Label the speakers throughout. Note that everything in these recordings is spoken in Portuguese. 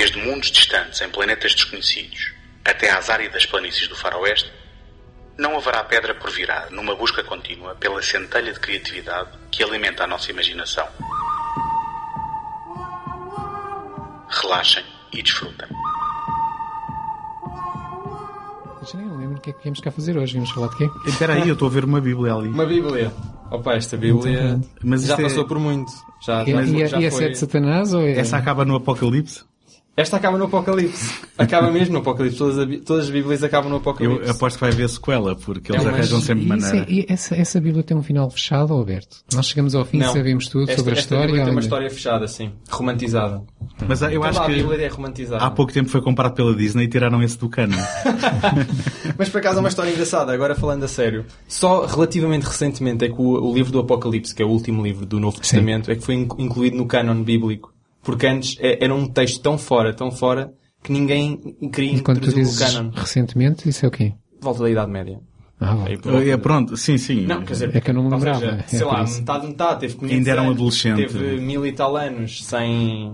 Speaker 1: Desde mundos distantes em planetas desconhecidos até às áridas planícies do faroeste, não haverá pedra por virar numa busca contínua pela centelha de criatividade que alimenta a nossa imaginação. Relaxem e desfrutem.
Speaker 2: Já nem lembro o que é que viemos cá fazer hoje. Vimos falar de quê?
Speaker 3: Espera aí, eu estou a ver uma Bíblia ali.
Speaker 4: Uma Bíblia. Opa, esta Bíblia
Speaker 3: Mas
Speaker 4: já
Speaker 3: é-
Speaker 4: passou por muito. Já,
Speaker 2: E,
Speaker 4: mas
Speaker 2: e,
Speaker 4: já
Speaker 2: e essa
Speaker 4: foi-
Speaker 2: é de Satanás ou é...
Speaker 3: Essa acaba no Apocalipse?
Speaker 4: Esta acaba no Apocalipse. Acaba mesmo no Apocalipse. Todas, a todas as Bíblias acabam no
Speaker 3: Eu
Speaker 4: Apocalipse.
Speaker 3: aposto que vai haver sequela, porque eles
Speaker 4: É,
Speaker 3: arranjam sempre
Speaker 2: E é-
Speaker 3: maneira.
Speaker 2: e essa, essa Bíblia tem um final fechado ou aberto? Nós chegamos ao fim,
Speaker 4: Não.
Speaker 2: sabemos tudo
Speaker 4: esta,
Speaker 2: sobre a
Speaker 4: esta
Speaker 2: história.
Speaker 4: Bíblia tem uma história fechada, sim. Romantizada.
Speaker 3: Mas eu
Speaker 4: Toda
Speaker 3: acho
Speaker 4: a
Speaker 3: que
Speaker 4: Bíblia é romantizada.
Speaker 3: há pouco tempo foi comprado pela Disney e tiraram esse do cano.
Speaker 4: Mas por acaso é uma história engraçada, agora falando a sério. Só relativamente recentemente é que o, o livro do Apocalipse, que é o último livro do Novo Testamento, é que foi in- incluído no cânon bíblico. Porque antes é- era um texto tão fora, tão fora, que ninguém queria
Speaker 2: E quando tu
Speaker 4: introduzir no
Speaker 2: dizes
Speaker 4: cânon.
Speaker 2: recentemente, isso é o quê?
Speaker 4: Volta da Idade Média.
Speaker 2: Ah,
Speaker 3: é, pronto, sim, sim.
Speaker 4: Não, quer dizer,
Speaker 2: É que eu não me lembrava,
Speaker 4: seja,
Speaker 2: é
Speaker 4: sei lá,
Speaker 2: isso.
Speaker 4: metade, metade, teve 500
Speaker 3: Ainda era um
Speaker 4: anos,
Speaker 3: adolescente.
Speaker 4: Teve mil e tal anos sem,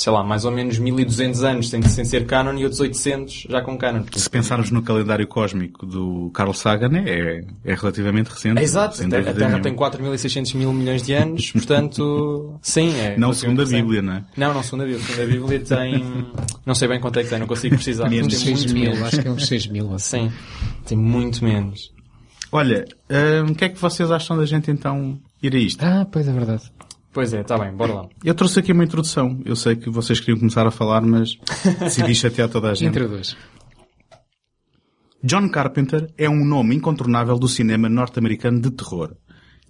Speaker 4: sei lá, mais ou menos 1200 anos sem, sem ser canon e outros 800 já com canon.
Speaker 3: Se pensarmos no calendário cósmico do Carl Sagan, é, é relativamente recente.
Speaker 4: É exato, a Terra,
Speaker 3: nenhuma.
Speaker 4: tem 4.600 mil milhões de anos, portanto, sim, é.
Speaker 3: Não segundo a. Bíblia, não é?
Speaker 4: Não, não segundo a Bíblia. Segundo a Bíblia tem, não sei bem quanto é que tem, não consigo precisar. tem
Speaker 2: 6
Speaker 4: muito
Speaker 2: mil,
Speaker 4: menos.
Speaker 2: acho que é uns 6 mil. assim.
Speaker 4: Sim, tem muito menos.
Speaker 3: Olha, hum, o que é que vocês acham da gente então ir a isto?
Speaker 2: Ah, pois é verdade.
Speaker 4: Pois é, está bem, bora lá.
Speaker 3: Eu trouxe aqui uma introdução. Eu sei que vocês queriam começar a falar, mas decidi chatear toda a gente.
Speaker 2: Introduz.
Speaker 3: John Carpenter é um nome incontornável do cinema norte-americano de terror.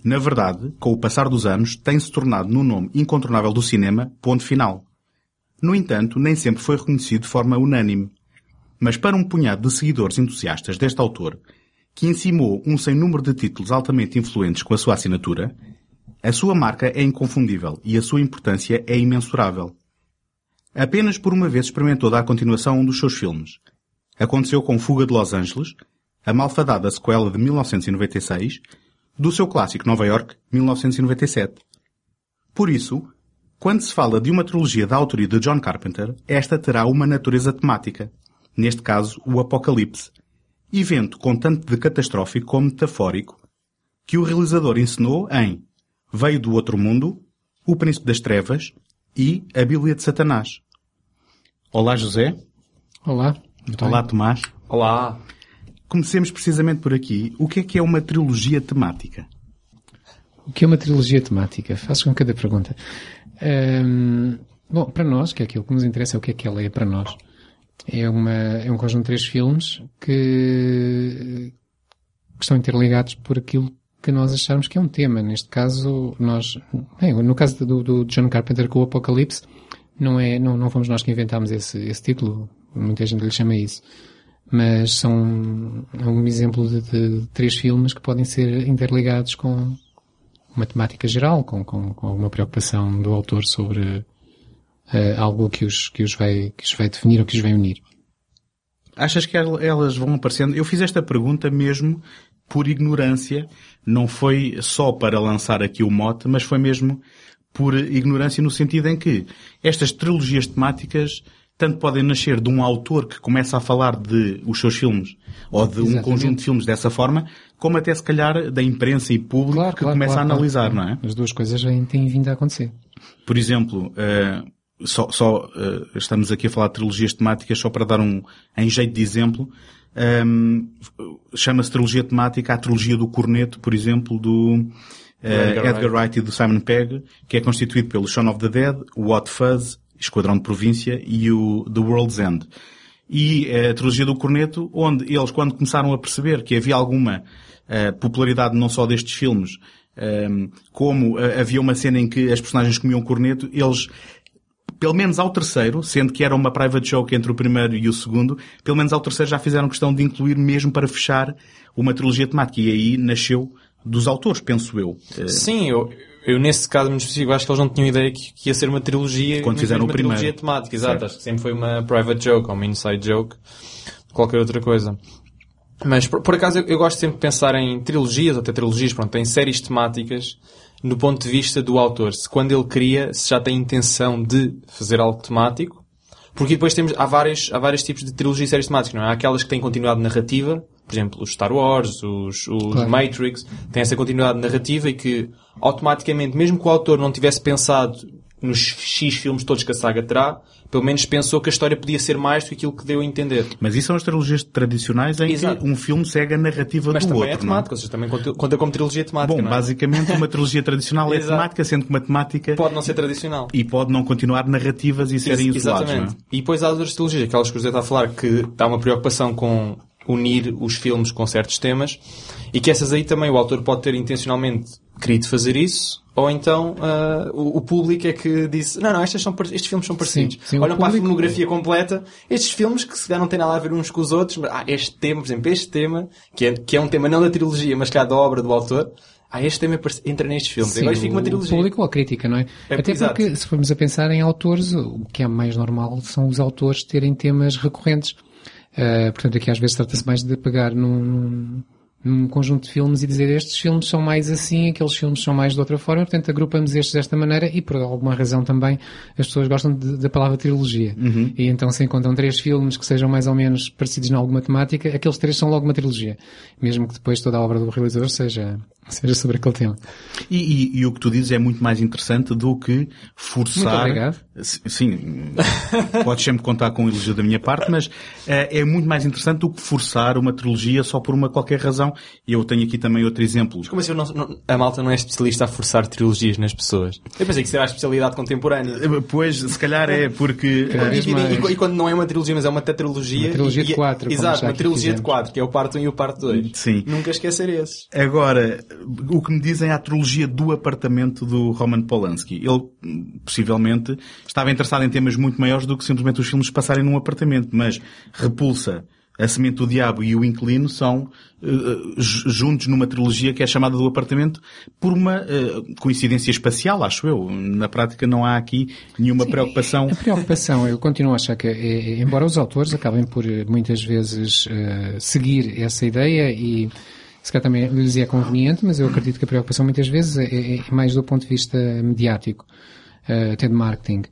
Speaker 3: Na verdade, com o passar dos anos, tem-se tornado no nome incontornável do cinema ponto final. No entanto, nem sempre foi reconhecido de forma unânime. Mas para um punhado de seguidores entusiastas deste autor, que encimou um sem número de títulos altamente influentes com a sua assinatura, a sua marca é inconfundível e a sua importância é imensurável. Apenas por uma vez experimentou dar continuação a um dos seus filmes. Aconteceu com Fuga de Los Angeles, a malfadada sequela de 1996, do seu clássico Nova York, 1997. Por isso, quando se fala de uma trilogia da autoria de John Carpenter, esta terá uma natureza temática. Neste caso, o Apocalipse. Evento com tanto de catastrófico como metafórico, que o realizador ensinou em Veio do Outro Mundo, O Príncipe das Trevas e A Bíblia de Satanás. Olá, José.
Speaker 2: Olá. Muito
Speaker 3: Olá,
Speaker 2: bem.
Speaker 3: Tomás.
Speaker 4: Olá!
Speaker 3: Comecemos precisamente por aqui. O que é que é uma trilogia temática?
Speaker 2: O que é uma trilogia temática? Faço com cada pergunta. Ahm, bom, para nós, que é aquilo que nos interessa, é o que é que ela é para nós. É, uma, é um conjunto de três filmes que, que estão interligados por aquilo que nós acharmos que é um tema. Neste caso, nós, bem, no caso do, do John Carpenter com o Apocalipse, não é, não, não fomos nós que inventámos esse, esse título. Muita gente lhe chama isso. Mas são um exemplo de, de três filmes que podem ser interligados com uma temática geral, com, com, com alguma preocupação do autor sobre eh, algo que os, que, os vai, que os vai definir ou que os vai unir.
Speaker 3: Achas que el- elas vão aparecendo? Eu fiz esta pergunta mesmo por ignorância. Não foi só para lançar aqui o mote, mas foi mesmo por ignorância no sentido em que estas trilogias temáticas tanto podem nascer de um autor que começa a falar de os seus filmes ou de um
Speaker 2: Exatamente.
Speaker 3: conjunto de filmes dessa forma, como até se calhar da imprensa e público que começa a analisar, não é?
Speaker 2: As duas coisas vêm, têm vindo a acontecer.
Speaker 3: Por exemplo, eh, só, só, eh, estamos aqui a falar de trilogias temáticas só para dar um, em jeito de exemplo. Ehm, Chama-se trilogia temática a trilogia do corneto, por exemplo, do eh,
Speaker 4: Edgar
Speaker 3: Edgar, Wright e do Simon Pegg, que é constituído pelo Shaun of the Dead, o Hot Fuzz, Esquadrão de Província e o The World's End. E eh, a trilogia do corneto, onde eles, quando começaram a perceber que havia alguma eh, popularidade não só destes filmes, ehm, como havia uma cena em que as personagens comiam corneto, eles pelo menos ao terceiro, sendo que era uma private joke entre o primeiro e o segundo, pelo menos ao terceiro já fizeram questão de incluir mesmo para fechar uma trilogia temática. E aí nasceu dos autores, penso eu. Eh,
Speaker 4: Sim, eu, eu nesse caso muito específico acho que eles não tinham ideia que, que ia ser uma trilogia.
Speaker 3: Quando fizeram
Speaker 4: uma
Speaker 3: o primeiro.
Speaker 4: trilogia temática, exato. Acho que sempre foi uma private joke ou uma inside joke. Qualquer outra coisa. Mas por, por acaso eu, eu gosto sempre de pensar em trilogias, ou até trilogias, pronto, em séries temáticas, no ponto de vista do autor. Se quando ele cria, se já tem intenção de fazer algo temático, porque depois temos, há vários, há vários tipos de trilogias e séries temáticas, não é? Há aquelas que têm continuidade narrativa, por exemplo, os Star Wars, os, os
Speaker 2: Claro.
Speaker 4: Matrix, têm essa continuidade narrativa e que automaticamente, mesmo que o autor não tivesse pensado nos X filmes todos que a saga terá, pelo menos pensou que a história podia ser mais do que aquilo que deu a entender.
Speaker 3: Mas isso são as trilogias tradicionais em
Speaker 4: Exato.
Speaker 3: que um filme segue a narrativa
Speaker 4: Mas
Speaker 3: do
Speaker 4: também
Speaker 3: outro.
Speaker 4: é
Speaker 3: não
Speaker 4: temática, ou seja, também conta, como trilogia temática,
Speaker 3: Bom,
Speaker 4: é?
Speaker 3: basicamente uma trilogia tradicional é temática, sendo que uma temática
Speaker 4: Pode não ser tradicional.
Speaker 3: e pode não continuar narrativas e serem
Speaker 4: Ex-
Speaker 3: isolados. Não é?
Speaker 4: Exatamente. E depois há outras trilogias, aquelas que o José está a falar, que dá uma preocupação com unir os filmes com certos temas e que essas aí também o autor pode ter intencionalmente querido fazer isso ou então ah, o, o público é que disse não, não, estas são, estes filmes são parecidos.
Speaker 2: sim, o
Speaker 4: Olham para a filmografia completa, estes filmes que se calhar não têm nada a ver uns com os outros, mas ah, este tema, por exemplo, este tema, que é, que é um tema não da trilogia, mas que é da obra do autor, ah, este tema parece- entra nestes filmes.
Speaker 2: Sim,
Speaker 4: Agora fica uma
Speaker 2: o
Speaker 4: trilogia.
Speaker 2: público ou a crítica, não é?
Speaker 4: É,
Speaker 2: Até
Speaker 4: exato.
Speaker 2: porque, se formos a pensar em autores, o que é mais normal são os autores terem temas recorrentes. Uh, portanto, aqui às vezes trata-se mais de pegar num, num, num conjunto de filmes e dizer estes filmes são mais assim, aqueles filmes são mais de outra forma, portanto agrupamos estes desta maneira e por alguma razão também as pessoas gostam de- da palavra trilogia. E então se encontram três filmes que sejam mais ou menos parecidos em alguma temática, aqueles três são logo uma trilogia. Mesmo que depois toda a obra do realizador seja, seja sobre aquele tema.
Speaker 3: E, e- e o que tu dizes é muito mais interessante do que forçar.
Speaker 2: Muito obrigado.
Speaker 3: Sim, podes sempre contar com o elogio da minha parte, mas eh, é muito mais interessante do que forçar uma trilogia só por uma qualquer razão. E eu tenho aqui também outro exemplo.
Speaker 4: Como assim não- não- a malta não é especialista a forçar trilogias nas pessoas? Eu pensei que era a especialidade contemporânea.
Speaker 3: Eh, Pois, se calhar é porque.
Speaker 4: E, e- e- quando não é uma trilogia, mas é uma tetralogia.
Speaker 2: Uma trilogia
Speaker 4: e-
Speaker 2: de quatro,
Speaker 4: Exato, uma trilogia de quatro, que é o parte 1 e o parte 2.
Speaker 3: Sim.
Speaker 4: Nunca esquecer esses.
Speaker 3: Agora, o que me dizem é a trilogia do apartamento do Roman Polanski. Ele, possivelmente, estava interessado em temas muito maiores do que simplesmente os filmes passarem num apartamento, mas Repulsa, A Semente do Diabo e O Inquilino são ju- juntos numa trilogia que é chamada do apartamento por uma eh, coincidência espacial, acho eu. Na prática não há aqui nenhuma preocupação.
Speaker 2: A preocupação, eu continuo a achar que, é- embora os autores acabem por muitas vezes eh, seguir essa ideia e se calhar também lhes é conveniente, mas eu acredito que a preocupação muitas vezes é, é- é mais do ponto de vista mediático, eh, até de marketing.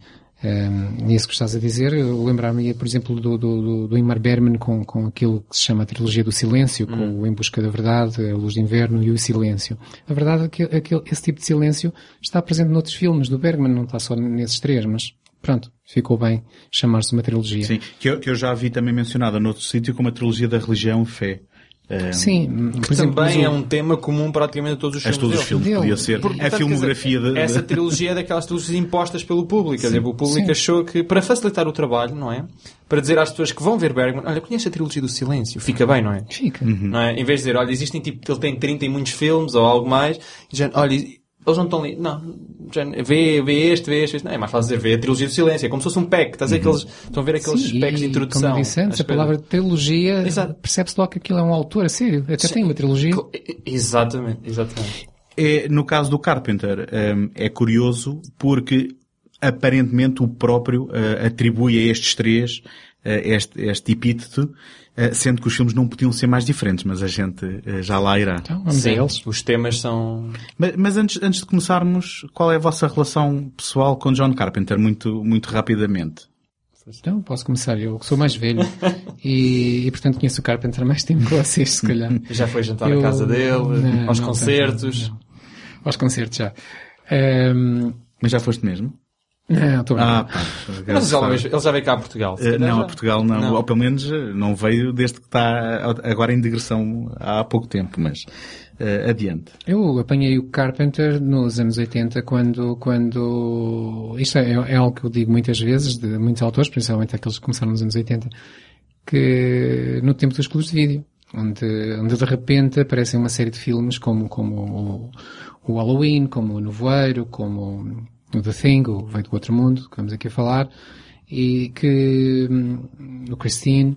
Speaker 2: Um, isso que estás a dizer, eu lembrar-me, por exemplo, do, do, do, Ingmar Bergman com, com aquilo que se chama a trilogia do silêncio, com o Em Busca da Verdade, a Luz de Inverno e o Silêncio. A verdade é que aquele, esse tipo de silêncio está presente noutros filmes do Bergman, não está só nesses três, mas pronto, ficou bem chamar-se uma trilogia.
Speaker 3: Sim, que eu, que eu já vi também mencionada noutro sítio como a trilogia da religião fé. Eh,
Speaker 2: Sim,
Speaker 4: Que
Speaker 2: exemplo,
Speaker 4: também é um tema comum praticamente a todos os
Speaker 3: a
Speaker 4: filmes.
Speaker 3: todos os filmes, podia ser.
Speaker 4: Porque,
Speaker 3: a
Speaker 4: portanto,
Speaker 3: filmografia
Speaker 4: dizer,
Speaker 3: de,
Speaker 4: Essa
Speaker 3: de-
Speaker 4: trilogia é daquelas trilogias impostas pelo público. Quer dizer, o público
Speaker 2: Sim.
Speaker 4: achou que, para facilitar o trabalho, não é? Para dizer às pessoas que vão ver Bergman, olha, conhece a trilogia do silêncio? Fica bem, não é?
Speaker 2: Fica.
Speaker 4: Não é? Em vez de dizer, olha, existem tipo, ele tem 30 e muitos filmes ou algo mais, já, olha, eles não estão ali, não, já, vê, vê este, vê este. Não, é mais fácil dizer, vê a trilogia do silêncio, é como se fosse um pack, estás a ver aqueles, estão a ver aqueles
Speaker 2: Sim,
Speaker 4: packs de introdução.
Speaker 2: Como disse antes,
Speaker 4: às
Speaker 2: a palavra trilogia,
Speaker 4: Exato.
Speaker 2: percebe-se logo que aquilo é um autor, a sério. Até tem uma trilogia.
Speaker 4: Exatamente, exatamente.
Speaker 3: É, no caso do Carpenter, hum, é curioso porque aparentemente o próprio eh, atribui a estes três este, este epíteto, eh, sendo que os filmes não podiam ser mais diferentes, mas a gente eh, já lá irá.
Speaker 2: Então, vamos a
Speaker 4: Sim,
Speaker 2: eles.
Speaker 4: os temas são...
Speaker 3: Mas, mas antes, antes de começarmos, qual é a vossa relação pessoal com John Carpenter, muito, muito rapidamente?
Speaker 2: Então, posso começar. Eu que sou mais velho e, e, portanto, conheço o Carpenter há mais tempo que vocês, se calhar.
Speaker 4: Já foi jantar
Speaker 2: Eu-
Speaker 4: à casa dele,
Speaker 2: Não,
Speaker 4: aos
Speaker 2: não,
Speaker 4: concertos.
Speaker 2: não, não. Aos concertos, já. Ehm,
Speaker 3: Mas já foste mesmo?
Speaker 2: Não, estou
Speaker 3: Ah,
Speaker 2: bem.
Speaker 3: pá.
Speaker 4: Mas ele, ele já veio cá a Portugal. se calhar
Speaker 3: não,
Speaker 4: já.
Speaker 3: a Portugal não.
Speaker 4: Não.
Speaker 3: Ou pelo menos eh, não veio desde que está agora em digressão há pouco tempo, mas eh, adiante.
Speaker 2: Eu apanhei o Carpenter nos anos 80 quando, quando, isto é, é algo que eu digo muitas vezes, de muitos autores, principalmente aqueles que começaram nos anos 80, que no tempo dos clubes de vídeo, onde, onde de repente aparecem uma série de filmes como, como o, o Halloween, como o Nevoeiro, como o The Thing, o Veio do Outro Mundo, que vamos aqui a falar, e que, hum, o Christine,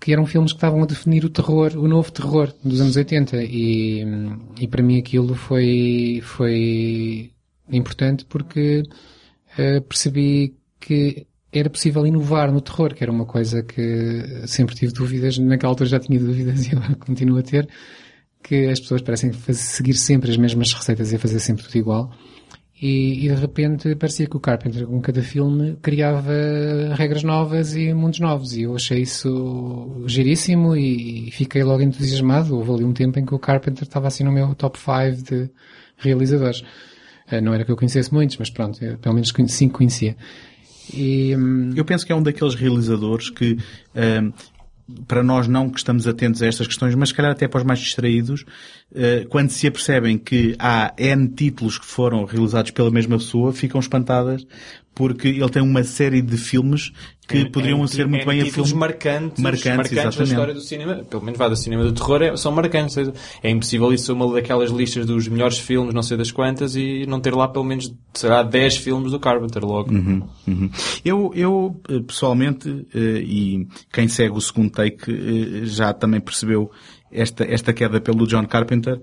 Speaker 2: que eram filmes que estavam a definir o terror, o novo terror dos anos 80 e, hum, e para mim aquilo foi, foi importante porque uh, percebi que era possível inovar no terror, que era uma coisa que sempre tive dúvidas, naquela altura já tinha dúvidas e agora continuo a ter, que as pessoas parecem seguir sempre as mesmas receitas e fazer sempre tudo igual. E, e, de repente parecia que o Carpenter, com cada filme, criava regras novas e mundos novos. E eu achei isso giríssimo e, fiquei logo entusiasmado. Houve ali um tempo em que o Carpenter estava assim no meu top 5 de realizadores. Uh, não era que eu conhecesse muitos, mas pronto, eu, pelo menos cinco conhecia.
Speaker 3: E, hum... Eu penso que é um daqueles realizadores que hum, para nós não que estamos atentos a estas questões, mas se calhar até para os mais distraídos, eh, quando se apercebem que há N títulos que foram realizados pela mesma pessoa, ficam espantadas porque ele tem uma série de filmes que poderiam ser muito é, bem a filmes
Speaker 4: marcantes, marcantes, marcantes da história do cinema, pelo menos vai do cinema do terror, é, são marcantes. É impossível isso ser uma daquelas listas dos melhores filmes, não sei das quantas, e não ter lá pelo menos, será 10 filmes do Carpenter logo.
Speaker 3: Uhum, uhum. Eu, eu, eh, pessoalmente, eh, e quem segue o segundo take eh, já também percebeu esta, esta queda pelo John Carpenter,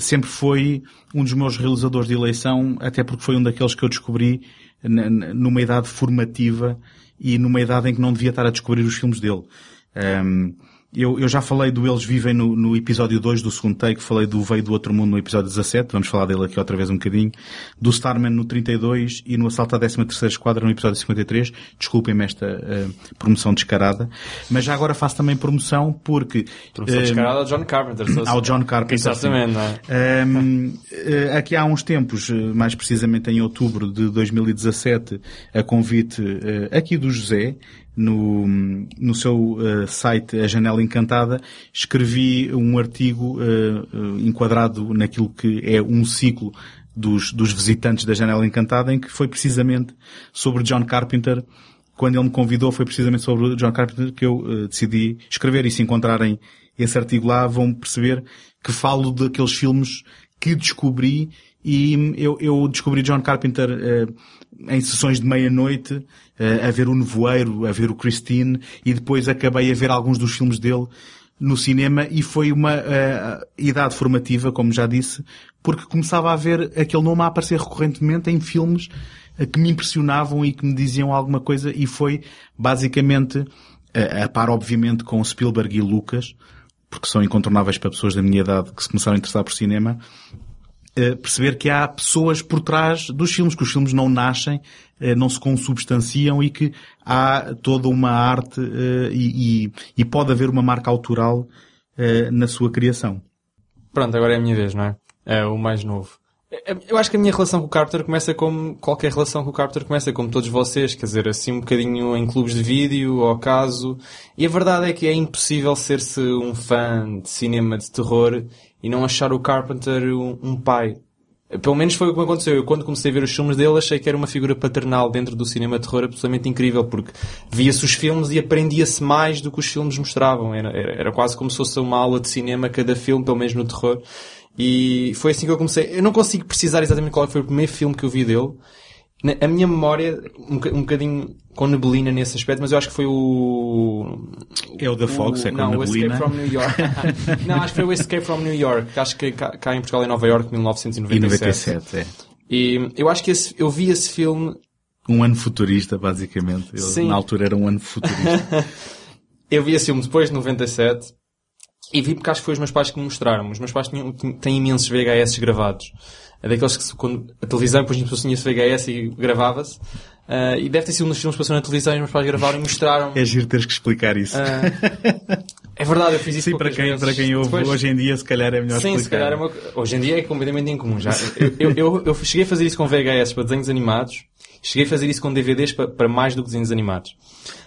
Speaker 3: sempre foi um dos meus realizadores de eleição, até porque foi um daqueles que eu descobri numa idade formativa e numa idade em que não devia estar a descobrir os filmes dele. Um, eu, eu, já falei do Eles Vivem no, no, episódio 2 do segundo take, falei do Veio do Outro Mundo no episódio 17, vamos falar dele aqui outra vez um bocadinho, do Starman no 32 e no Assalto à 13ª Esquadra no episódio 53. Desculpem-me esta uh, promoção descarada. Mas já agora faço também promoção porque...
Speaker 4: Promoção uh, descarada ao John Carpenter.
Speaker 3: Ao John Carpenter.
Speaker 4: Exatamente, não
Speaker 3: é? Uh, aqui há uns tempos, mais precisamente em outubro de 2017, a convite aqui do José, no, no seu uh, site A Janela Encantada, escrevi um artigo uh, enquadrado naquilo que é um ciclo dos, dos visitantes da Janela Encantada, em que foi precisamente sobre John Carpenter. Quando ele me convidou, foi precisamente sobre John Carpenter que eu uh, decidi escrever. E se encontrarem esse artigo lá, vão perceber que falo daqueles filmes que descobri e eu, eu descobri John Carpenter uh, em sessões de meia-noite, uh, a ver o Nevoeiro, a ver o Christine, e depois acabei a ver alguns dos filmes dele no cinema e foi uma uh, idade formativa, como já disse, porque começava a ver aquele nome a aparecer recorrentemente em filmes que me impressionavam e que me diziam alguma coisa e foi basicamente, a par obviamente com Spielberg e Lucas, porque são incontornáveis para pessoas da minha idade que se começaram a interessar por cinema, eh, perceber que há pessoas por trás dos filmes, que os filmes não nascem, eh, não se consubstanciam e que há toda uma arte eh, e, e, pode haver uma marca autoral na sua criação.
Speaker 4: Pronto, agora é a minha vez, não é? É o mais novo. Eu acho que a minha relação com o Carpenter começa como qualquer relação com o Carpenter começa, como todos vocês, quer dizer, assim um bocadinho em clubes de vídeo, ao caso. E a verdade é que é impossível ser-se um fã de cinema de terror e não achar o Carpenter um, um, pai. Pelo menos foi o que me aconteceu. Eu quando comecei a ver os filmes dele achei que era uma figura paternal dentro do cinema de terror absolutamente incrível, porque via-se os filmes e aprendia-se mais do que os filmes mostravam. Era, era, era, quase como se fosse uma aula de cinema cada filme, pelo menos no terror. E foi assim que eu comecei. Eu não consigo precisar exatamente qual foi o primeiro filme que eu vi dele, a minha memória, um, um bocadinho com neblina nesse aspecto, mas eu acho que foi o.
Speaker 3: É o The Fox,
Speaker 4: o,
Speaker 3: é com
Speaker 4: não,
Speaker 3: neblina.
Speaker 4: Não, o Escape from New York. não, acho que foi o Escape from New York, acho que cá, cá em Portugal, em Nova York, 1997.
Speaker 3: E 97, é.
Speaker 4: E eu acho que esse, eu vi esse filme.
Speaker 3: Um ano futurista, basicamente. Eu, Sim. Na altura era um ano futurista.
Speaker 4: eu vi esse filme depois de 97 e vi porque acho que foi os meus pais que me mostraram. Os meus pais tinham, têm imensos VHS gravados. É daqueles que quando a televisão depois a tinha esse VHS e gravava-se. Uh, e deve ter sido um dos filmes que passou na televisão e meus pais gravaram e mostraram.
Speaker 3: É giro teres que explicar isso. Uh,
Speaker 4: é verdade, eu fiz isso
Speaker 3: Sim, para quem,
Speaker 4: vezes.
Speaker 3: para quem ouve depois, hoje em dia, se calhar é melhor
Speaker 4: sim,
Speaker 3: explicar.
Speaker 4: Sim, se calhar é uma, hoje em dia é completamente incomum. Já. Eu, eu, eu, eu, cheguei a fazer isso com VHS para desenhos animados. Cheguei a fazer isso com DVDs para, para mais do que desenhos animados.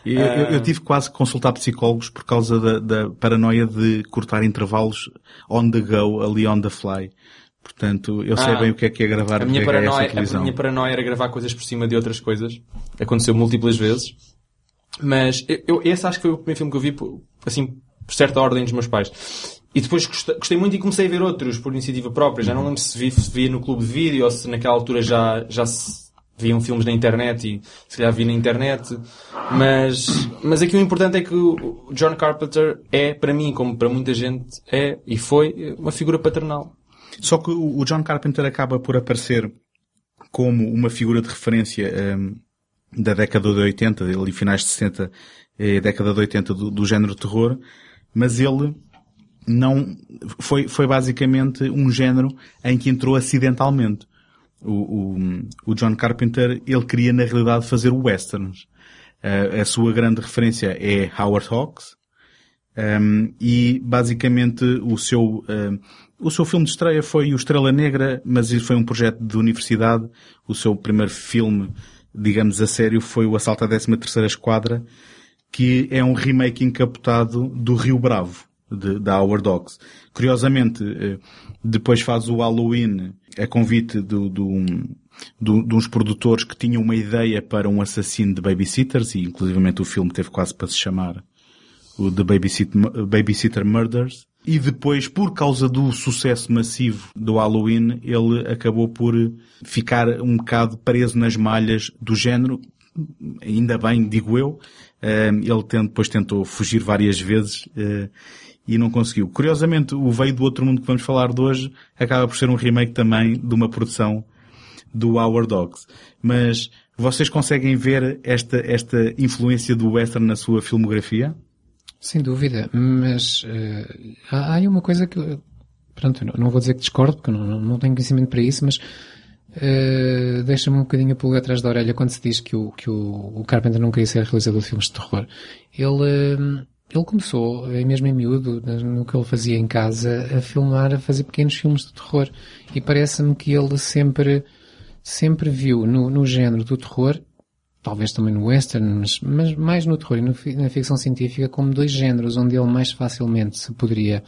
Speaker 3: Eu, uh, eu, tive quase que consultar psicólogos por causa da, da paranoia de cortar intervalos on the go, ali on the fly. Portanto, eu sei ah, bem o que é que é gravar a minha paranoia,
Speaker 4: A minha paranoia era gravar coisas por cima de outras coisas. Aconteceu múltiplas vezes. Mas eu, esse acho que foi o primeiro filme que eu vi, assim, por certa ordem dos meus pais. e depois gostei, gostei, muito e comecei a ver outros por iniciativa própria. Já não lembro se via, se via no clube de vídeo ou se naquela altura já, já se viam filmes na internet e se calhar vi na internet. Mas, mas aqui o importante é que o John Carpenter é, para mim, como para muita gente, é e foi uma figura paternal.
Speaker 3: Só que o John Carpenter acaba por aparecer como uma figura de referência um, da década de 80, ali finais de 60, é, década de 80 do, do género terror, mas ele não foi, foi basicamente um género em que entrou acidentalmente. O, o, o John Carpenter, ele queria na realidade fazer westerns. Uh, a sua grande referência é Howard Hawks, um, e basicamente o seu, uh, o seu filme de estreia foi o Estrela Negra, mas isso foi um projeto de universidade. O seu primeiro filme, digamos a sério, foi o Assalto à 13 terceira Esquadra, que é um remake encapotado do Rio Bravo, de, da Howard Dogs. Curiosamente, eh, depois faz o Halloween a convite do, do, do, de uns produtores que tinham uma ideia para um assassino de babysitters e inclusivamente o filme teve quase para se chamar o The Babysitter Murders. E depois, por causa do sucesso massivo do Halloween, ele acabou por ficar um bocado preso nas malhas do género. Ainda bem, digo eu. Ele depois tentou fugir várias vezes eh, e não conseguiu. Curiosamente, o Veio do Outro Mundo que vamos falar de hoje acaba por ser um remake também de uma produção do Our Dogs. Mas vocês conseguem ver esta, esta influência do western na sua filmografia?
Speaker 2: Sem dúvida, mas uh, há, há uma coisa que, pronto, não, vou dizer que discordo, porque não, não tenho conhecimento para isso, mas uh, deixa-me um bocadinho a pulga atrás da orelha quando se diz que o, que o, o Carpenter não queria ser realizador de filmes de terror. Ele, uh, ele começou, mesmo em miúdo, no que ele fazia em casa, a filmar, a fazer pequenos filmes de terror. E parece-me que ele sempre, sempre viu no, no género do terror, talvez também no western, mas, mas mais no terror e no, na ficção científica, como dois géneros onde ele mais facilmente se poderia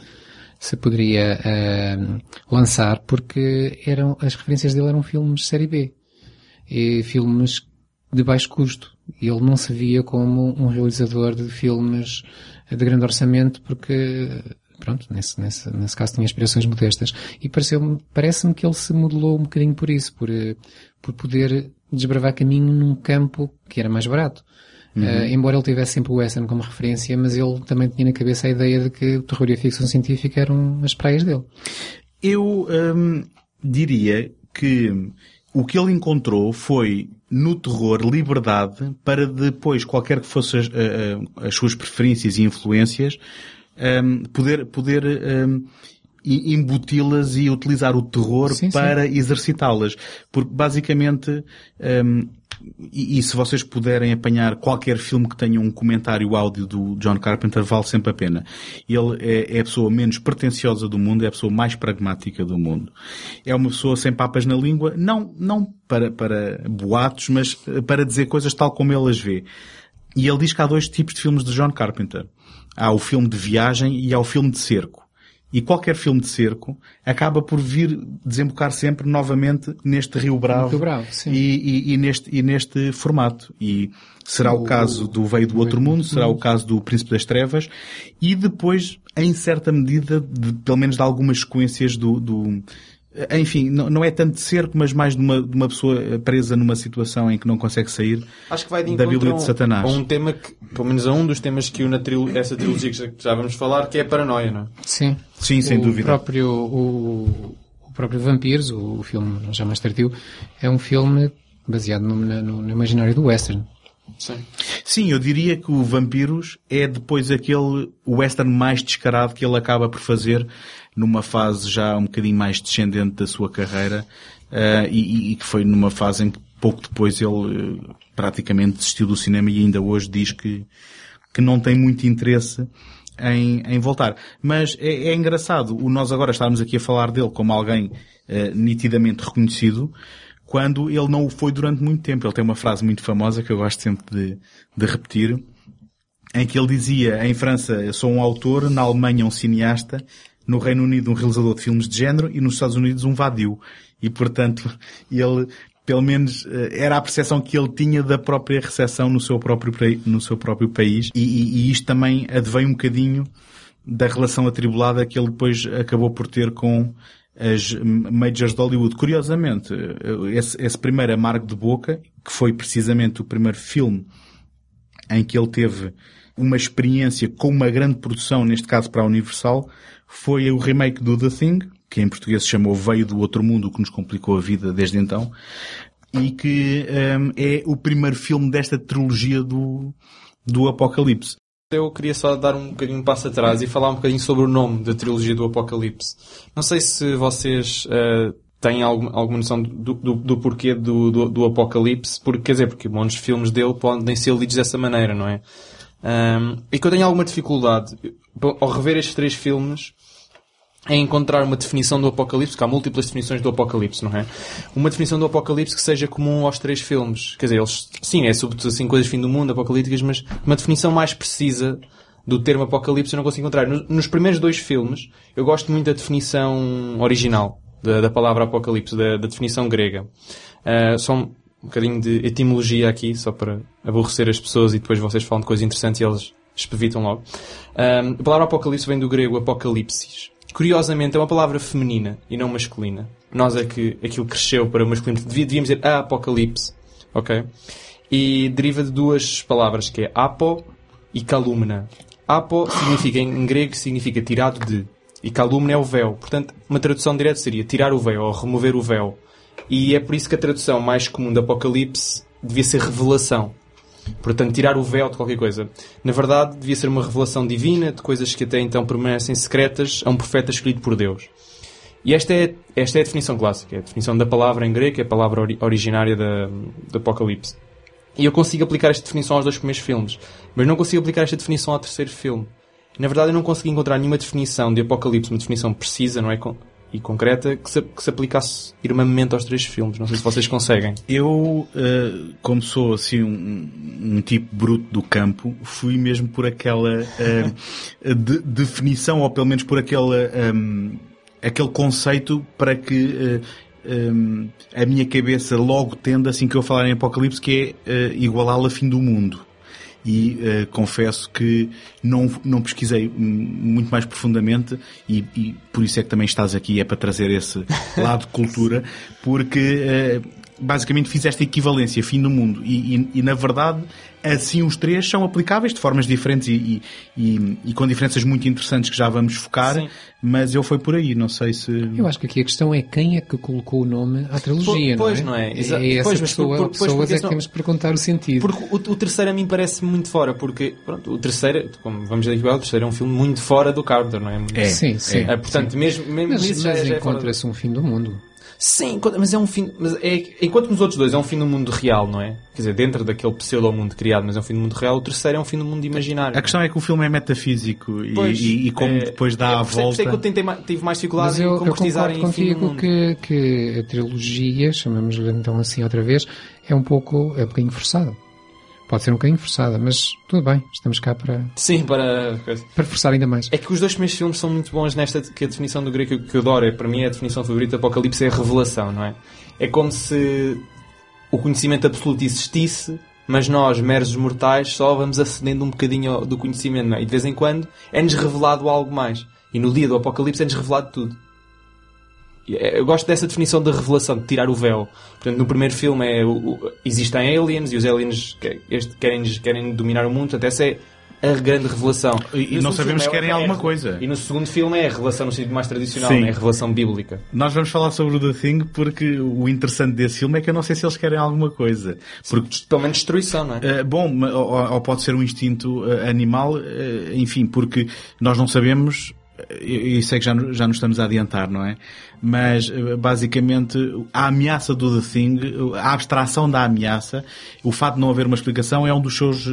Speaker 2: se poderia uh, lançar, porque eram, as referências dele eram filmes de série B. E filmes de baixo custo. Ele não se via como um realizador de filmes de grande orçamento porque, pronto, nesse, nesse, nesse caso tinha aspirações modestas. E pareceu parece-me que ele se modelou um bocadinho por isso, por, eh, por poder desbravar caminho num campo que era mais barato. Uhum. Uh, embora ele tivesse sempre o western como referência, mas ele também tinha na cabeça a ideia de que o terror e a ficção científica eram as praias dele.
Speaker 3: Eu hum, diria que o que ele encontrou foi no terror liberdade para depois, qualquer que fossem as, eh, eh, as, suas preferências e influências, um, ehm, poder, poder um, ehm, embuti-las e utilizar o terror sim, para exercitá-las. Porque basicamente um, e, e, se vocês puderem apanhar qualquer filme que tenha um comentário áudio do John Carpenter, vale sempre a pena. Ele é, é, a pessoa menos pretenciosa do mundo, é a pessoa mais pragmática do mundo. É uma pessoa sem papas na língua, não, não para, para boatos, mas para dizer coisas tal como ele as vê. E ele diz que há dois tipos de filmes de John Carpenter. Há o filme de viagem e há o filme de cerco. E qualquer filme de cerco acaba por vir desembocar sempre novamente neste Rio Bravo,
Speaker 2: Bravo e,
Speaker 3: e, e, neste, e neste formato. E será o, o caso do Veio do Outro Mundo, será o caso do Príncipe das Trevas e depois, em certa medida, de, pelo menos de algumas sequências do, do enfim, não, não é tanto de cerco, mas mais de uma, de uma pessoa presa numa situação em que não consegue sair
Speaker 4: Acho que vai de
Speaker 3: da Bíblia de Satanás.
Speaker 4: A um tema que, pelo menos a um dos temas que une essa trilogia que já vamos falar, que é a paranoia, não é?
Speaker 2: Sim.
Speaker 3: Sim, sem
Speaker 2: o
Speaker 3: dúvida.
Speaker 2: Próprio, o, o próprio Vampiros, o, o filme já mais tardio, é um filme baseado no, no, no imaginário do western.
Speaker 3: Sim. Sim, eu diria que o Vampiros é depois aquele western mais descarado que ele acaba por fazer numa fase já um bocadinho mais descendente da sua carreira uh, e, e, que foi numa fase em que pouco depois ele uh, praticamente desistiu do cinema e ainda hoje diz que, que não tem muito interesse em, em voltar. Mas é, é engraçado o nós agora estarmos aqui a falar dele como alguém uh, nitidamente reconhecido, quando ele não o foi durante muito tempo. Ele tem uma frase muito famosa que eu gosto sempre de, de repetir, em que ele dizia, em França eu sou um autor, na Alemanha um cineasta, no Reino Unido um realizador de filmes de género e nos Estados Unidos um vadio. E portanto, ele, pelo menos, eh, era a percepção que ele tinha da própria recessão no seu próprio, no seu próprio país e, e, e isto também advém um bocadinho da relação atribulada que ele depois acabou por ter com as majors de Hollywood. Curiosamente, esse, esse primeiro amargo de boca, que foi precisamente o primeiro filme em que ele teve uma experiência com uma grande produção, neste caso para a Universal, foi o remake do The Thing, que em português se chamou Veio do Outro Mundo, que nos complicou a vida desde então, e que um, é o primeiro filme desta trilogia do, do Apocalipse.
Speaker 4: Eu queria só dar um bocadinho de passo atrás e falar um bocadinho sobre o nome da trilogia do Apocalipse. Não sei se vocês uh, têm alguma, alguma noção do, do, do porquê do, do, do, Apocalipse, porque, quer dizer, porque muitos filmes dele podem ser lidos dessa maneira, não é? Um, e que eu tenho alguma dificuldade, ao rever estes três filmes, em encontrar uma definição do Apocalipse, porque há múltiplas definições do Apocalipse, não é? Uma definição do Apocalipse que seja comum aos três filmes. Quer dizer, eles, sim, é sobretudo assim coisas fim do mundo, apocalípticas, mas uma definição mais precisa do termo Apocalipse eu não consigo encontrar. Nos, primeiros dois filmes, eu gosto muito da definição original da, da palavra Apocalipse, da, da definição grega. Uh, só um bocadinho de etimologia aqui, só para aborrecer as pessoas e depois vocês falam de coisas interessantes e eles espevitam logo. Uh, a palavra Apocalipse vem do grego Apocalipsis, Curiosamente, é uma palavra feminina e não masculina. Nós é que aquilo cresceu para masculino. Devíamos dizer a apocalipse. Ok? E deriva de duas palavras, que é apo e calumna. Apo significa, em grego, significa tirado de. E calumna é o véu. Portanto, uma tradução direta seria tirar o véu ou remover o véu. E é por isso que a tradução mais comum de Apocalipse devia ser revelação. Portanto, tirar o véu de qualquer coisa. Na verdade, devia ser uma revelação divina de coisas que até então permanecem secretas a um profeta escolhido por Deus. E esta é, esta é a definição clássica, é a definição da palavra em grego, é a palavra ori originária da, do Apocalipse. E eu consigo aplicar esta definição aos dois primeiros filmes, mas não consigo aplicar esta definição ao terceiro filme. Na verdade, eu não consegui encontrar nenhuma definição de Apocalipse, uma definição precisa, não é? E concreta que se, que se aplicasse irmamente aos três filmes. Não sei se vocês conseguem.
Speaker 3: Eu, uh, como sou assim um, um, tipo bruto do campo, fui mesmo por aquela uh, de, definição, ou pelo menos por aquele, um, aquele conceito para que uh, um, a minha cabeça logo tende, assim que eu falar em Apocalipse, que é igualá-la a fim do mundo e uh, confesso que não, não pesquisei muito mais profundamente e, e, por isso é que também estás aqui, é para trazer esse lado de cultura, porque uh, basicamente fiz esta equivalência, fim do mundo, e, e, e, na verdade assim os três são aplicáveis de formas diferentes e, e com diferenças muito interessantes que já vamos focar, Sim. mas eu fui por aí, não sei se...
Speaker 2: Eu acho que aqui a questão é quem é que colocou o nome à trilogia,
Speaker 4: pois,
Speaker 2: não
Speaker 4: é?
Speaker 2: Pois, não é? É essa pois, pessoa, por, por, pessoas é que não... temos que perguntar o sentido.
Speaker 4: Porque o, o, terceiro a mim parece muito fora, porque pronto, o terceiro, como vamos dizer aqui, o terceiro é um filme muito fora do Carter, não é?
Speaker 2: é sim, sim. É,
Speaker 4: portanto,
Speaker 2: sim.
Speaker 4: mesmo, mesmo
Speaker 2: mas,
Speaker 4: isso
Speaker 2: mas
Speaker 4: já,
Speaker 2: é encontra-se um fim do mundo.
Speaker 4: Sim, mas é um fim. Mas é, enquanto nos outros dois é um fim do mundo real, não é? Quer dizer, dentro daquele pseudo-mundo criado, mas é um fim do mundo real, o terceiro é um fim do mundo imaginário.
Speaker 3: A questão é que o filme é metafísico e, pois, e, e como é, depois dá é, a volta.
Speaker 4: É que eu tentei, tive mais dificuldade em concretizar
Speaker 2: em fim do mundo. Que, que a trilogia, chamamos-lhe então assim outra vez, é um pouco, é um bocadinho forçada. Pode ser um bocadinho forçada, mas tudo bem, estamos cá para.
Speaker 4: Sim, para.
Speaker 2: Para forçar ainda mais.
Speaker 4: É que os dois primeiros filmes são muito bons nesta. que a definição do grego que eu adoro, é, para mim é a definição favorita do Apocalipse é a revelação, não é? É como se o conhecimento absoluto existisse, mas nós, meros mortais, só vamos acedendo um bocadinho do conhecimento, não é? E de vez em quando é-nos revelado algo mais. E no dia do Apocalipse é-nos revelado tudo. É, eu gosto dessa definição da revelação, de tirar o véu. Portanto, no primeiro filme é, o, existem aliens e os aliens querem, querem dominar o mundo. Portanto, essa é a grande revelação.
Speaker 3: E, e não sabemos se querem é, alguma coisa.
Speaker 4: E no segundo filme é a revelação no sentido mais tradicional, é a revelação bíblica.
Speaker 3: Nós vamos falar sobre o The Thing porque o interessante desse filme é que eu não sei se eles querem alguma coisa. Porque,
Speaker 4: Pelo menos destruição, não é?
Speaker 3: Uh, bom, ou, ou, pode ser um instinto uh, animal, uh, enfim, porque nós não sabemos e sei que já, já nos estamos a adiantar, não é? mas eh, basicamente a ameaça do The Thing, a abstração da ameaça, o fato de não haver uma explicação é um dos seus eh,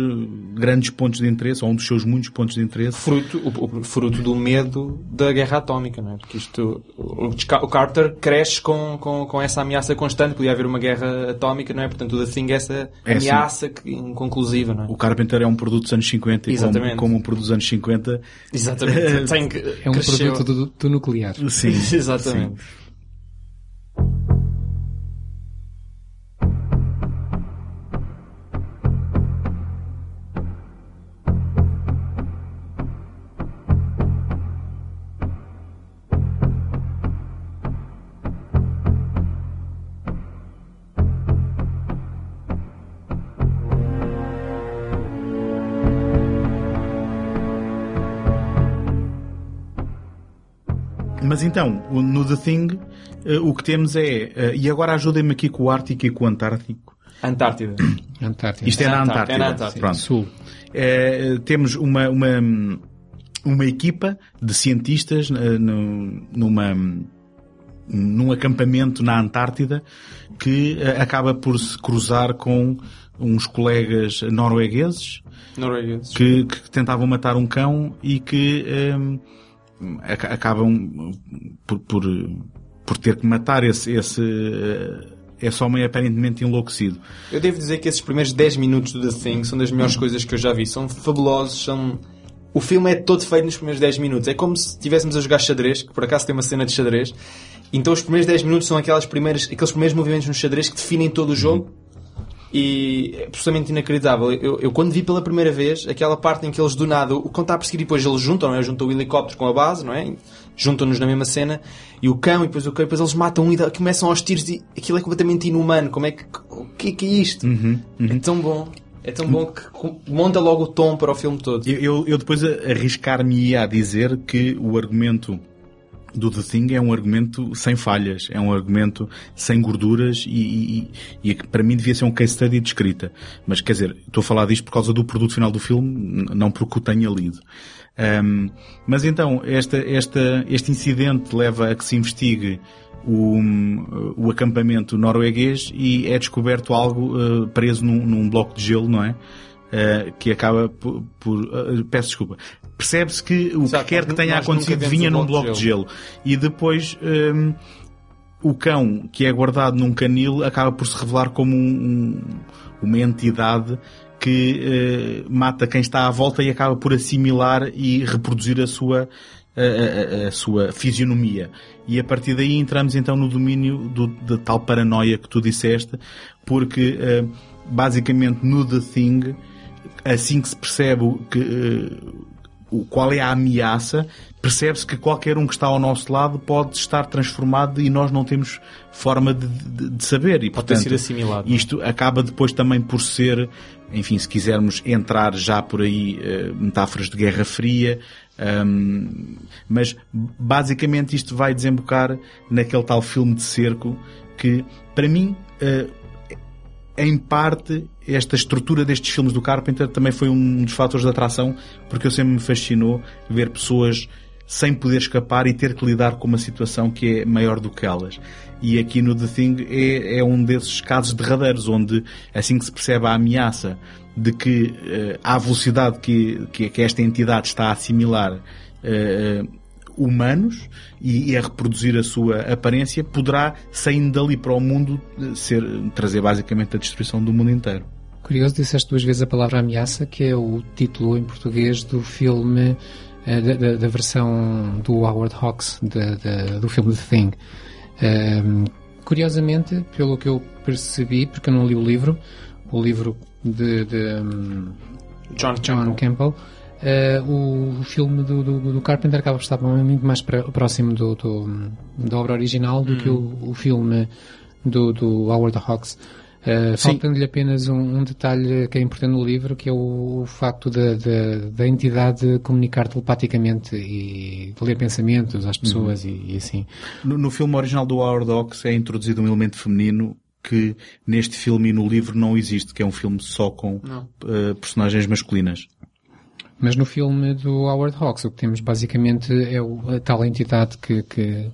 Speaker 3: grandes pontos de interesse, ou um dos seus muitos pontos de interesse.
Speaker 4: Fruto, o, fruto do medo da guerra atómica, não é? Porque isto, o, o Carter cresce com, com, com essa ameaça constante, podia haver uma guerra atómica, não é? Portanto, o The Thing é essa é ameaça que, inconclusiva, não é?
Speaker 3: O Carpenter é um produto dos anos 50 e como, como, um produto dos anos 50...
Speaker 4: Exatamente.
Speaker 2: Tem que, é um cresceu. produto do, do nuclear.
Speaker 3: Sim.
Speaker 4: Exatamente. Sim.
Speaker 3: Então, no The Thing, eh, o que temos é, eh, e agora ajudem-me aqui com o Ártico e com o Antártico.
Speaker 4: Antártida.
Speaker 2: Antártida.
Speaker 3: Isto é,
Speaker 4: É
Speaker 3: na
Speaker 4: Antártida,
Speaker 3: Antártida.
Speaker 4: é na Antártida.
Speaker 3: Pronto.
Speaker 2: Sul.
Speaker 3: Eh, temos uma, uma, uma equipa de cientistas no- numa, num acampamento na Antártida que acaba por se cruzar com uns colegas noruegueses
Speaker 4: Noruegueses.
Speaker 3: que, que tentavam matar um cão e que aca- acabam por, por, por ter que matar esse, esse, eh, esse homem aparentemente enlouquecido.
Speaker 4: Eu devo dizer que esses primeiros 10 minutos do The Thing são das melhores coisas que eu já vi. São fabulosos, são... O filme é todo feito nos primeiros 10 minutos. É como se estivéssemos a jogar xadrez, que por acaso tem uma cena de xadrez. Então os primeiros 10 minutos são aquelas primeiras, aqueles primeiros movimentos no xadrez que definem todo o jogo. E é absolutamente inacreditável. Eu, eu quando vi pela primeira vez, aquela parte em que eles do nada, o cão está a perseguir e depois eles juntam, não é? Juntam o helicóptero com a base, não é? Juntam-nos na mesma cena. E o cão, e depois o cão, e depois eles matam um e começam aos tiros e aquilo é completamente inumano. Como é que, o que é que é isto? É tão bom. É tão bom que monta logo o tom para o filme todo.
Speaker 3: Eu, eu, eu depois arriscar-me a dizer que o argumento do The Thing é um argumento sem falhas, é um argumento sem gorduras e, e, e é para mim devia ser um case study de escrita. Mas quer dizer, estou a falar disto por causa do produto final do filme, não porque o tenha lido. Ahm, mas então, esta, esta, este incidente leva a que se investigue o, o acampamento norueguês e é descoberto algo eh, preso num, num bloco de gelo, não é? Eh, que acaba por, por- eh, peço desculpa. Percebe-se que o
Speaker 4: Exato,
Speaker 3: que quer que tenha acontecido vinha num
Speaker 4: bloco de
Speaker 3: de gelo. E depois hum, o cão que é guardado num canil acaba por se revelar como um- um- uma entidade que eh, mata quem está à volta e acaba por assimilar e reproduzir a sua a, a- a- sua fisionomia. E a partir daí entramos então no domínio do, da tal paranoia que tu disseste, porque eh, basicamente no The Thing, assim que se percebe que, eh, o qual é a ameaça, percebe-se que qualquer um que está ao nosso lado pode estar transformado e nós não temos forma de, de- de saber. E,
Speaker 4: Pode
Speaker 3: portanto,
Speaker 4: sido assimilado. é?
Speaker 3: Isto acaba depois também por ser, enfim, se quisermos entrar já por aí, eh, metáforas de Guerra Fria, hum, mas basicamente isto vai desembocar naquele tal filme de cerco que, para mim, eh, em parte, esta estrutura destes filmes do Carpenter também foi um dos fatores de atração, porque eu sempre me fascinou ver pessoas sem poder escapar e ter que lidar com uma situação que é maior do que elas. E aqui no The Thing é, é um desses casos derradeiros, onde assim que se percebe a ameaça de que eh, à velocidade que, que, que esta entidade está a assimilar eh, humanos e, e a reproduzir a sua aparência, poderá, saindo dali para o mundo, eh, ser, trazer basicamente a destruição do mundo inteiro.
Speaker 2: Curioso, disseste duas vezes a palavra ameaça, que é o título em português do filme, eh, da, da- da versão do Howard Hawks, da- da- do filme The Thing. Ehm, curiosamente, pelo que eu percebi, porque eu não li o livro, o livro de, de, hum,
Speaker 4: John,
Speaker 2: John Campbell, eh, o, o filme do, do, do Carpenter acaba por estar muito mais pra- próximo do, do- da obra original do que o, o filme do, do Howard Hawks. Eh,
Speaker 3: Sim.
Speaker 2: Faltando-lhe apenas um, um detalhe que é importante no livro, que é o, o facto da, da, da entidade comunicar telepaticamente e ler pensamentos às pessoas e, e assim.
Speaker 3: No, no filme original do Howard Hawks é introduzido um elemento feminino que neste filme e no livro não existe, que é um filme só com eh, personagens masculinas.
Speaker 2: Mas no filme do Howard Hawks, o que temos basicamente é o- a tal entidade que, que,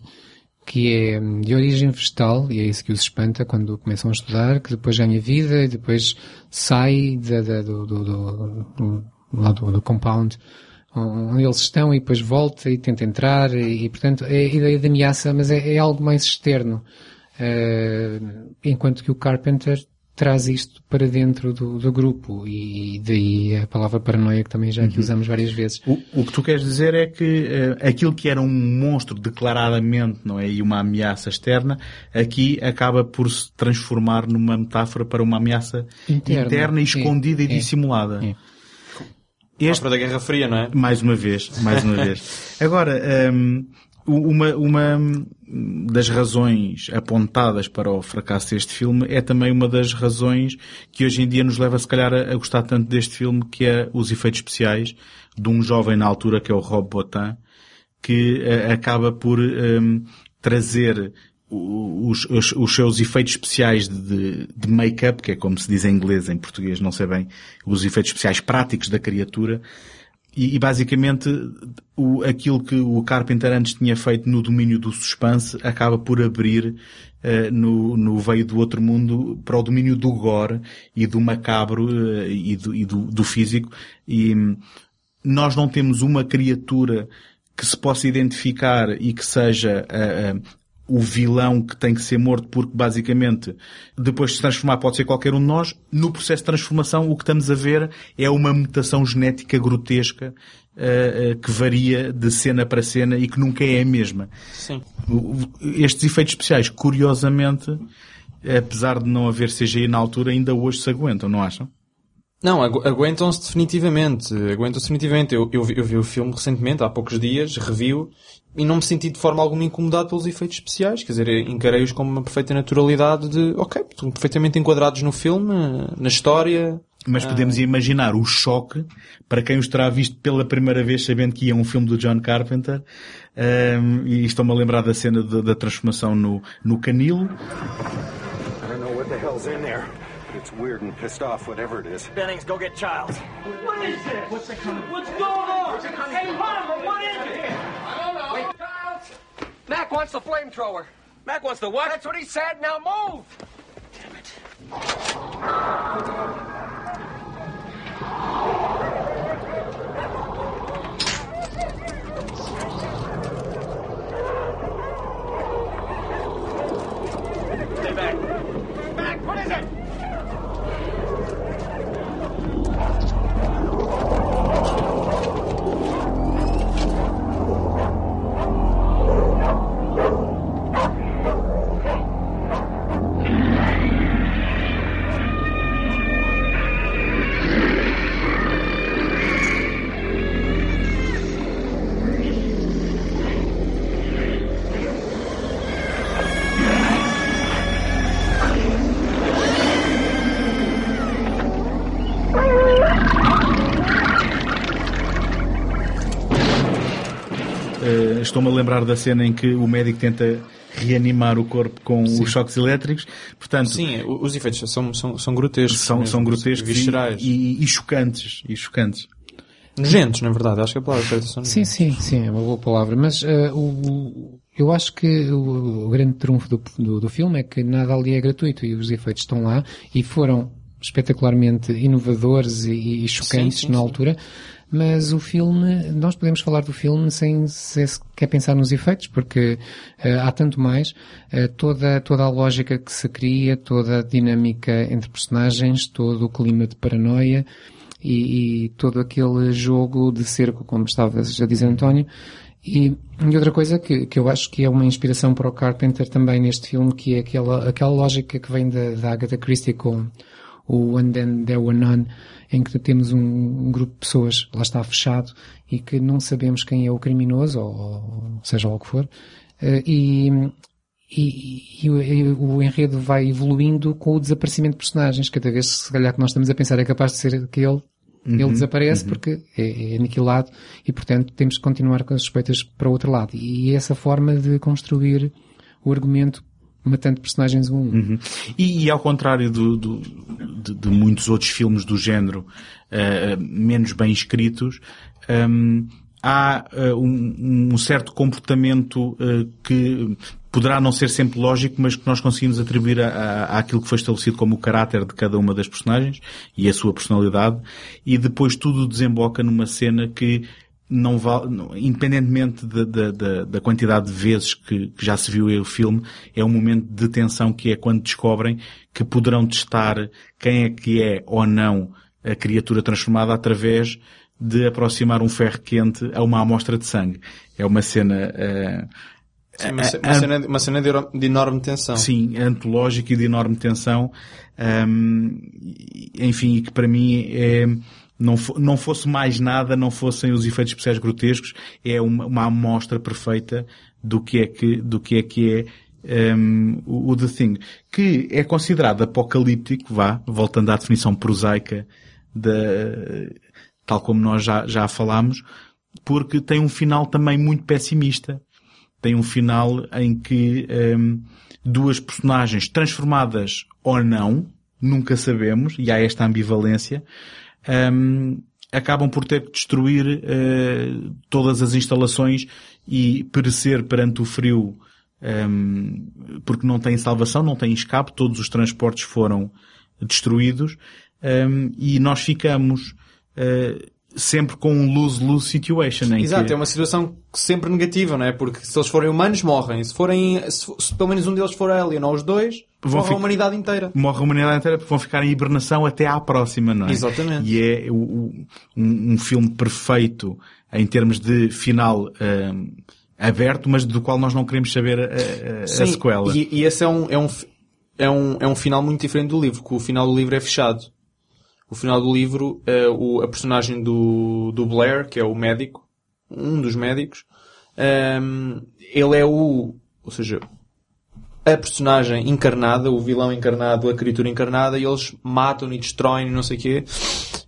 Speaker 2: que é de origem vegetal, e é isso que os espanta quando começam a estudar, que depois ganha vida e depois sai da, da- do, do, do, do, do, compound onde eles estão e depois volta e tenta entrar e, e, portanto é a ideia de ameaça, mas é, é algo mais externo. Eh, enquanto que o Carpenter traz isto para dentro do, do grupo e daí a palavra paranoia que também já aqui usamos várias vezes.
Speaker 3: O, o que tu queres dizer é que eh, aquilo que era um monstro declaradamente, não é, e uma ameaça externa, aqui acaba por se transformar numa metáfora para uma ameaça
Speaker 2: Interna.
Speaker 3: interna, e
Speaker 2: É,
Speaker 3: escondida e
Speaker 2: é,
Speaker 3: dissimulada.
Speaker 2: é.
Speaker 3: Este,
Speaker 4: Para da Guerra Fria, não é?
Speaker 3: mais uma vez, mais uma vez. Agora, hum, uma, uma das razões apontadas para o fracasso deste filme é também uma das razões que hoje em dia nos leva, se calhar, a, gostar tanto deste filme, que é os efeitos especiais de um jovem na altura, que é o Rob Bottin, que uh, acaba por um, trazer os, os, os, seus efeitos especiais de, de make-up, que é como se diz em inglês, em português não sei bem, os efeitos especiais práticos da criatura, e, e basicamente o, aquilo que o Carpenter antes tinha feito no domínio do suspense acaba por abrir uh, no, no veio do outro mundo para o domínio do gore e do macabro uh, e, do, e do, do físico. E um, nós não temos uma criatura que se possa identificar e que seja uh, o vilão que tem que ser morto porque basicamente depois de se transformar pode ser qualquer um de nós. No processo de transformação o que estamos a ver é uma mutação genética grotesca uh, uh, que varia de cena para cena e que nunca é a mesma.
Speaker 4: Sim.
Speaker 3: Estes efeitos especiais, curiosamente, apesar de não haver CGI na altura, ainda hoje se aguentam, não acham?
Speaker 4: Não, aguentam-se definitivamente. Aguentam-se definitivamente. Eu, eu, eu, vi o filme recentemente, há poucos dias, reviu, e não me senti de forma alguma incomodado pelos efeitos especiais. Quer dizer, encarei-os com uma perfeita naturalidade de, ok, estão perfeitamente enquadrados no filme, na história.
Speaker 3: Mas podemos ah. imaginar o choque para quem os terá visto pela primeira vez sabendo que ia um filme do John Carpenter. Um, e estou-me a lembrar da cena de, da transformação no, no canilo. I don't know what the hell's in there. It's weird and pissed off, whatever it is. Bennings, go get Childs. What is this? What's, What's going on? Hey, Palmer, what is it? Mac wants the flamethrower. Mac wants the what? That's what he said. Now move! Damn it. Estou-me a lembrar da cena em que o médico tenta reanimar o corpo com Sim. os choques elétricos. Portanto,
Speaker 4: Sim, os efeitos são, são, são grotescos.
Speaker 3: São, são grotescos viscerais. E, e, e, chocantes. E chocantes.
Speaker 4: Nojentos, na verdade. Acho que a palavra certa são
Speaker 2: Sim, sim, sim. É uma boa palavra. Mas uh, o, eu acho que o, o grande trunfo do, do, do filme é que nada ali é gratuito e os efeitos estão lá e foram espetacularmente inovadores e, e chocantes sim, sim, na altura. Mas o filme, nós podemos falar do filme sem sequer pensar nos efeitos, porque uh, há tanto mais. Uh, toda, toda a lógica que se cria, toda a dinâmica entre personagens, todo o clima de paranoia e, e todo aquele jogo de cerco, como estava a dizer António. E, e, outra coisa que, que eu acho que é uma inspiração para o Carpenter também neste filme, que é aquela, aquela lógica que vem da, da Agatha Christie com o And Then There Were None, em que temos um, um, grupo de pessoas, lá está fechado, e que não sabemos quem é o criminoso, ou, ou seja lá o que for, uh, e, e, e, o, e, o, enredo vai evoluindo com o desaparecimento de personagens. Cada vez, se calhar, que nós estamos a pensar é capaz de ser aquele, uhum, ele desaparece uhum. porque é, é, aniquilado e, portanto, temos que continuar com as suspeitas para o outro lado. E essa forma de construir o argumento matando personagens um um.
Speaker 3: Uhum. E, e, ao contrário do, do, de, de, muitos outros filmes do género uh, menos bem escritos, um, há uh, um, um, certo comportamento uh, que poderá não ser sempre lógico, mas que nós conseguimos atribuir a, àquilo que foi estabelecido como o caráter de cada uma das personagens e a sua personalidade, e depois tudo desemboca numa cena que não vale, independentemente da, da, da, quantidade de vezes que, que, já se viu o filme, é um momento de tensão que é quando descobrem que poderão testar quem é que é ou não a criatura transformada através de aproximar um ferro quente a uma amostra de sangue. É uma cena, uh,
Speaker 4: Sim, uma, uma, cena, uma cena de, de, enorme tensão.
Speaker 3: Sim, antológica e de enorme tensão. Um, enfim, e que para mim é, não, não fosse mais nada, não fossem os efeitos especiais grotescos, é uma, uma amostra perfeita do que é que, do que é que é um, o, The Thing, que é considerado apocalíptico, vá, voltando à definição prosaica da, tal como nós já, já falámos, porque tem um final também muito pessimista. Tem um final em que um, duas personagens transformadas ou não, nunca sabemos, e há esta ambivalência, um, acabam por ter que destruir uh, todas as instalações e perecer perante o frio um, porque não têm salvação, não têm escape, todos os transportes foram destruídos um, e nós ficamos uh, sempre com um lose-lose situation. Em
Speaker 4: Exato,
Speaker 3: que...
Speaker 4: é uma situação sempre negativa, não é? Porque se eles forem humanos, morrem. Se forem, se, se pelo menos um deles for alien ou os dois,
Speaker 3: Vão
Speaker 4: morre a humanidade inteira.
Speaker 3: Morre a humanidade inteira porque vão ficar em hibernação até à próxima, não é?
Speaker 4: Exatamente.
Speaker 3: E é um, um filme perfeito em termos de final um, aberto, mas do qual nós não queremos saber a, a- a
Speaker 4: Sim,
Speaker 3: sequela.
Speaker 4: E, e esse é um, é, um, é, um, é um final muito diferente do livro, que o final do livro é fechado. O final do livro, eh, o, a personagem do, do Blair, que é o médico, um dos médicos, ehm, ele é o, ou seja, a personagem encarnada, o vilão encarnado, a criatura encarnada, e eles matam e destroem e não sei o quê,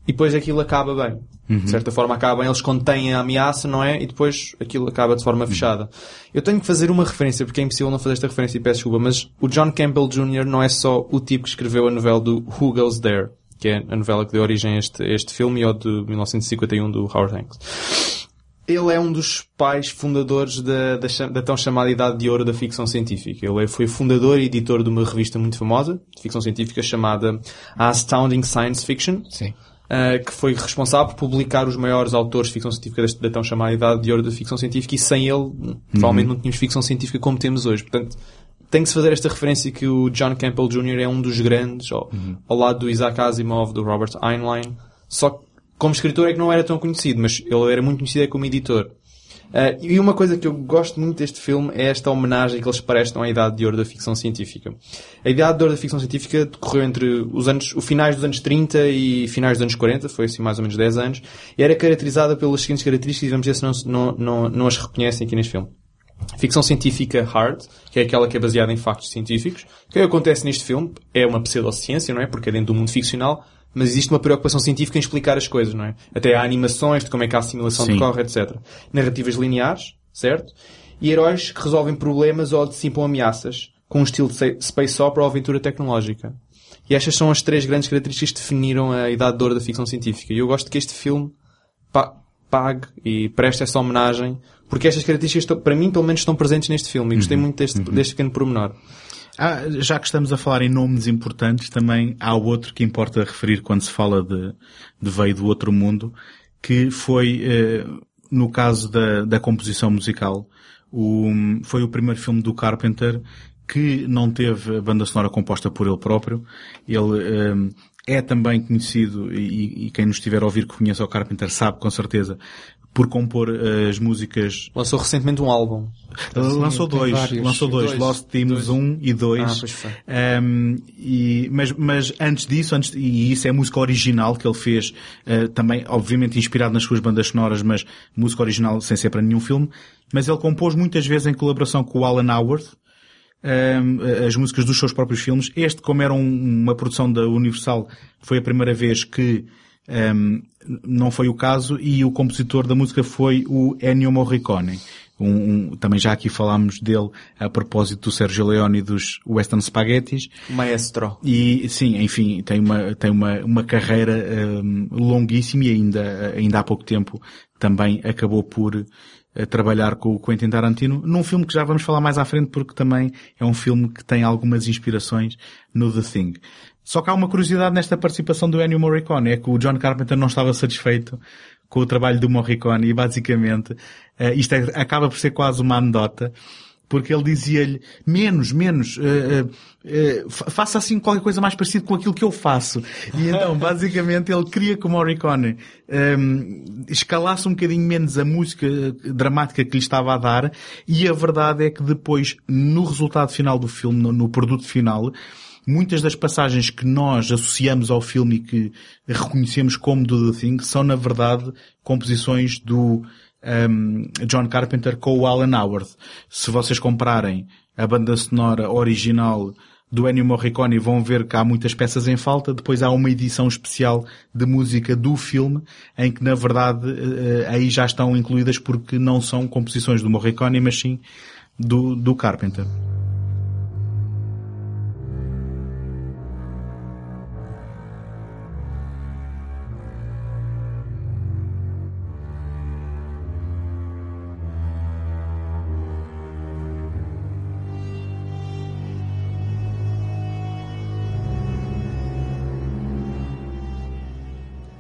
Speaker 4: e depois aquilo acaba bem. De certa forma acaba bem, eles contêm a ameaça, não é? E depois aquilo acaba de forma fechada. Eu tenho que fazer uma referência, porque é impossível não fazer esta referência e peço desculpa, mas o John Campbell Jr. não é só o tipo que escreveu a novela do Who Goes There, que é a novela que deu origem a este, a este filme e ao de 1951 do Howard Hanks. Ele é um dos pais fundadores da, da, da tão chamada Idade de Ouro da ficção científica. Ele é- foi fundador e editor de uma revista muito famosa de ficção científica chamada Astounding Science Fiction, uh, que foi responsável por publicar os maiores autores de ficção científica deste- da tão chamada Idade de Ouro da ficção científica e sem ele, provavelmente não tínhamos ficção científica como temos hoje. Portanto, tem que se fazer esta referência que o John Campbell Jr. é um dos grandes, ao, ao lado do Isaac Asimov, do Robert Heinlein. Só que, como escritor é que não era tão conhecido, mas ele era muito conhecido é como editor. Uh, e uma coisa que eu gosto muito deste filme é esta homenagem que eles prestam à Idade de Ouro da ficção científica. A Idade de Ouro da ficção científica decorreu entre os anos, os finais dos anos 30 e finais dos anos 40, foi assim mais ou menos 10 anos, e era caracterizada pelas seguintes características, vamos ver se não, não, não, não as reconhecem aqui neste filme. Ficção científica hard, que é aquela que é baseada em factos científicos. O que acontece neste filme é uma pseudociência, não é? Porque é dentro do mundo ficcional, mas existe uma preocupação científica em explicar as coisas, não é? Até há animações de como é que a assimilação
Speaker 3: Sim.
Speaker 4: decorre, etc. Narrativas lineares, certo? E heróis que resolvem problemas ou dissipam ameaças, com um estilo de space opera ou aventura tecnológica. E estas são as três grandes características que definiram a idade de ouro da ficção científica. E eu gosto que este filme pa- pague e preste essa homenagem, porque estas características, para mim, pelo menos, estão presentes neste filme. E gostei muito deste, deste pequeno pormenor.
Speaker 3: Ah, já que estamos a falar em nomes importantes, também há outro que importa referir quando se fala de, de veio do outro mundo, que foi, eh, no caso da, da composição musical, o, foi o primeiro filme do Carpenter que não teve a banda sonora composta por ele próprio. Ele eh, é também conhecido, e, e quem nos estiver a ouvir que conhece o Carpenter sabe com certeza, por compor eh, as músicas
Speaker 4: Lançou recentemente um álbum.
Speaker 3: lançou dois, lançou dois,
Speaker 4: Dois.
Speaker 3: Lost
Speaker 4: Dois.
Speaker 3: 1 e 2.
Speaker 4: Ah, pois foi.
Speaker 3: Um, e, mas, mas antes disso, antes, e isso é música original que ele fez, eh, também, obviamente inspirado nas suas bandas sonoras, mas música original sem ser para nenhum filme, mas ele compôs muitas vezes em colaboração com o Alan Howard, um, as músicas dos seus próprios filmes. Este, como era um- uma produção da Universal, foi a primeira vez que um, não foi o caso e o compositor da música foi o Ennio Morricone. Um, um- também já aqui falámos dele a propósito do Sergio Leone e dos Western Spaghettis.
Speaker 4: Maestro.
Speaker 3: E sim, enfim, tem uma, tem uma, uma carreira um, longuíssima e ainda, ainda há pouco tempo também acabou por eh, trabalhar com o Quentin Tarantino num filme que já vamos falar mais à frente porque também é um filme que tem algumas inspirações no The Thing. Só que há uma curiosidade nesta participação do Ennio Morricone, é que o John Carpenter não estava satisfeito com o trabalho do Morricone e basicamente eh, isto é- acaba por ser quase uma anedota porque ele dizia-lhe menos, menos, eh, eh, fa- faça assim qualquer coisa mais parecida com aquilo que eu faço. E então, basicamente, ele queria que o Morricone ehm, escalasse um bocadinho menos a música eh, dramática que lhe estava a dar e a verdade é que depois, no resultado final do filme, no, no produto final, muitas das passagens que nós associamos ao filme e que reconhecemos como do The Thing são, na verdade, composições do um, John Carpenter com o Alan Howard. Se vocês comprarem a banda sonora original do Ennio Morricone vão ver que há muitas peças em falta. Depois há uma edição especial de música do filme em que na verdade eh, aí já estão incluídas porque não são composições do Morricone, mas sim do, do Carpenter.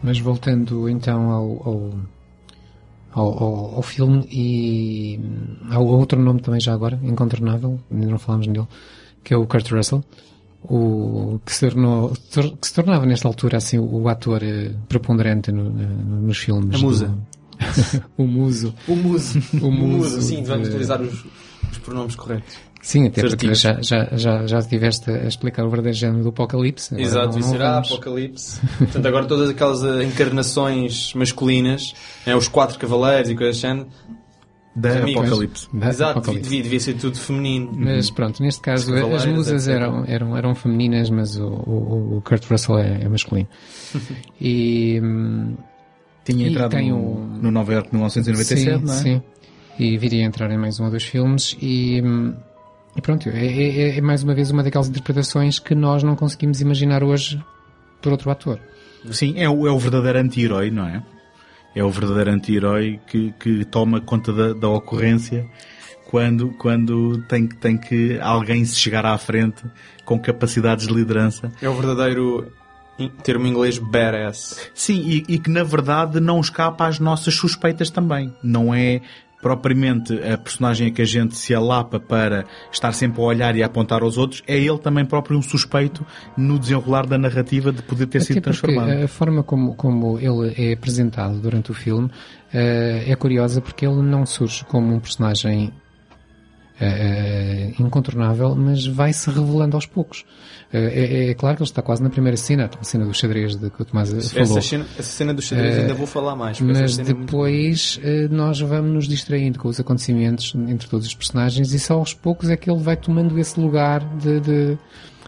Speaker 2: Mas voltando então ao, ao, ao, ao, ao filme e há outro nome também já agora, incontornável, ainda não falámos nele, que é o Kurt Russell, o, que, se tornou, que se tornava nesta altura assim o, ator eh, preponderante no, no, nos filmes.
Speaker 4: A musa.
Speaker 2: Do, o muso.
Speaker 4: O muso.
Speaker 2: O
Speaker 4: O muso,
Speaker 2: muso
Speaker 4: sim, vamos
Speaker 2: de-
Speaker 4: utilizar os pronomes corretos.
Speaker 2: Sim, até porque já, já, já, já estiveste a explicar o verdadeiro género do Apocalipse. agora
Speaker 4: Exato,
Speaker 2: não-
Speaker 4: isso
Speaker 2: não
Speaker 4: será
Speaker 2: vamos-
Speaker 4: Apocalipse. Portanto, agora todas aquelas eh, encarnações masculinas, né, os quatro cavaleiros e coisas assim.
Speaker 3: Da
Speaker 4: amigos.
Speaker 3: Apocalipse.
Speaker 2: da
Speaker 4: Exato,
Speaker 2: Apocalipse.
Speaker 4: devia, devia ser tudo feminino.
Speaker 2: Mas pronto, neste caso as musas
Speaker 4: etc.
Speaker 2: eram, eram, eram femininas, mas o, o, o Kurt Russell é, é masculino. e, hum,
Speaker 3: Tinha
Speaker 2: E
Speaker 3: entrado
Speaker 2: tem
Speaker 3: no,
Speaker 2: um-
Speaker 3: no Nova York 1997,
Speaker 2: sim,
Speaker 3: não é?
Speaker 2: sim. E viria a entrar em mais um ou dois filmes e, hum, e pronto, é, é, é mais uma vez uma daquelas interpretações que nós não conseguimos imaginar hoje por outro ator.
Speaker 3: Sim, é o, é o verdadeiro anti-herói, não é? É o verdadeiro anti-herói que, que toma conta da, da ocorrência quando, quando tem, que- tem que alguém se chegar à frente com capacidades de liderança.
Speaker 4: É o verdadeiro termo em inglês badass.
Speaker 3: Sim, e, e que na verdade não escapa às nossas suspeitas também. Não é propriamente a personagem a que a gente se alapa para estar sempre a olhar e a apontar aos outros, é ele também próprio um suspeito no desenrolar da narrativa de poder ter
Speaker 2: Até
Speaker 3: sido transformado.
Speaker 2: a forma como, como ele é apresentado durante o filme eh, é curiosa porque ele não surge como um personagem eh, incontornável, mas vai-se revelando aos poucos. Eh, é, é claro que ele está quase na primeira cena, a cena do xadrez de que o Tomás falou.
Speaker 4: Essa cena, essa cena dos xadrez ainda vou falar mais.
Speaker 2: Mas
Speaker 4: cena é muito
Speaker 2: depois eh, nós vamos nos distraindo com os acontecimentos entre todos os personagens e só aos poucos é que ele vai tomando esse lugar de, de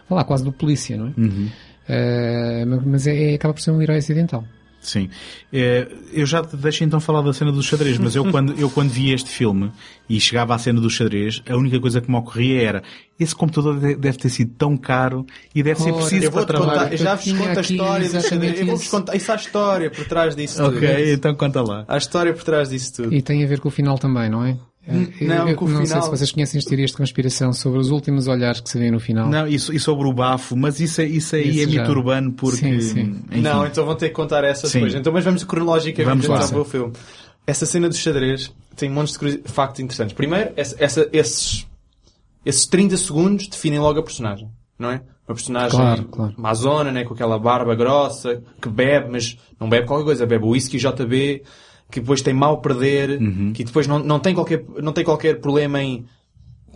Speaker 2: lá, quase do polícia, não é?
Speaker 3: Uhum.
Speaker 2: Eh, mas é, é- acaba por ser um herói acidental.
Speaker 3: Sim. É, eu já te deixo então falar da cena do xadrez, mas eu quando, eu quando vi este filme e chegava à cena do xadrez, a única coisa que me ocorria era esse computador de- deve ter sido tão caro e deve ser preciso
Speaker 4: Eu
Speaker 3: para trabalhar.
Speaker 4: contar, eu já vos conto a história do xadrez. Eu vou-vos contar, isso há história por trás disso tudo.
Speaker 3: Ok, então conta lá.
Speaker 4: Há história por trás disso tudo.
Speaker 2: E tem a ver com o final também, não é? Eu-
Speaker 4: não,
Speaker 2: eu, não sei
Speaker 4: final-
Speaker 2: se vocês conhecem as teorias de conspiração sobre os últimos olhares que se vê no final.
Speaker 3: Não, isso, e sobre o bafo, mas isso, é- isso aí
Speaker 2: Isso
Speaker 3: é
Speaker 2: já.
Speaker 3: mito urbano porque.
Speaker 2: Sim, sim.
Speaker 4: Não, então vão ter que contar essa
Speaker 3: Sim.
Speaker 4: depois. Então, mas vamos cronologicamente
Speaker 3: Vamos lá.
Speaker 4: para o filme. Essa cena do xadrez tem montes de curiosi- factos interessantes. Primeiro, essa, essa- esses, esses 30 segundos definem logo a personagem, não é? Uma personagem
Speaker 2: Claro, claro.
Speaker 4: amazona, né, com aquela barba grossa, que bebe, mas não bebe qualquer coisa, bebe whisky JB, que depois tem mal perder,
Speaker 3: Uhum.
Speaker 4: que depois não, não, tem qualquer, não tem qualquer problema em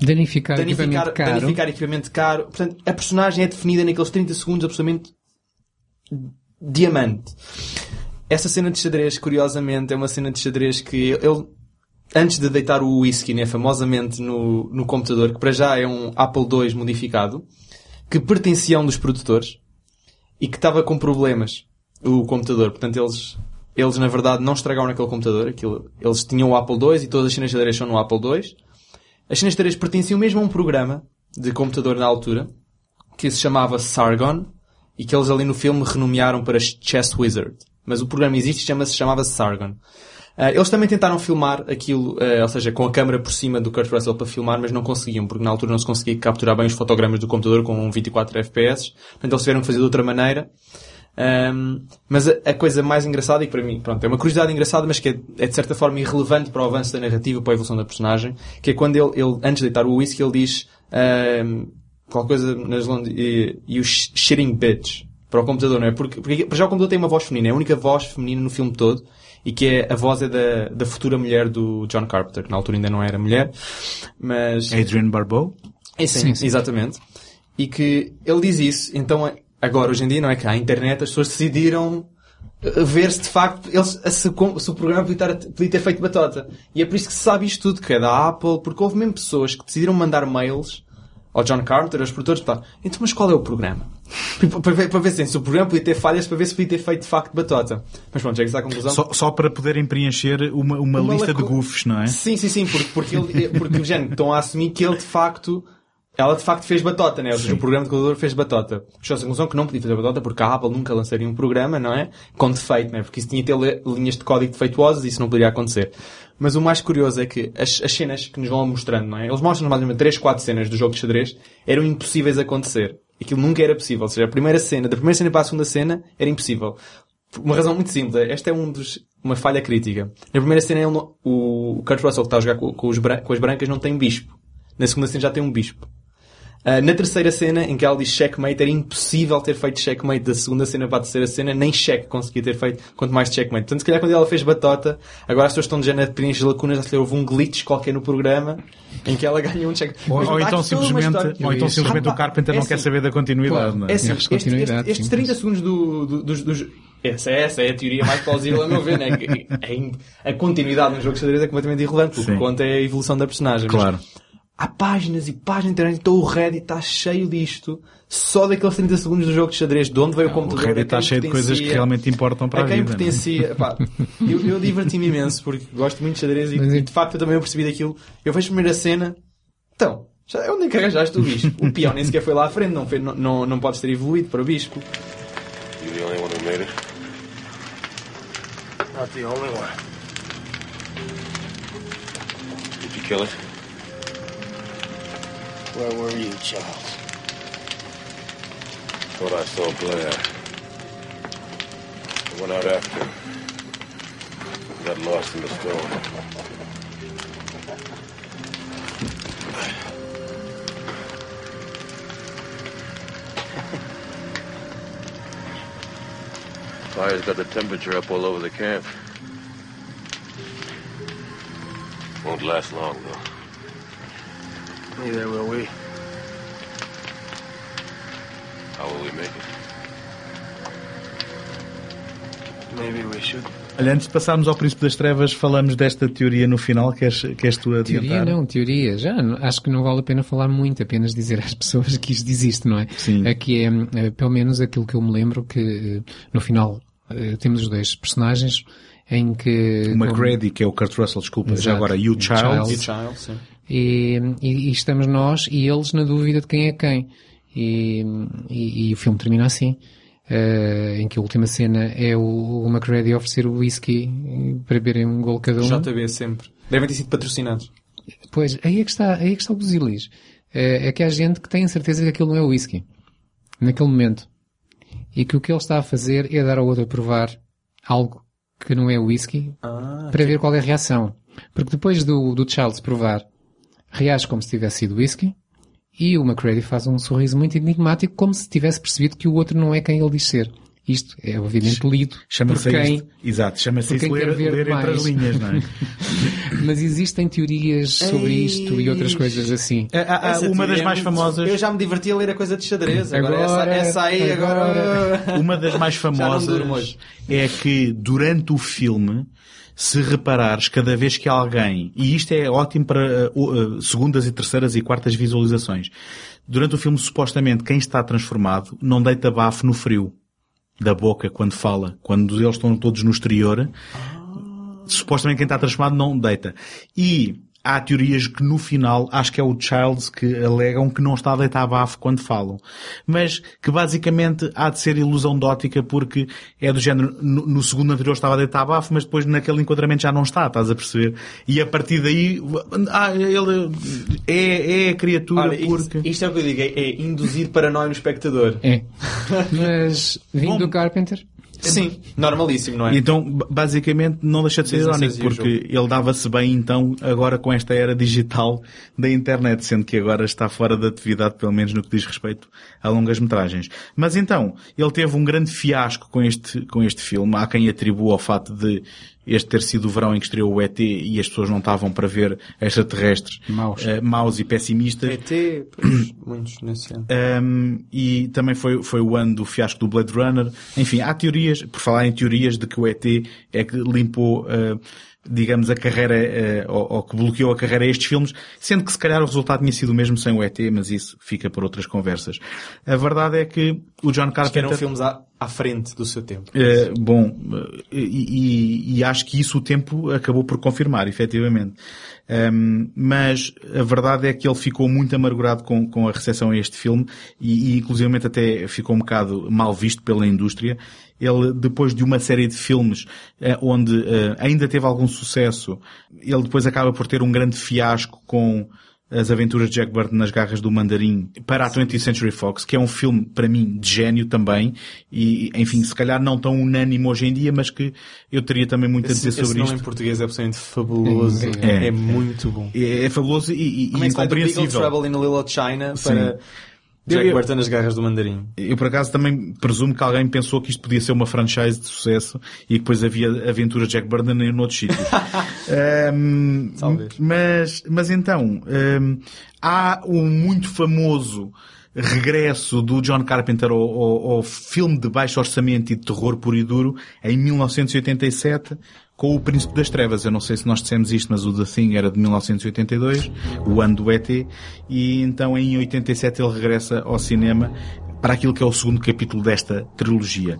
Speaker 2: Danificar,
Speaker 4: danificar,
Speaker 2: equipamento caro.
Speaker 4: danificar equipamento caro. Portanto, a personagem é definida naqueles 30 segundos absolutamente diamante. Essa cena de xadrez, curiosamente, é uma cena de xadrez que ele, antes de deitar o whisky, né, famosamente no, no computador, que para já é um Apple II modificado, que pertencia a um dos produtores e que estava com problemas, o computador. Portanto, eles, eles na verdade não estragaram naquele computador. Aquilo, eles tinham o Apple II e todas as xadrez são no Apple II. As xadrez pertenciam mesmo a um programa de computador na altura, que se chamava Sargon, e que eles ali no filme renomearam para Chess Wizard. Mas o programa existe e chama-se, chamava-se Sargon. Ah, eles também tentaram filmar aquilo, ah, ou seja, com a câmera por cima do Kurt Russell para filmar, mas não conseguiam, porque na altura não se conseguia capturar bem os fotogramas do computador com 24 FPS. Portanto, eles tiveram que fazer de outra maneira. Ahm, mas a, a coisa mais engraçada, e para mim, pronto, é uma curiosidade engraçada, mas que é, é de certa forma irrelevante para o avanço da narrativa, para a evolução da personagem, que é quando ele, ele antes de deitar o whisky, ele diz ahm, qualquer coisa nas Lond e, o sh- shitting bitch para o computador, não é? Porque, porque para já o computador tem uma voz feminina, é a única voz feminina no filme todo, e que é a voz é da, da futura mulher do John Carpenter, que na altura ainda não era mulher, mas...
Speaker 3: Adrian Barbeau?
Speaker 4: É, sim,
Speaker 2: Sim, sim.
Speaker 4: exatamente. E que ele diz isso, então agora hoje em dia não é que há internet, as pessoas decidiram eh, ver se de facto eles, se, o- programa podia ter, podia ter feito batota. E é por isso que se sabe isto tudo, que é da Apple, porque houve mesmo pessoas que decidiram mandar mails ao John Carpenter, aos produtores, tá. Então, mas qual é o programa? para, ver, para ver se o programa podia ter falhas, para ver se podia ter feito de facto batota. Mas pronto, chega-se à conclusão.
Speaker 3: Só, só para poderem preencher uma, uma,
Speaker 4: Uma
Speaker 3: lista
Speaker 4: lacu-
Speaker 3: de goofs, não é?
Speaker 4: Sim, sim, sim, porque, porque, ele, porque género, estão a assumir que ele de facto, ela de facto fez batota, né? Ou seja, o programa de computador fez batota. Chegou-se à conclusão que não podia fazer batota porque a Apple nunca lançaria um programa, não é? Com defeito, né? Porque isso tinha que ter linhas de código defeituosas e isso não poderia acontecer. Mas o mais curioso é que as, as cenas que nos vão mostrando, não é? Eles mostram mais ou menos 3, 4 cenas do jogo de xadrez eram impossíveis a acontecer. Aquilo nunca era possível. Ou seja, a primeira cena, da primeira cena para a segunda cena, era impossível. Por uma razão muito simples. é, Esta é um dos, uma falha crítica. Na primeira cena, ele o, o Kurt Russell que está a jogar com, com os com as brancas não tem bispo. Na segunda cena já tem um bispo. Ah, na terceira cena, em que ela diz checkmate, era impossível ter feito checkmate da segunda cena para a terceira cena, nem check conseguia ter feito, quanto mais checkmate. Portanto, se calhar quando ela fez batota, agora as pessoas estão de género a preencher lacunas, acho que houve um glitch qualquer no programa, em que ela ganhou um check.
Speaker 3: Ou,
Speaker 4: Mas
Speaker 3: ou então
Speaker 4: aqui toda uma
Speaker 3: simplesmente, ou então simplesmente
Speaker 4: Ah,
Speaker 3: o Carpenter
Speaker 4: é
Speaker 3: não quer
Speaker 4: assim.
Speaker 3: saber da continuidade,
Speaker 2: Claro.
Speaker 4: É
Speaker 3: é?
Speaker 4: assim,
Speaker 2: de
Speaker 4: estes,
Speaker 2: continuidade,
Speaker 4: estes, estes
Speaker 2: sim.
Speaker 4: 30 segundos do, do- dos, dos- essa, essa é a teoria mais plausível a meu ver, né? A, in- a continuidade no jogo de xadrez é completamente irrelevante, o que
Speaker 3: Sim.
Speaker 4: conta é a evolução da personagem. Mas
Speaker 3: Claro.
Speaker 4: Há páginas e páginas na internet, então o Reddit está cheio disto, só daqueles 30 segundos do jogo de xadrez, de onde veio o
Speaker 3: O
Speaker 4: computador,
Speaker 3: Reddit está cheio de coisas que realmente importam para a,
Speaker 4: a quem
Speaker 3: vida. é?
Speaker 4: pertencia. Pá, eu, eu diverti-me imenso porque gosto muito de xadrez e,
Speaker 2: Mas
Speaker 4: e de facto eu também eu percebi daquilo. Eu vejo a primeira cena, então, já, onde é que arranjaste o bispo? O peão nem sequer foi lá à frente, não, foi, não, não, não podes ter evoluído para o bispo.
Speaker 5: You the only one who made it?
Speaker 6: Not the only one.
Speaker 5: Did you kill it?
Speaker 6: Where were you, Charles?
Speaker 5: Thought I saw Blair. I went out after him. Got lost in the storm. Fire's got the temperature up all over the camp. Won't last long, though.
Speaker 6: Neither will we.
Speaker 5: How will we make it?
Speaker 6: Maybe we should.
Speaker 3: Olha, antes de passarmos ao Príncipe das Trevas, falamos desta teoria no final. Queres, queres tu adiantar?
Speaker 2: Teoria não, teoria. Já acho que não vale a pena falar muito, apenas dizer às pessoas que isto existe, não é?
Speaker 3: Sim.
Speaker 2: Aqui é, eh, pelo menos aquilo que eu me lembro, que eh, no final eh, temos os dois personagens em que...
Speaker 3: O McGrady, que é o Kurt Russell, desculpa, já
Speaker 2: Exato.
Speaker 3: agora, e o
Speaker 2: O
Speaker 3: Child.
Speaker 4: E o.
Speaker 2: E, e- estamos nós e eles na dúvida de quem é quem. E, e- e o filme termina assim, eh, em que a última cena é o, o McReady oferecer o whisky para beberem um gol cada um.
Speaker 4: JB sempre. Devem ter sido patrocinados.
Speaker 2: Pois, aí é que está, aí é que está o busilis. É, é que há gente que tem a certeza que aquilo não é whisky. Naquele momento. E que o que ele está a fazer é dar ao outro a provar algo que não é whisky
Speaker 4: Ah,
Speaker 2: para ver qual é a reação. Porque depois do, do Charles provar, reage como se tivesse sido whisky e o McCready faz um sorriso muito enigmático como se tivesse percebido que o outro não é quem ele diz ser. Isto é obviamente lido por
Speaker 3: Chama-se
Speaker 2: quem,
Speaker 3: isto. Exato, chama-se isso ler, ler entre
Speaker 2: mais.
Speaker 3: as linhas, não é?
Speaker 2: mas existem teorias sobre isto e outras coisas assim.
Speaker 3: Ah, ah,
Speaker 4: Essa
Speaker 3: uma das
Speaker 4: é
Speaker 3: mais famosas.
Speaker 4: Eu já me diverti a ler a coisa de xadrez. Agora,
Speaker 2: Agora,
Speaker 4: essa, essa aí, agora...
Speaker 3: Uma das mais famosas é que durante o filme, se reparares, cada vez que alguém, e isto é ótimo para uh, uh, segundas e terceiras e quartas visualizações, durante o filme, supostamente, quem está transformado não deita bafo no frio da boca quando fala. Quando eles estão todos no exterior, supostamente quem está transformado não deita. E há teorias que no final, acho que é o Childs que alegam que não está a deitar bafo quando falam. Mas que basicamente há de ser ilusão de ótica porque é do género, no, no segundo anterior estava a deitar bafo, mas depois naquele enquadramento já não está, estás a perceber? E a partir daí, ah, ele é, é a criatura
Speaker 4: Olha,
Speaker 3: porque...
Speaker 4: isto, isto é o que eu digo, é, é induzir paranoia no espectador.
Speaker 2: É. Mas, vindo
Speaker 3: Bom.
Speaker 2: do Carpenter,
Speaker 4: Sim, normalíssimo, não é?
Speaker 3: Então, basicamente, não deixa de ser irónico, porque ele dava-se bem, então, agora com esta era digital da internet, sendo que agora está fora da atividade, pelo menos no que diz respeito a longas metragens. Mas então, ele teve um grande fiasco com este, com este filme. Há quem atribua ao fato de este ter sido o verão em que estreou o ET e as pessoas não estavam para ver extraterrestres
Speaker 2: Maus.
Speaker 3: eh, maus e pessimistas.
Speaker 4: ET, pois, muitos nesse ano.
Speaker 3: Um, e também foi, foi o ano do fiasco do Blade Runner. Enfim, há teorias teorias, por falar em teorias de que o ET é que limpou, uh, digamos, a carreira, uh, ou, ou, que bloqueou a carreira a estes filmes, sendo que se calhar o resultado tinha sido o mesmo sem o ET, mas isso fica por outras conversas. A verdade é que o John Carpenter...
Speaker 4: Acho que eram filmes à, à frente do seu tempo.
Speaker 3: Uh, bom, e, e, e, acho que isso o tempo acabou por confirmar, efetivamente. Um, mas a verdade é que ele ficou muito amargurado com, com a recepção a este filme e, e inclusive até ficou um bocado mal visto pela indústria. Ele, depois de uma série de filmes uh, onde uh, ainda teve algum sucesso, ele depois acaba por ter um grande fiasco com as Aventuras de Jack Burton nas Garras do Mandarim para a 20th Century Fox, que é um filme, para mim, de gênio também, e, enfim, se calhar não tão unânime hoje em dia, mas que eu teria também muito
Speaker 4: esse,
Speaker 3: a dizer sobre
Speaker 4: esse
Speaker 3: isto.
Speaker 4: em português é absolutamente fabuloso. É, é, é muito bom.
Speaker 3: É, é fabuloso e, e
Speaker 4: Como é que
Speaker 3: incompreensível.
Speaker 4: Eagle Trouble in Little China para Jack Burton nas Garras do Mandarim.
Speaker 3: Eu, por acaso, também presumo que alguém pensou que isto podia ser uma franchise de sucesso e que depois havia aventuras de Jack Burton em noutros sítios. Ahm,
Speaker 4: Talvez.
Speaker 3: mas, mas então, ahm, há um muito famoso regresso do John Carpenter ao, ao- ao filme de baixo orçamento e de terror puro e duro em 1987 com o Príncipe das Trevas. Eu não sei se nós dissemos isto, mas o The Thing era de 1982, o ano do ET, e então em 87 ele regressa ao cinema para aquilo que é o segundo capítulo desta trilogia.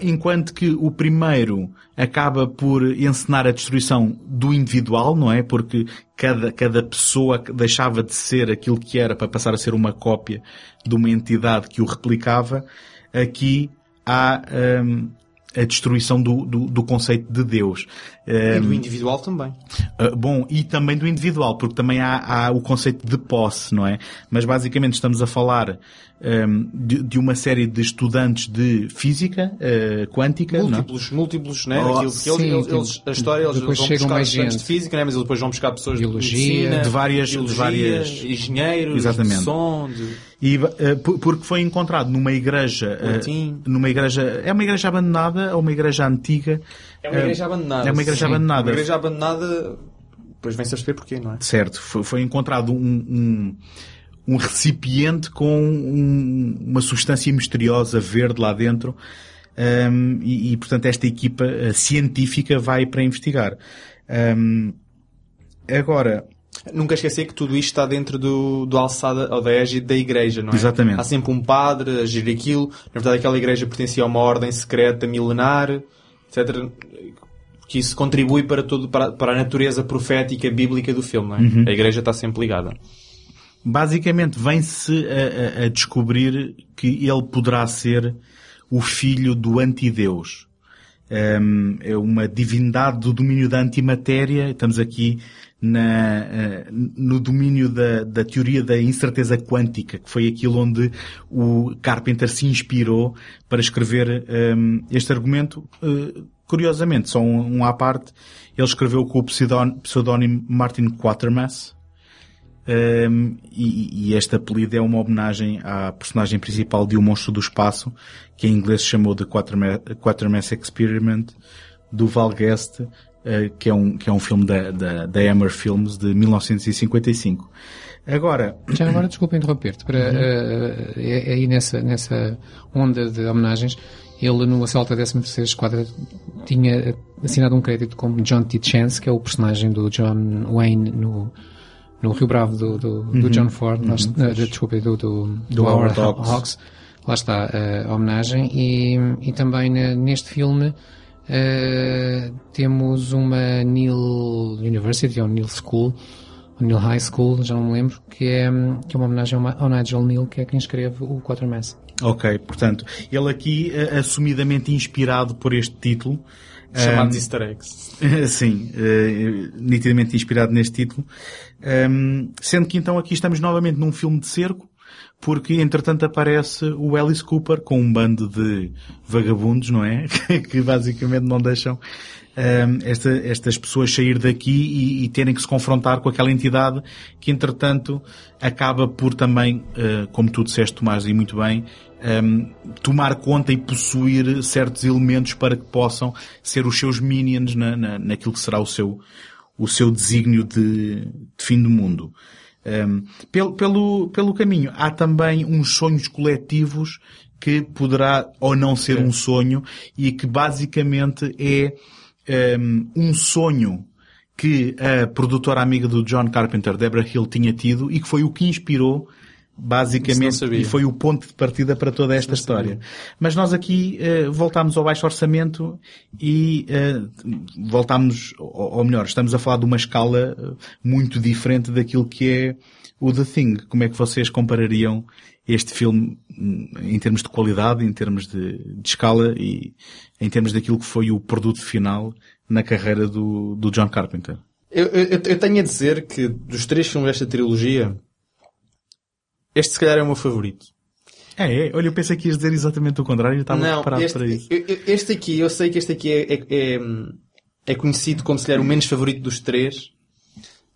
Speaker 3: Enquanto que o primeiro acaba por encenar a destruição do individual, não é? Porque cada, cada pessoa deixava de ser aquilo que era para passar a ser uma cópia de uma entidade que o replicava. Aqui há hum, a destruição do, do, do conceito de Deus.
Speaker 4: E do individual também.
Speaker 3: Uh, bom, e também do individual, porque também há, há o conceito de posse, não é? Mas basicamente estamos a falar um, de, de uma série de estudantes de física uh, quântica, não é?
Speaker 4: Múltiplos, múltiplos, né?
Speaker 3: Oh,
Speaker 4: Aquilo
Speaker 2: sim,
Speaker 4: eles, eles- a história, eles
Speaker 2: depois
Speaker 4: vão
Speaker 2: chegam
Speaker 4: buscar
Speaker 2: mais
Speaker 4: estudantes
Speaker 2: gente.
Speaker 4: de física, né? Mas eles depois vão buscar pessoas
Speaker 2: Biologia,
Speaker 4: de medicina,
Speaker 3: de várias- de
Speaker 4: biologia,
Speaker 3: várias-
Speaker 4: engenheiros,
Speaker 3: Exatamente.
Speaker 4: de som, de...
Speaker 3: E, uh, por- porque foi encontrado numa igreja, uh, numa igreja, é uma igreja abandonada ou uma igreja antiga?
Speaker 4: É uma igreja abandonada.
Speaker 3: É uma igreja
Speaker 4: sim.
Speaker 3: abandonada.
Speaker 4: Uma igreja abandonada, depois vem-se a perceber porquê, não é?
Speaker 3: Certo, foi, foi encontrado um, um, um recipiente com um- uma substância misteriosa verde lá dentro um, e, e, portanto, esta equipa científica vai para investigar. Um, agora,
Speaker 4: Nunca esquecer que tudo isto está dentro do, do alçada ou da égide da igreja, não é?
Speaker 3: Exatamente.
Speaker 4: Há sempre um padre a gerir aquilo. Na verdade, aquela igreja pertencia a uma ordem secreta milenar, etc. Que isso contribui para, todo, para, para a natureza profética bíblica do filme, não é?
Speaker 3: Uhum.
Speaker 4: A igreja está sempre ligada.
Speaker 3: basicamente vem-se a, a- descobrir que ele poderá ser o filho do antideus. Um, é uma divindade do domínio da antimatéria. Estamos aqui na, eh, no domínio da, da teoria da incerteza quântica, que foi aquilo onde o Carpenter se inspirou para escrever um, este argumento. Eh, curiosamente, só um, um à parte, ele escreveu com o pseudón- pseudónimo Martin Quatermass, um, e, e este apelido é uma homenagem à personagem principal de O Monstro do Espaço, que em inglês se chamou Quatermass, Quatermass Experiment, do Val Guest, uh, que, é um, que é um filme da, da, da Hammer Films de 1955. Agora,
Speaker 2: Já agora, desculpa interromper-te, para, eh, eh, aí nessa, nessa onda de homenagens, ele no Assalto à 13ª Esquadra tinha assinado um crédito como John T. Chance, que é o personagem do John Wayne no, no Rio Bravo do, do, do John Ford, lá está- eh, desculpa, do, do, do,
Speaker 3: Howard Hawks.
Speaker 2: Hawks. Lá está eh, a homenagem e, e também ne- neste filme eh, temos uma Neil University ou Neil School Neil High School, já não me lembro, que é, que é uma homenagem ao, Nigel Neal, que é quem escreve o Quatermass.
Speaker 3: Ok, portanto, ele aqui eh, assumidamente inspirado por este título.
Speaker 4: Chamados
Speaker 3: Ahm,
Speaker 4: easter eggs.
Speaker 3: Sim, eh, nitidamente inspirado neste título. Ahm, sendo que então aqui estamos novamente num filme de cerco, porque entretanto aparece o Alice Cooper com um bando de vagabundos, não é? que basicamente não deixam ahm, esta- estas pessoas sair daqui e, e terem que se confrontar com aquela entidade que entretanto acaba por também, eh, como tu disseste Tomás e muito bem, ahm, tomar conta e possuir certos elementos para que possam ser os seus minions na, na, naquilo que será o seu, o seu desígnio de, de fim do mundo. Um, pelo, pelo, pelo caminho, há também uns sonhos coletivos que poderá ou não ser um sonho e que basicamente é um, um sonho que a produtora amiga do John Carpenter, Deborah Hill, tinha tido e que foi o que inspirou basicamente
Speaker 4: sabia.
Speaker 3: e foi o ponto de partida para toda esta história. Mas nós aqui eh, voltámos ao baixo orçamento e eh, voltámos, ou, ou melhor, estamos a falar de uma escala eh, muito diferente daquilo que é o The Thing. Como é que vocês comparariam este filme hum, em termos de qualidade, em termos de, de escala e em termos daquilo que foi o produto final na carreira do, do John Carpenter?
Speaker 4: Eu, eu, eu tenho a dizer que dos três filmes desta trilogia, este se calhar é o meu favorito.
Speaker 3: É, é. Olha, eu pensei que ias dizer exatamente o contrário e estava
Speaker 4: Não,
Speaker 3: preparado
Speaker 4: este,
Speaker 3: para isso.
Speaker 4: este aqui, eu sei que este aqui é, é, é, é conhecido como se calhar o menos favorito dos três.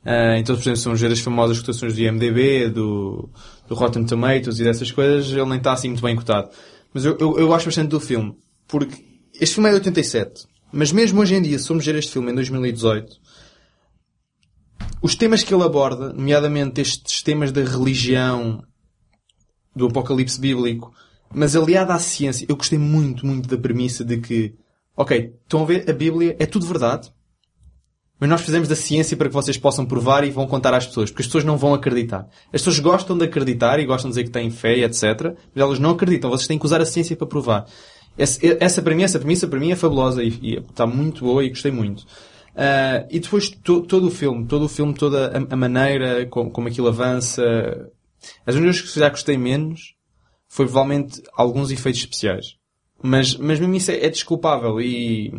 Speaker 4: Ah, então, por exemplo, são as famosas cotações do IMDB, do, do Rotten Tomatoes e dessas coisas, ele nem está assim muito bem cotado. Mas eu, eu, eu gosto bastante do filme, porque este filme é de 87, mas mesmo hoje em dia, se formos ver este filme em 2018, os temas que ele aborda, nomeadamente estes temas da religião, do apocalipse bíblico, mas aliado à ciência, eu gostei muito, muito da premissa de que, ok, estão a ver, a Bíblia é tudo verdade, mas nós fizemos da ciência para que vocês possam provar e vão contar às pessoas, porque as pessoas não vão acreditar. As pessoas gostam de acreditar e gostam de dizer que têm fé e etc, mas elas não acreditam, vocês têm que usar a ciência para provar. Essa, essa para mim, essa premissa para mim é fabulosa e, e está muito boa e gostei muito. Ah, e depois to- todo o filme, todo o filme, toda a, a maneira como, como aquilo avança. As únicas que já gostei menos foi provavelmente alguns efeitos especiais. Mas, mas mesmo isso é, é desculpável e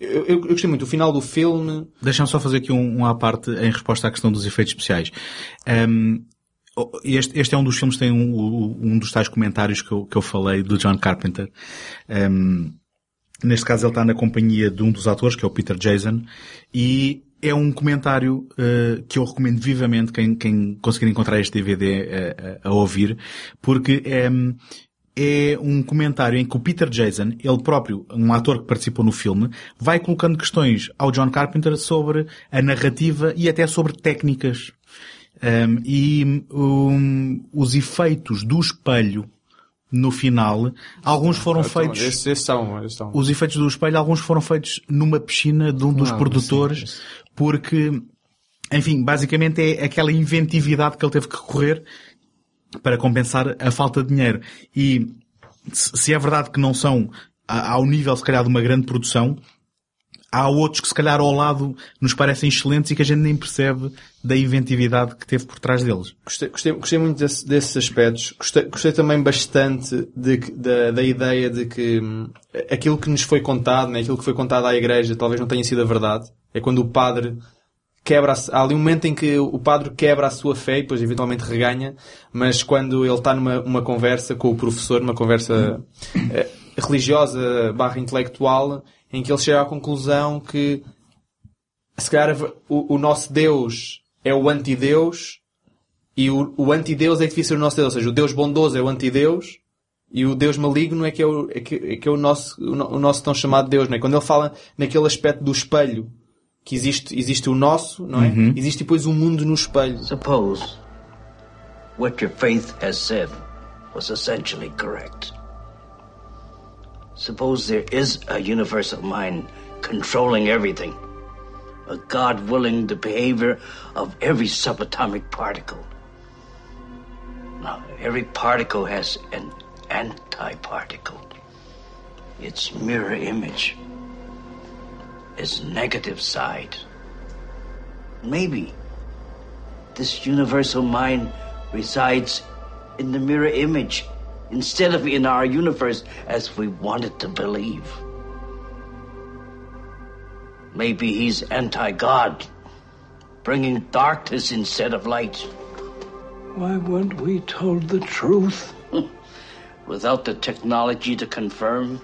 Speaker 4: eu, eu, eu gostei muito. O final do filme,
Speaker 3: Deixa-me só fazer aqui um, um à parte em resposta à questão dos efeitos especiais. Um, este, este é um dos filmes que tem um, um dos tais comentários que eu, que eu falei do John Carpenter. Um, neste caso ele está na companhia de um dos atores, que é o Peter Jason, e é um comentário uh, que eu recomendo vivamente quem, quem conseguir encontrar este DVD a, a, a ouvir, porque é, é um comentário em que o Peter Jason, ele próprio, um ator que participou no filme, vai colocando questões ao John Carpenter sobre a narrativa e até sobre técnicas. Um, e um, os efeitos do espelho no final, alguns foram feitos...
Speaker 4: Esses, esses são, esses são.
Speaker 3: Os efeitos do espelho, alguns foram feitos numa piscina de um dos
Speaker 2: Uau,
Speaker 3: produtores,
Speaker 2: sim,
Speaker 3: porque, enfim, basicamente é aquela inventividade que ele teve que recorrer para compensar a falta de dinheiro. E se é verdade que não são ao nível, se calhar, de uma grande produção, há outros que se calhar ao lado nos parecem excelentes e que a gente nem percebe da inventividade que teve por trás deles.
Speaker 4: Gostei, gostei, gostei muito desse- desses aspectos. Gostei, gostei também bastante de da, da ideia de que hum, aquilo que nos foi contado, né, aquilo que foi contado à igreja, talvez não tenha sido a verdade. É quando o padre quebra, a- há ali um momento em que o padre quebra a sua fé e depois eventualmente reganha, mas quando ele está numa uma conversa com o professor, numa conversa eh, religiosa barra intelectual, em que ele chega à conclusão que se calhar o, o nosso Deus é o antideus e o, o antideus é que devia ser o nosso Deus. Ou seja, o Deus bondoso é o antideus e o Deus maligno é que é o, é que, é que é o nosso, o, no- o nosso tão chamado Deus. Não é? Quando ele fala naquele aspecto do espelho, que existe, existe o nosso, não é? Existe depois o mundo no espelho.
Speaker 7: Suppose what your faith has said was essentially correct. Suppose there is a universal mind controlling everything, a God willing the behavior of every subatomic particle. Now, every particle has an antiparticle. Its mirror image, its negative side. Maybe this universal mind resides in the mirror image instead of in our universe as we wanted to believe. Maybe he's anti God, bringing darkness instead of light.
Speaker 6: Why weren't we told the truth?
Speaker 7: Without the technology to confirm,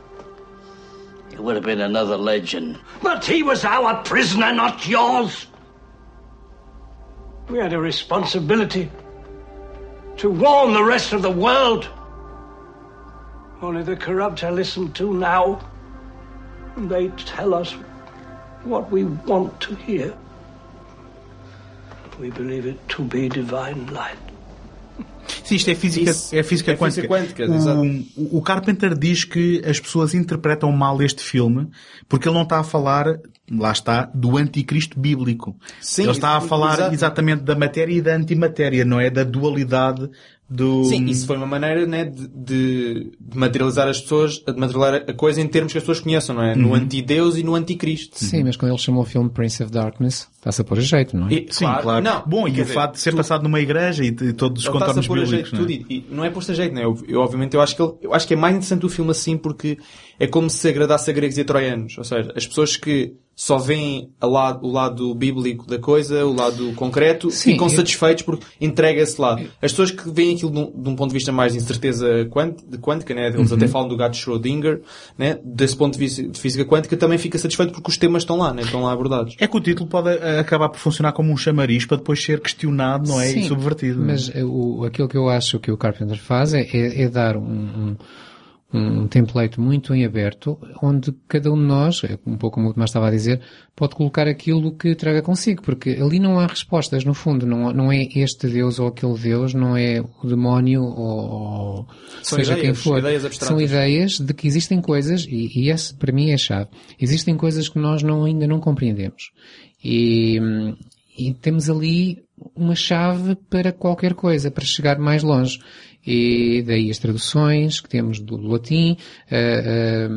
Speaker 7: it would have been another legend.
Speaker 6: But he was our prisoner, not yours. We had a responsibility to warn the rest of the world. Only the corrupt are listened to now. And they tell us what we want to hear. We believe it to be divine light.
Speaker 3: Sim, isto é física,
Speaker 4: Isso.
Speaker 3: é física
Speaker 4: É
Speaker 3: quântica.
Speaker 4: física quântica,
Speaker 3: o, o Carpenter diz que as pessoas interpretam mal este filme porque ele não está a falar, lá está, do anticristo bíblico.
Speaker 4: Sim,
Speaker 3: ele está a falar
Speaker 4: exato.
Speaker 3: exatamente da matéria e da antimatéria, não é da dualidade do...
Speaker 4: Sim, isso foi uma maneira né, de, de- materializar as pessoas, de materializar a coisa em termos que as pessoas conheçam, não é?
Speaker 3: Uhum.
Speaker 4: No anti-Deus e no anticristo.
Speaker 2: Sim, mas quando ele chamou o filme Prince of Darkness, está-se a pôr a jeito, não é?
Speaker 4: E,
Speaker 3: Sim, claro.
Speaker 4: Não,
Speaker 3: Bom, e o fato de ser
Speaker 4: tu-
Speaker 3: passado numa igreja e de todos os
Speaker 4: a
Speaker 3: contornos
Speaker 4: pôr a
Speaker 3: bíblicos,
Speaker 4: jeito
Speaker 3: não é?
Speaker 4: tudo e, e não é por ser jeito, né? Eu, eu, obviamente eu acho que ele, eu acho que é mais interessante o filme assim porque é como se agradasse a gregos e a troianos. Ou seja, as pessoas que só veem a lado, o lado bíblico da coisa, o lado concreto,
Speaker 2: Sim,
Speaker 4: ficam
Speaker 2: eu-
Speaker 4: satisfeitos porque entrega esse lado. As pessoas que veem aquilo de um, de um ponto de vista mais de incerteza quântica, né? Eles
Speaker 3: Uhum.
Speaker 4: até falam do gato de Schrödinger, né? Desse ponto de vista de física quântica também fica satisfeito porque os temas estão lá, né? Estão lá abordados.
Speaker 3: É que o título pode eh, acabar por funcionar como um chamariz para depois ser questionado, não é?
Speaker 2: Sim,
Speaker 3: e subvertido. não é?
Speaker 2: Mas o, aquilo que eu acho que o Carpenter faz é, é- é dar um, um, um template muito em aberto, onde cada um de nós, é um pouco como o Tomás estava a dizer, pode colocar aquilo que traga consigo, porque ali não há respostas, no fundo, não, não é este Deus ou aquele Deus, não é o demónio ou,
Speaker 4: São
Speaker 2: seja quem
Speaker 4: ideias,
Speaker 2: for.
Speaker 4: ideias.
Speaker 2: São ideias de que existem coisas, e, e esse para mim é a chave, existem coisas que nós não, ainda não compreendemos. E, e temos ali uma chave para qualquer coisa, para chegar mais longe. E daí as traduções que temos do latim, eh, eh,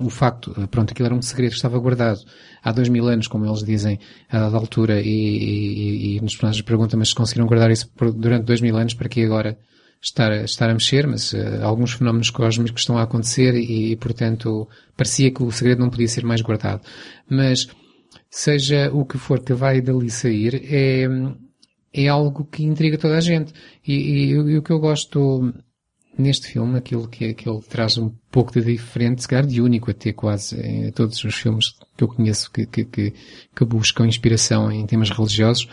Speaker 2: o facto, pronto, aquilo era um segredo que estava guardado há dois mil anos, como eles dizem, a dada altura, e, e, e nos personagens perguntam, mas se conseguiram guardar isso durante dois mil anos, para que agora estar, estar a mexer? Mas eh, alguns fenómenos cósmicos estão a acontecer e, e, portanto, parecia que o segredo não podia ser mais guardado. Mas, seja o que for que vai dali sair, é, é algo que intriga toda a gente. E, e- e o que eu gosto neste filme, aquilo que, que ele traz um pouco de diferente, se calhar de único até quase em todos os filmes que eu conheço que, que, que, buscam inspiração em temas religiosos,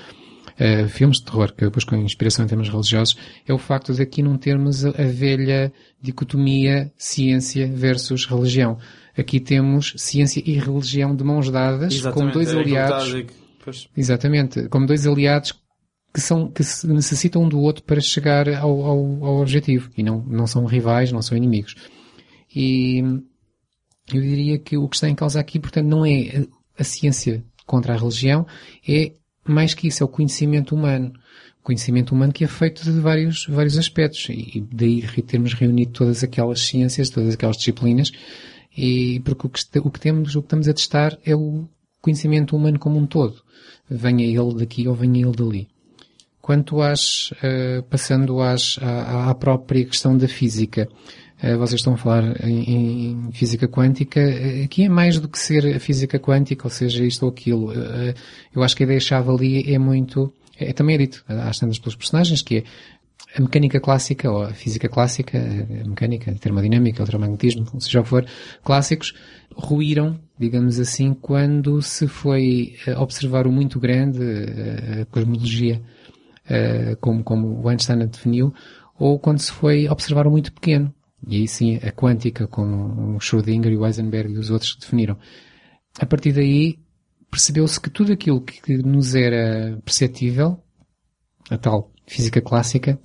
Speaker 2: eh, filmes de terror que buscam inspiração em temas religiosos, é o facto de aqui não termos a, a velha dicotomia ciência versus religião. Aqui temos ciência e religião de mãos dadas, como dois
Speaker 4: aquilo que estava a
Speaker 2: aliados. Exatamente, como dois aliados que são que se necessitam um do outro para chegar ao, ao, ao objetivo e não não são rivais, não são inimigos. E eu diria que o que está em causa aqui, portanto, não é a, ciência contra a religião, é mais que isso, é o conhecimento humano. O conhecimento humano que é feito de vários, vários aspectos. E e daí termos reunido todas aquelas ciências, todas aquelas disciplinas, e porque o que, o que temos, o que estamos a testar é o conhecimento humano como um todo. Venha ele daqui ou venha ele dali. Quanto às, eh, passando às, à, à própria questão da física, eh, vocês estão a falar em, em física quântica, eh, aqui é mais do que ser a física quântica, ou seja, isto ou aquilo. Eh, eu acho que a ideia-chave ali é muito, é, também é dito, às tantas pelos personagens, que é a mecânica clássica, ou a física clássica, a mecânica, a termodinâmica, o eletromagnetismo, seja o que for, clássicos, ruíram, digamos assim, quando se foi observar o muito grande, a cosmologia, eh, como, como o Einstein a definiu, ou quando se foi observar o muito pequeno. E aí sim, a quântica, como o Schrödinger e o Heisenberg e os outros definiram. A partir daí, percebeu-se que tudo aquilo que nos era perceptível, a tal física clássica,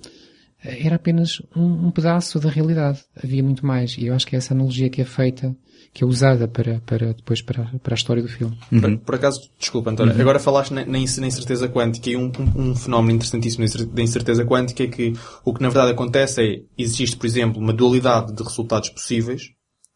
Speaker 2: era apenas um, um pedaço da realidade. Havia muito mais. E eu acho que é essa analogia que é feita, que é usada para, para depois para, para a história do filme.
Speaker 4: Por, por acaso, desculpa, António, agora falaste na, na inc- na incerteza quântica e um, um, um fenómeno interessantíssimo da incer- da incerteza quântica é que o que na verdade acontece é, existe, por exemplo, uma dualidade de resultados possíveis,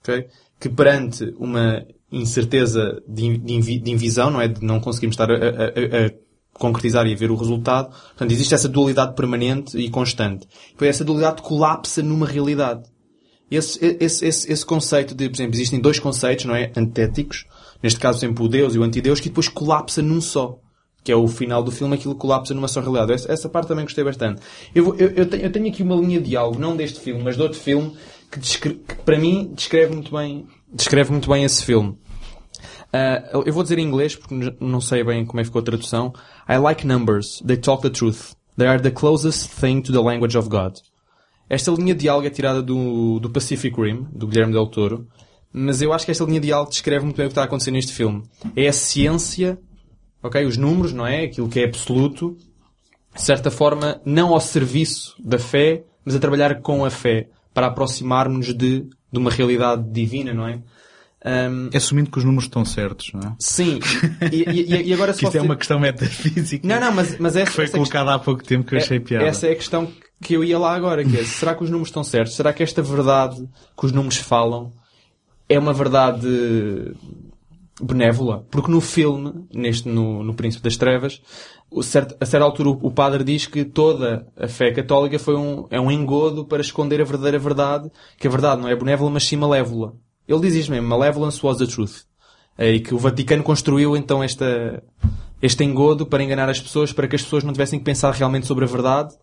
Speaker 4: ok? que perante uma incerteza de, de de invisão, não é? De não conseguirmos estar a, a- a- a concretizar e ver o resultado. Portanto, existe essa dualidade permanente e constante. Depois essa dualidade colapsa numa realidade. Esse, esse, esse, esse conceito de, por exemplo, existem dois conceitos, não é? Antéticos. Neste caso, sempre o Deus e o antideus, que depois colapsa num só. Que é o final do filme, aquilo colapsa numa só realidade. Essa, essa parte também gostei bastante. Eu, vou- eu, eu, tenho, eu tenho aqui uma linha de diálogo, não deste filme, mas de outro filme, que, que para mim descreve muito bem, descreve muito bem esse filme. Ah, eu vou dizer em inglês porque não sei bem como é que ficou a tradução. I like numbers. They talk the truth. They are the closest thing to the language of God. Esta linha de diálogo é tirada do, do Pacific Rim, do Guilherme Del Toro, mas eu acho que esta linha de diálogo descreve muito bem o que está a acontecer neste filme. É a ciência, ok? Os números, não é? Aquilo que é absoluto, de certa forma, não ao serviço da fé, mas a trabalhar com a fé, para aproximarmos de, de uma realidade divina, não é? Ahm,
Speaker 3: Assumindo que os números estão certos, não é?
Speaker 4: Sim. E, e- e agora se
Speaker 3: Que isto é uma questão metafísica
Speaker 4: Não, não, mas, mas essa,
Speaker 3: que foi
Speaker 4: essa
Speaker 3: colocada há pouco tempo que eu achei
Speaker 4: é-
Speaker 3: piada.
Speaker 4: Essa é a questão que eu ia lá agora, que é, será que os números estão certos? Será que esta verdade que os números falam é uma verdade benévola? Porque no filme, neste, no, no Príncipe das Trevas, o certo- a certa altura o, padre diz que toda a fé católica foi um, é um engodo para esconder a verdadeira verdade, que a verdade não é benévola, mas sim malévola. Ele diz isto mesmo, malevolence was the truth. É, E que o Vaticano construiu então esta, este engodo para enganar as pessoas, para que as pessoas não tivessem que pensar realmente sobre a verdade.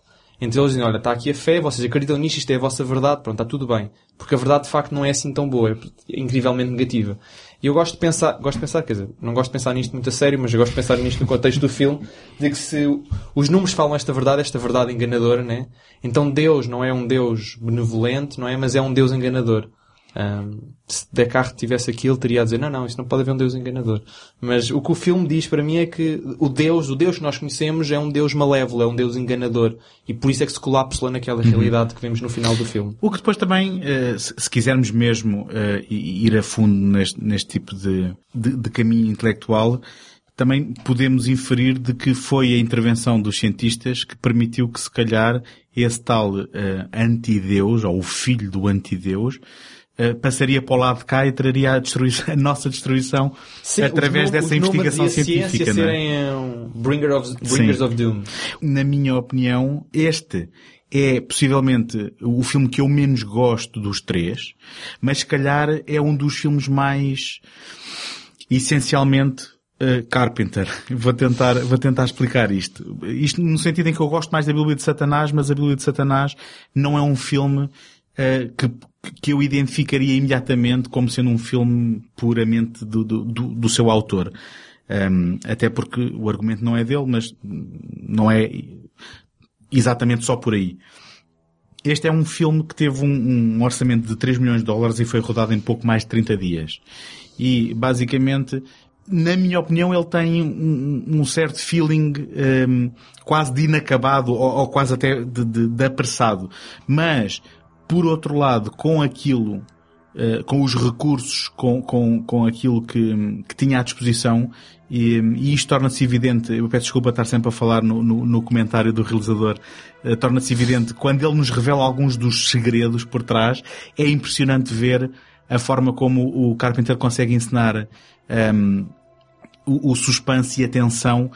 Speaker 4: Então eles dizem, olha, está aqui a fé, vocês acreditam nisto, isto é a vossa verdade, pronto, está tudo bem. Porque a verdade de facto não é assim tão boa, é incrivelmente negativa. E eu gosto de pensar, gosto de pensar, quer dizer, não gosto de pensar nisto muito a sério, mas eu gosto de pensar nisto no contexto do filme, de que se os números falam esta verdade, esta verdade enganadora, né? Então Deus não é um Deus benevolente, não é? Mas é um Deus enganador. Ahm, se Descartes tivesse aqui, ele teria a dizer, não, não, isso não pode haver um Deus enganador. Mas o que o filme diz para mim é que o Deus, o Deus que nós conhecemos é um Deus malévolo, é um Deus enganador. E por isso é que se colapsa naquela realidade que vemos no final do filme.
Speaker 3: O que depois também, eh, se se quisermos mesmo eh, ir a fundo neste, neste tipo de, de, de caminho intelectual, também podemos inferir de que foi a intervenção dos cientistas que permitiu que se calhar esse tal eh, antideus, ou o filho do antideus, eh, passaria para o lado de cá e traria a, destruição, a nossa destruição
Speaker 4: Sim,
Speaker 3: através dessa investigação
Speaker 4: e
Speaker 3: científica. não é?
Speaker 4: serem um, bringer of, bringers
Speaker 3: Sim.
Speaker 4: of doom.
Speaker 3: na minha opinião, este é possivelmente o filme que eu menos gosto dos três, mas se calhar é um dos filmes mais essencialmente eh, Carpenter. Vou tentar, vou tentar explicar isto. Isto no sentido em que eu gosto mais da Bíblia de Satanás, mas a Bíblia de Satanás não é um filme eh, que, que eu identificaria imediatamente como sendo um filme puramente do, do, do, seu autor. Um, até porque o argumento não é dele, mas não é exatamente só por aí. Este é um filme que teve um, um orçamento de 3 milhões de dólares e foi rodado em pouco mais de 30 dias. E, basicamente, na minha opinião, ele tem um, um certo feeling um, quase de inacabado ou, ou quase até de, de, de apressado. Mas, por outro lado, com aquilo Uh, com os recursos, com, com, com aquilo que, que tinha à disposição, e, e isto torna-se evidente, eu peço desculpa estar sempre a falar no, no, no comentário do realizador, uh, torna-se evidente quando ele nos revela alguns dos segredos por trás, é impressionante ver a forma como o Carpenter consegue ensinar um, o, o suspense e a tensão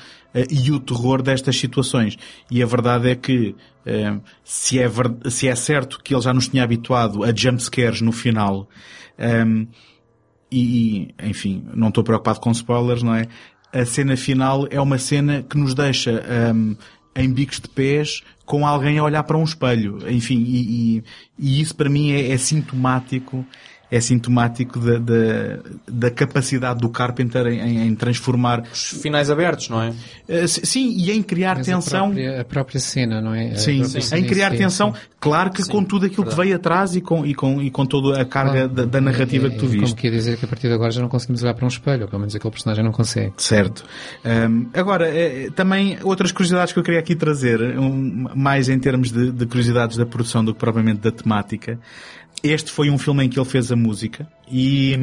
Speaker 3: e o terror destas situações. E a verdade é que uh, se, é se é certo que ele já nos tinha habituado a jumpscares no final, um, e, enfim, não estou preocupado com spoilers, não é? A cena final é uma cena que nos deixa em bicos de pés com alguém a olhar para um espelho. Enfim, e, e, e isso para mim é, é sintomático é sintomático da, da, da, capacidade do Carpenter em, em, transformar
Speaker 4: os finais abertos, não é?
Speaker 3: Uh, sim, e em criar
Speaker 2: Mas
Speaker 3: tensão.
Speaker 2: A própria, a própria, cena, não é? A
Speaker 3: sim, sim. em criar sim, tensão, sim. claro que com tudo aquilo verdade. que veio atrás e com, e com, e com toda a carga da, da, narrativa
Speaker 2: é,
Speaker 3: que tu viste.
Speaker 2: Como quer dizer que a partir de agora já não conseguimos olhar para um espelho, ou pelo menos aquele personagem não consegue.
Speaker 3: Certo. Um, agora, é, também outras curiosidades que eu queria aqui trazer, um, mais em termos de, de curiosidades da produção do que propriamente da temática. Este foi um filme em que ele fez a música e,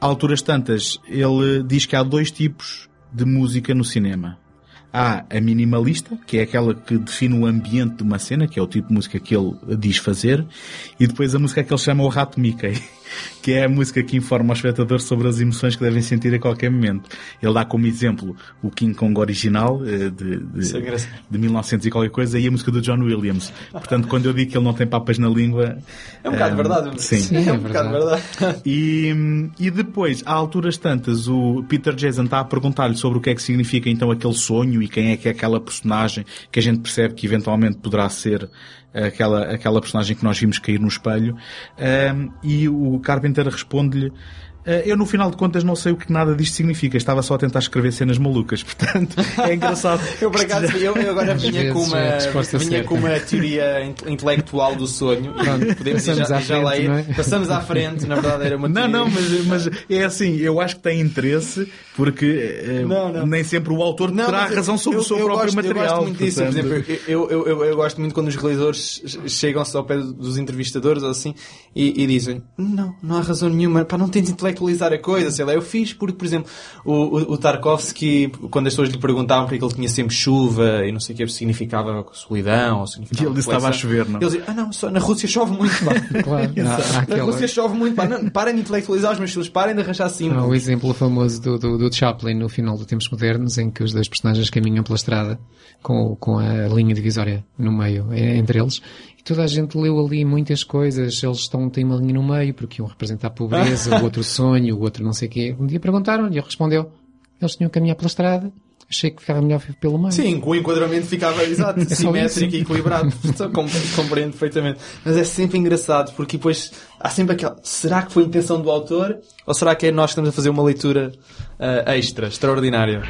Speaker 3: a alturas tantas, ele diz que há dois tipos de música no cinema. Há a minimalista, que é aquela que define o ambiente de uma cena, que é o tipo de música que ele diz fazer, e depois a música que ele chama o rato Mickey. que é a música que informa o espectador sobre as emoções que devem sentir a qualquer momento. Ele dá como exemplo o King Kong original eh, de, de,
Speaker 4: é
Speaker 3: de 1900 e qualquer coisa e a música do John Williams. Portanto, quando eu digo que ele não tem papas na língua...
Speaker 4: É um bocado
Speaker 3: eh,
Speaker 4: verdade.
Speaker 3: Sim.
Speaker 2: Sim,
Speaker 4: é
Speaker 2: é
Speaker 4: um bocado
Speaker 2: verdade.
Speaker 4: verdade.
Speaker 3: E, e depois, a alturas tantas, o Peter Jason está a perguntar-lhe sobre o que é que significa então aquele sonho e quem é que é aquela personagem que a gente percebe que eventualmente poderá ser aquela, aquela personagem que nós vimos cair no espelho. Ahm, e o Carpenter responde-lhe "Ah, eu no final de contas não sei o que nada disto significa, estava só a tentar escrever cenas malucas, portanto é engraçado.
Speaker 4: Eu, por acaso, eu, eu agora vinha,
Speaker 2: vezes
Speaker 4: com uma,
Speaker 2: é
Speaker 4: vinha com uma teoria inte- intelectual do sonho.
Speaker 2: Pronto,
Speaker 4: e podemos ir
Speaker 2: passamos
Speaker 4: já,
Speaker 2: à
Speaker 4: já lá
Speaker 2: frente,
Speaker 4: ir.
Speaker 2: não é?
Speaker 4: Passamos à frente, na verdade era uma
Speaker 3: Não,
Speaker 4: teoria.
Speaker 3: não, mas, mas é assim, eu acho que tem interesse porque eh,
Speaker 4: Não, não.
Speaker 3: nem sempre o autor
Speaker 4: Não,
Speaker 3: terá razão sobre
Speaker 4: eu-
Speaker 3: o seu
Speaker 4: eu
Speaker 3: próprio
Speaker 4: gosto,
Speaker 3: material.
Speaker 4: Eu gosto muito disso. Por
Speaker 3: portanto-
Speaker 4: exemplo, eu, eu, eu, eu gosto muito quando os realizadores chegam-se ao pé dos entrevistadores ou assim e, e dizem não, não há razão nenhuma, para não tentes intelectualizar a coisa, sei lá, eu fiz porque, por exemplo, o, o, o Tarkovsky, quando as pessoas lhe perguntavam porque é que ele tinha sempre chuva e não sei o que significava solidão ou significava
Speaker 3: E ele disse que estava a chover, não?
Speaker 4: Ele dizia, ah não, só na Rússia chove muito, pá.
Speaker 2: Claro,
Speaker 4: Na
Speaker 2: aquela-
Speaker 4: Rússia chove muito, pá. Não, parem de intelectualizar os meus filhos, parem de arranjar
Speaker 2: há o
Speaker 4: símbolos.
Speaker 2: exemplo famoso do, do, do Chaplin no final do Tempos Modernos, em que os dois personagens caminham pela estrada com, com a linha divisória no meio, entre eles. E toda a gente leu ali muitas coisas. Eles estão, têm uma linha no meio, porque iam representar a pobreza, o outro sonho, o outro não sei o quê. Um dia perguntaram-lhe, ele respondeu, eles tinham que caminhar pela estrada. Achei que ficava melhor pelo meio.
Speaker 4: Sim, o enquadramento ficava exato,
Speaker 2: É
Speaker 4: simétrico e equilibrado. Com- compreendo perfeitamente. Mas é sempre engraçado porque depois há sempre aquela. Será que foi a intenção do autor? Ou será que é nós que estamos a fazer uma leitura ah, extra, extraordinária?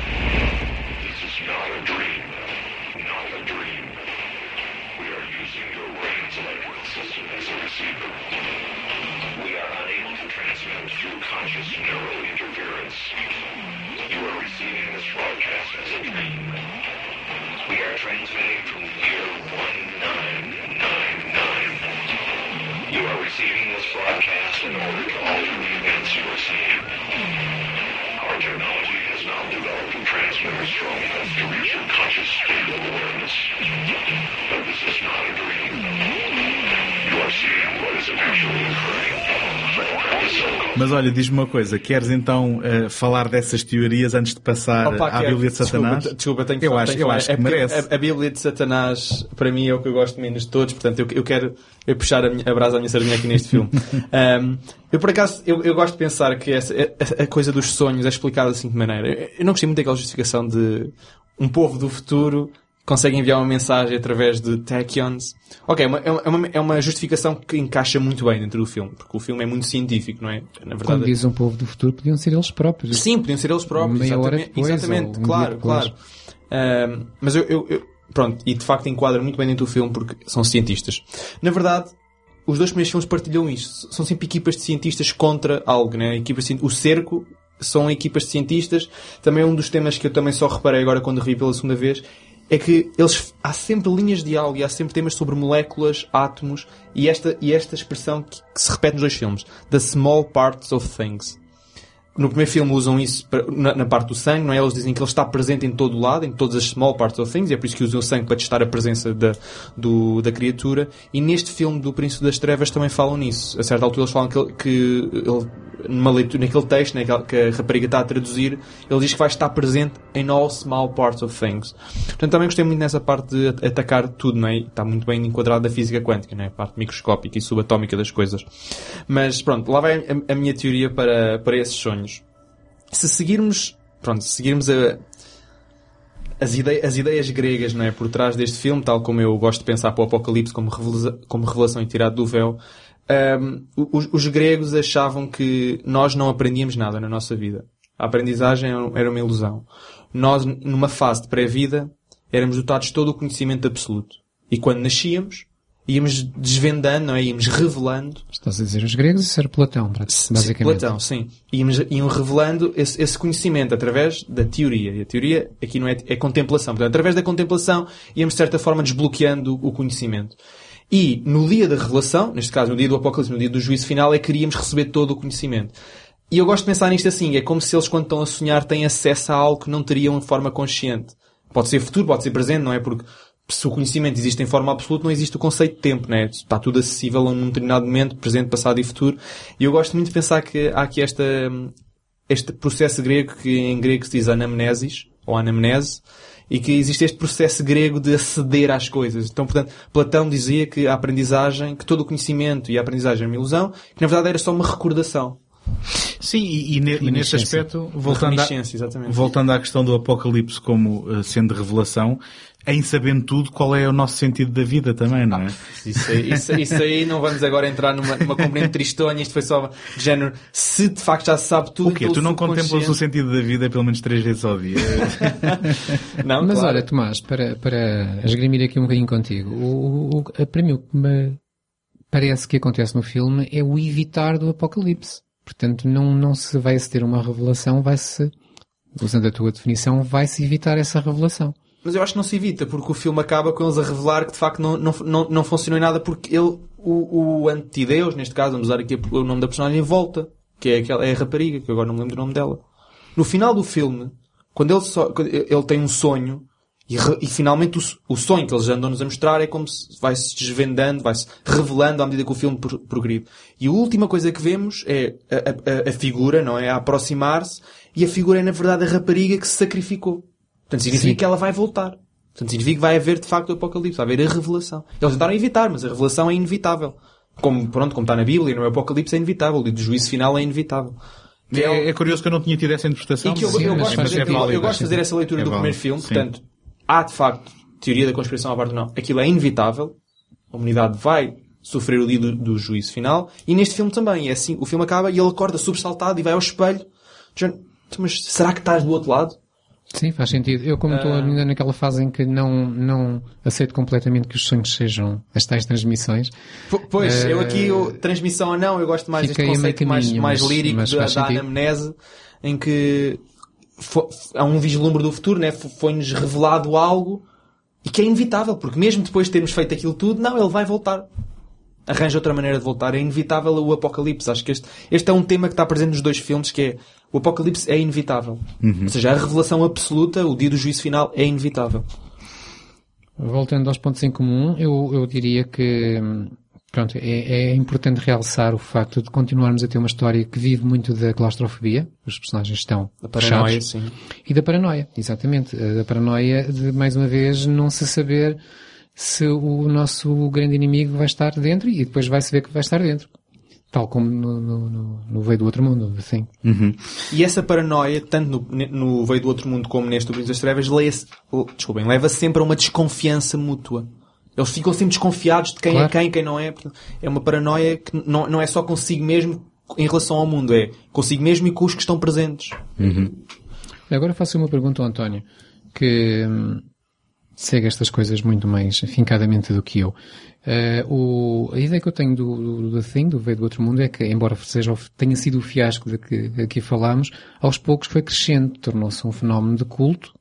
Speaker 3: Diz-me uma coisa, queres então eh, falar dessas teorias antes de passar
Speaker 4: Opa,
Speaker 3: à Bíblia de Satanás?
Speaker 4: Desculpa, desculpa tenho que
Speaker 3: eu
Speaker 4: falar,
Speaker 3: acho,
Speaker 4: tenho
Speaker 3: eu
Speaker 4: falar.
Speaker 3: acho
Speaker 4: É
Speaker 3: que merece.
Speaker 4: A, a Bíblia de Satanás, para mim, é o que eu gosto menos de todos, portanto, eu, eu quero eu puxar a, minha, a brasa à minha sardinha aqui neste filme. Um, eu, por acaso, eu, eu gosto de pensar que essa, a, a coisa dos sonhos é explicada assim de maneira. Eu, eu não gostei muito daquela justificação de um povo do futuro consegue enviar uma mensagem através de tachyons. Ok, é uma, é uma, é uma justificação que encaixa muito bem dentro do filme, porque o filme é muito científico, não é? Na verdade,
Speaker 2: diz um povo do futuro, podiam ser eles próprios.
Speaker 4: Sim, podiam ser eles próprios.
Speaker 2: Meia
Speaker 4: exatamente,
Speaker 2: depois,
Speaker 4: exatamente
Speaker 2: um
Speaker 4: claro, claro. Mas eu, eu- eu- pronto, e de facto enquadra muito bem dentro do filme porque são cientistas. Na verdade, os dois primeiros filmes partilham isto. São sempre equipas de cientistas contra algo, né? Equipas de o cerco são equipas de cientistas. Também um dos temas que eu também só reparei agora quando revi pela segunda vez é que eles há sempre linhas de diálogo e há sempre temas sobre moléculas, átomos e esta, e esta expressão que, que se repete nos dois filmes. The small parts of things. No primeiro filme usam isso na, na parte do sangue, não é? Eles dizem que ele está presente em todo o lado, em todas as small parts of things, e é por isso que usam o sangue para testar a presença da, do- da criatura. E neste filme do Príncipe das Trevas também falam nisso. A certa altura eles falam que, ele, que ele, numa leitura, naquele texto naquele, que a rapariga está a traduzir, ele diz que vai estar presente em all small parts of things. Portanto, também gostei muito nessa parte de at- atacar tudo, não é? Está muito bem enquadrado da física quântica, não é? A parte microscópica e subatómica das coisas. Mas pronto, lá vai a, a minha teoria para, para esses sonhos. Se seguirmos, pronto, se seguirmos a, as, as ideias gregas, não é? Por trás deste filme, tal como eu gosto de pensar para o Apocalipse como, como revelação e tirado do véu, ahm, os, os gregos achavam que nós não aprendíamos nada na nossa vida. A aprendizagem era uma ilusão. Nós, numa fase de pré-vida, éramos dotados de todo o conhecimento absoluto. E quando nascíamos, íamos desvendando, não é? íamos revelando
Speaker 2: Estás a dizer os gregos, isso era Platão, basicamente.
Speaker 4: Sim, Platão, sim. Íamos, iam revelando esse, esse conhecimento através da teoria. E a teoria aqui não é, é contemplação. Portanto, através da contemplação íamos de certa forma desbloqueando o conhecimento. E no dia da revelação, neste caso no dia do Apocalipse, no dia do juízo final, é que queríamos receber todo o conhecimento. E eu gosto de pensar nisto assim, é como se eles quando estão a sonhar têm acesso a algo que não teriam de forma consciente. Pode ser futuro, pode ser presente, não é? Porque se o conhecimento existe em forma absoluta, não existe o conceito de tempo, né? Está tudo acessível a um determinado momento, presente, passado e futuro. E eu gosto muito de pensar que há aqui esta, este processo grego que em grego se diz anamnesis, ou anamnese, e que existe este processo grego de aceder às coisas. Então, portanto, Platão dizia que a aprendizagem, que todo o conhecimento e a aprendizagem é uma ilusão, que na verdade era só uma recordação.
Speaker 3: Sim, e, e e nesse aspecto, voltando,
Speaker 4: exatamente.
Speaker 3: voltando à questão do Apocalipse como eh, sendo revelação, em sabendo tudo, qual é o nosso sentido da vida também, não é?
Speaker 4: Isso aí, isso, isso aí não vamos agora entrar numa, numa componente tristonha, isto foi só de género, se de facto já se sabe tudo.
Speaker 3: O quê? Tu não contemplas o sentido da vida pelo menos três vezes ao dia?
Speaker 4: Não,
Speaker 2: Mas
Speaker 4: claro.
Speaker 2: olha, Tomás, para, para esgrimir aqui um bocadinho contigo, o, o, o- para mim o que me parece que acontece no filme é o evitar do apocalipse. Portanto, não, não se vai se ter uma revelação, vai-se, usando a tua definição, vai-se evitar essa revelação.
Speaker 4: Mas eu acho que não se evita, porque o filme acaba com eles a revelar que de facto não, não, não, não funcionou em nada, porque ele, o, o antideus, neste caso, vamos usar aqui o nome da personagem, volta, que é, aquela, é a rapariga, que agora não me lembro do nome dela. No final do filme, quando ele, só, quando ele tem um sonho, e, re- e finalmente o, o sonho que eles andam-nos a mostrar é como se vai se desvendando, vai se revelando à medida que o filme pro- progride. E a última coisa que vemos é a, a- a figura, não é? A aproximar-se, e a figura é na verdade a rapariga que se sacrificou. Portanto, significa
Speaker 2: Sim.
Speaker 4: que ela vai voltar. Portanto, significa que vai haver de facto o apocalipse, vai haver a revelação. Eles tentaram evitar, mas a revelação é inevitável. Como, pronto, como está na Bíblia, no apocalipse é inevitável, e do juízo final é inevitável. É
Speaker 3: é, é curioso que eu não tinha tido essa interpretação.
Speaker 4: e que eu, eu gosto, de
Speaker 3: mas
Speaker 4: fazer,
Speaker 3: é
Speaker 4: eu-
Speaker 3: válido.
Speaker 4: eu gosto de fazer essa leitura
Speaker 3: É
Speaker 4: do primeiro filme.
Speaker 3: sim.
Speaker 4: Portanto, há de facto teoria da conspiração à parte não. Aquilo é inevitável. A humanidade vai sofrer o dia do, do juízo final. E neste filme também. É assim, o filme acaba e ele acorda sobressaltado e vai ao espelho. dizendo, "Tu, Mas será que estás do outro lado?
Speaker 2: Sim, faz sentido. Eu, como estou
Speaker 4: Ah.
Speaker 2: ainda naquela fase em que não, não aceito completamente que os sonhos sejam as tais transmissões,
Speaker 4: P- Pois,
Speaker 2: Eh,
Speaker 4: eu aqui, eu- transmissão ou não, eu gosto mais
Speaker 2: fiquei
Speaker 4: deste conceito mais,
Speaker 2: caminho,
Speaker 4: mais
Speaker 2: mas-
Speaker 4: lírico
Speaker 2: mas
Speaker 4: da, da anamnese, em que há um vislumbre do futuro, né? Foi-nos revelado algo e que é inevitável, porque mesmo depois de termos feito aquilo tudo, não, ele vai voltar. Arranja outra maneira de voltar. É inevitável o apocalipse. Acho que este, este é um tema que está presente nos dois filmes, que é o apocalipse é inevitável. Ou seja, a revelação absoluta, o dia do juízo final, é inevitável.
Speaker 2: Voltando aos pontos em comum, eu, eu diria que pronto, é, é importante realçar o facto de continuarmos a ter uma história que vive muito da claustrofobia, os personagens estão
Speaker 4: A paranoia,
Speaker 2: fechados,
Speaker 4: sim.
Speaker 2: e da paranoia, exatamente, Eh, da paranoia de mais uma vez não se saber se o nosso grande inimigo vai estar dentro e depois vai se ver que vai estar dentro. Tal como no, no, no, no Veio do Outro Mundo, assim.
Speaker 4: E essa paranoia, tanto no, no Veio do Outro Mundo como neste do Príncipe das Trevas, leia-se- oh, desculpem, leva sempre a uma desconfiança mútua. Eles ficam sempre desconfiados de quem
Speaker 2: Claro.
Speaker 4: é quem, quem não é. É uma paranoia que não, não é só consigo mesmo em relação ao mundo, é consigo mesmo e com os que estão presentes.
Speaker 2: Agora faço uma pergunta ao António, que hum, segue estas coisas muito mais afincadamente do que eu. Eh, o- a ideia que eu tenho do, do, do Thing, do Veio do Outro Mundo, é que, embora seja, tenha sido o fiasco de que aqui falámos, aos poucos foi crescendo, tornou-se um fenómeno de culto.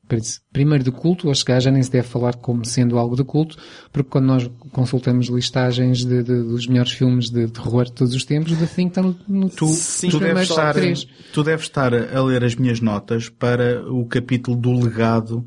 Speaker 2: Primeiro de culto, a chegar já nem se deve falar como sendo algo de culto, porque quando nós consultamos listagens de, de- dos melhores filmes de terror de todos os tempos, o The Thing está no, no
Speaker 3: Tu,
Speaker 4: Sim,
Speaker 3: tu, deves estar,
Speaker 2: três.
Speaker 3: tu deves estar a ler as minhas notas para o capítulo do legado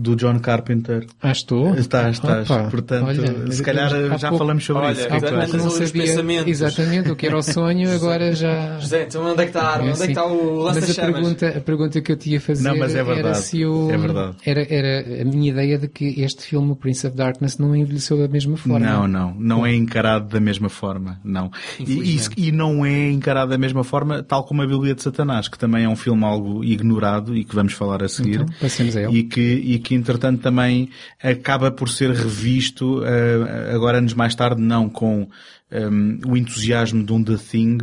Speaker 3: do John Carpenter.
Speaker 2: Ah, estou?
Speaker 3: Estás, estás.
Speaker 2: Opa,
Speaker 3: Portanto,
Speaker 2: olha,
Speaker 3: se calhar já
Speaker 2: pouco-
Speaker 3: falamos sobre
Speaker 4: Olha,
Speaker 3: isso.
Speaker 4: há pouco
Speaker 2: não sabia exatamente o que era o sonho, agora já...
Speaker 4: José, então onde é que está a arma?
Speaker 2: É
Speaker 4: Onde é que
Speaker 2: assim.
Speaker 4: está o
Speaker 2: Mas a
Speaker 4: lança-chamas?
Speaker 2: pergunta, a pergunta que eu te ia fazer
Speaker 3: Não, mas é
Speaker 2: era
Speaker 3: verdade.
Speaker 2: se o...
Speaker 3: É verdade.
Speaker 2: Era, era a minha ideia de que este filme, o Prince of Darkness, não envelheceu da mesma forma.
Speaker 3: Não, não. Não é encarado da mesma forma. Não. E, isso- e não é encarado da mesma forma, tal como a Bíblia de Satanás, que também é um filme algo ignorado e que vamos falar a seguir.
Speaker 2: Então, passemos a ele.
Speaker 3: E que, e que entretanto também acaba por ser revisto, eh, agora anos mais tarde, não com ehm, o entusiasmo de um The Thing,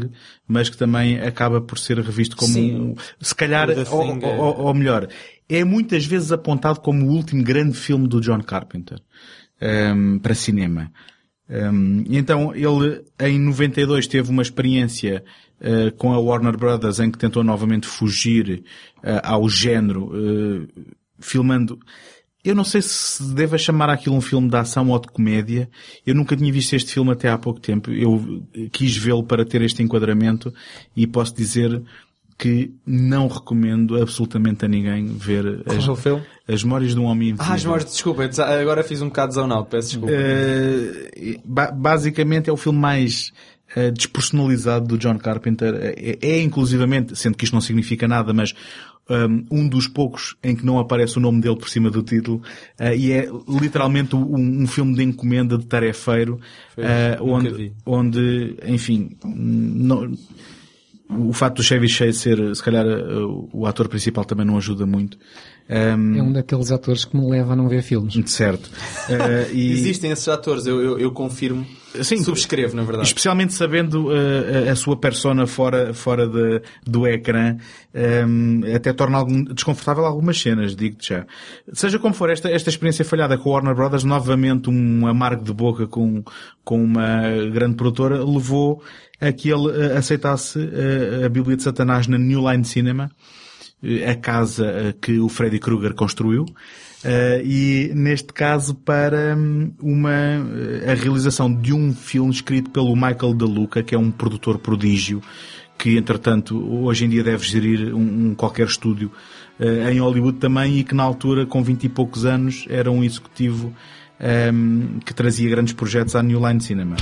Speaker 3: mas que também acaba por ser revisto como
Speaker 4: Sim.
Speaker 3: um, se calhar, ou,
Speaker 4: é-
Speaker 3: ou- ou melhor, é muitas vezes apontado como o último grande filme do John Carpenter ehm, para cinema. Um, e então ele em 92 teve uma experiência uh, com a Warner Brothers em que tentou novamente fugir uh, ao género, uh, filmando. Eu não sei se deva chamar aquilo um filme de ação ou de comédia. Eu nunca tinha visto este filme até há pouco tempo. Eu quis vê-lo para ter este enquadramento e posso dizer que não recomendo absolutamente a ninguém ver as,
Speaker 4: é o filme?
Speaker 3: as Memórias de um Homem Invisível.
Speaker 4: Ah, Jorge, desculpa, agora fiz um bocado de zone out, peço desculpa.
Speaker 3: Eh, ba- basicamente é o filme mais eh, despersonalizado do John Carpenter. É, é inclusivamente, sendo que isto não significa nada, mas um, dos poucos em que não aparece o nome dele por cima do título eh, e é literalmente um, um filme de encomenda de tarefeiro
Speaker 4: nunca
Speaker 3: onde, onde, enfim, não- o facto do Chevy Chase ser, se calhar, eh, o ator principal também não ajuda muito. Um,
Speaker 2: É um daqueles atores que me leva a não ver filmes.
Speaker 3: Certo. Eh, e-
Speaker 4: Existem esses atores, eu, eu, eu confirmo.
Speaker 3: Sim,
Speaker 4: Subscrevo, na verdade.
Speaker 3: Especialmente sabendo uh, a, a sua persona fora, fora de- do ecrã, um, até torna algum, desconfortável algumas cenas, digo-te já. Seja como for, esta, esta experiência falhada com a Warner Brothers, novamente um amargo de boca com, com uma grande produtora, levou a que ele uh, aceitasse uh, a Bíblia de Satanás na New Line Cinema, uh, a casa uh, que o Freddy Krueger construiu. Uh, e neste caso para hum, uma uh, a realização de um filme escrito pelo Michael De Luca, que é um produtor prodígio, que entretanto hoje em dia deve gerir um, um qualquer estúdio uh, em Hollywood também e que na altura com 20 e poucos anos era um executivo um, que trazia grandes projetos à New Line Cinema.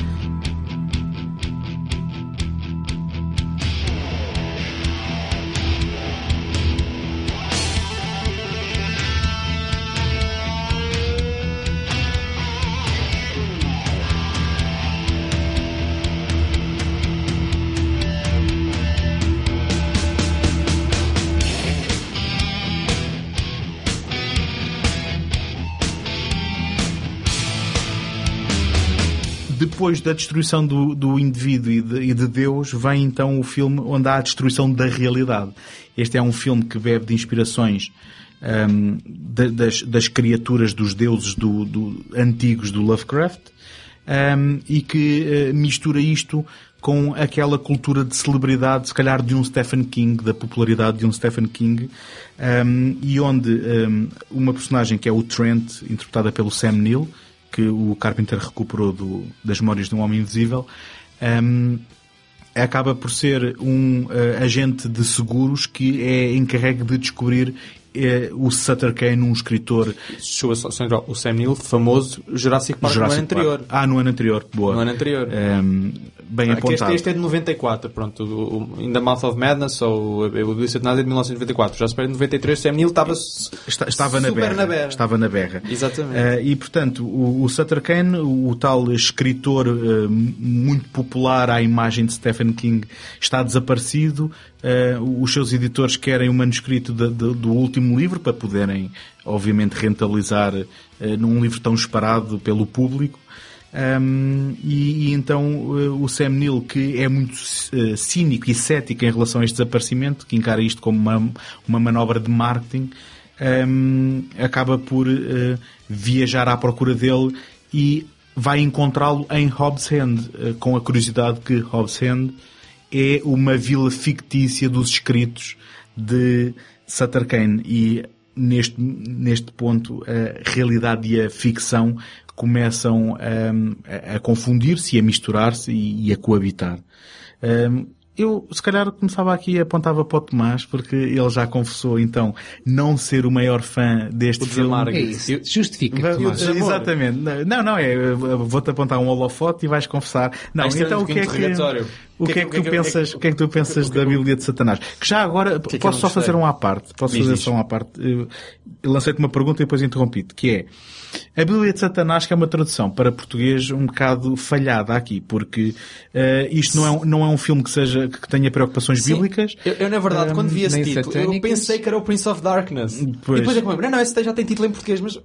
Speaker 3: Depois da destruição do, do indivíduo e de, e de Deus, vem então o filme onde há a destruição da realidade. Este é um filme que bebe de inspirações da- das, das criaturas dos deuses do, do- antigos do Lovecraft hum, e que eh, mistura isto com aquela cultura de celebridade, se calhar de um Stephen King, da popularidade de um Stephen King, hum, e onde uma personagem que é o Trent, interpretada pelo Sam Neill, que o Carpenter recuperou do- das memórias de um homem invisível, hum, acaba por ser um eh, agente de seguros que é encarregue de descobrir eh, o Sutter Kane, um escritor
Speaker 4: Chuva só-. O Sam Neill, famoso Jurassic Park
Speaker 3: Jurassic
Speaker 4: no ano anterior.
Speaker 3: Park. Ah, no ano anterior. Boa.
Speaker 4: No ano anterior.
Speaker 3: Hum, bem
Speaker 4: Ah,
Speaker 3: apontado.
Speaker 4: Este, este é de 94, pronto. O, o In the Mouth of Madness ou o Bíblia Satanás é de 1994. Já se de 93, Sam Neill estava
Speaker 3: Está- estava na berra.
Speaker 4: na berra.
Speaker 3: Estava na berra.
Speaker 4: Exatamente.
Speaker 3: Eh, e, portanto, o, o Sutter Kane, o, tal escritor eh, muito popular à imagem de Stephen King, está desaparecido. Eh, os seus editores querem o manuscrito da- da- do último livro para poderem, obviamente, rentabilizar num livro tão esperado pelo público. Um, e, e então uh, o Sam Neill, que é muito uh, cínico e cético em relação a este desaparecimento, que encara isto como uma, uma manobra de marketing, um, acaba por uh, viajar à procura dele e vai encontrá-lo em Hobbs End, com a curiosidade que Hobbs End é uma vila fictícia dos escritos de Sutter Kane e neste, neste ponto a realidade e a ficção começam hum, a, a confundir-se e a misturar-se e, e a coabitar. Hum, eu, se calhar, começava aqui e apontava para o Tomás, porque ele já confessou, então, não ser o maior fã deste
Speaker 4: O
Speaker 3: filme.
Speaker 2: É isso. Justifica, Tomás.
Speaker 3: Exatamente. Não, não, é. Vou-te apontar um holofote e vais confessar. Não,
Speaker 4: é
Speaker 3: então o que é que.
Speaker 4: interrogatório.
Speaker 3: O que é que tu pensas, o que é que tu pensas da Bíblia de Satanás? Que já agora,
Speaker 4: é
Speaker 3: posso só fazer um à parte. Posso
Speaker 4: Diz,
Speaker 3: fazer
Speaker 4: diz.
Speaker 3: só um à parte. Lancei-te uma pergunta e depois interrompi-te, que é, a Bíblia de Satanás, que é uma tradução para português um bocado falhada aqui, porque eh, isto não é, um- não é um filme que seja, que tenha preocupações
Speaker 4: Sim.
Speaker 3: bíblicas.
Speaker 4: Eu, eu, na verdade, quando vi esse
Speaker 2: nem
Speaker 4: título, eu
Speaker 2: satânicas.
Speaker 4: pensei que era o Prince of Darkness.
Speaker 3: Pois.
Speaker 4: E depois é que me lembro, não, não, esse já tem título em português, mas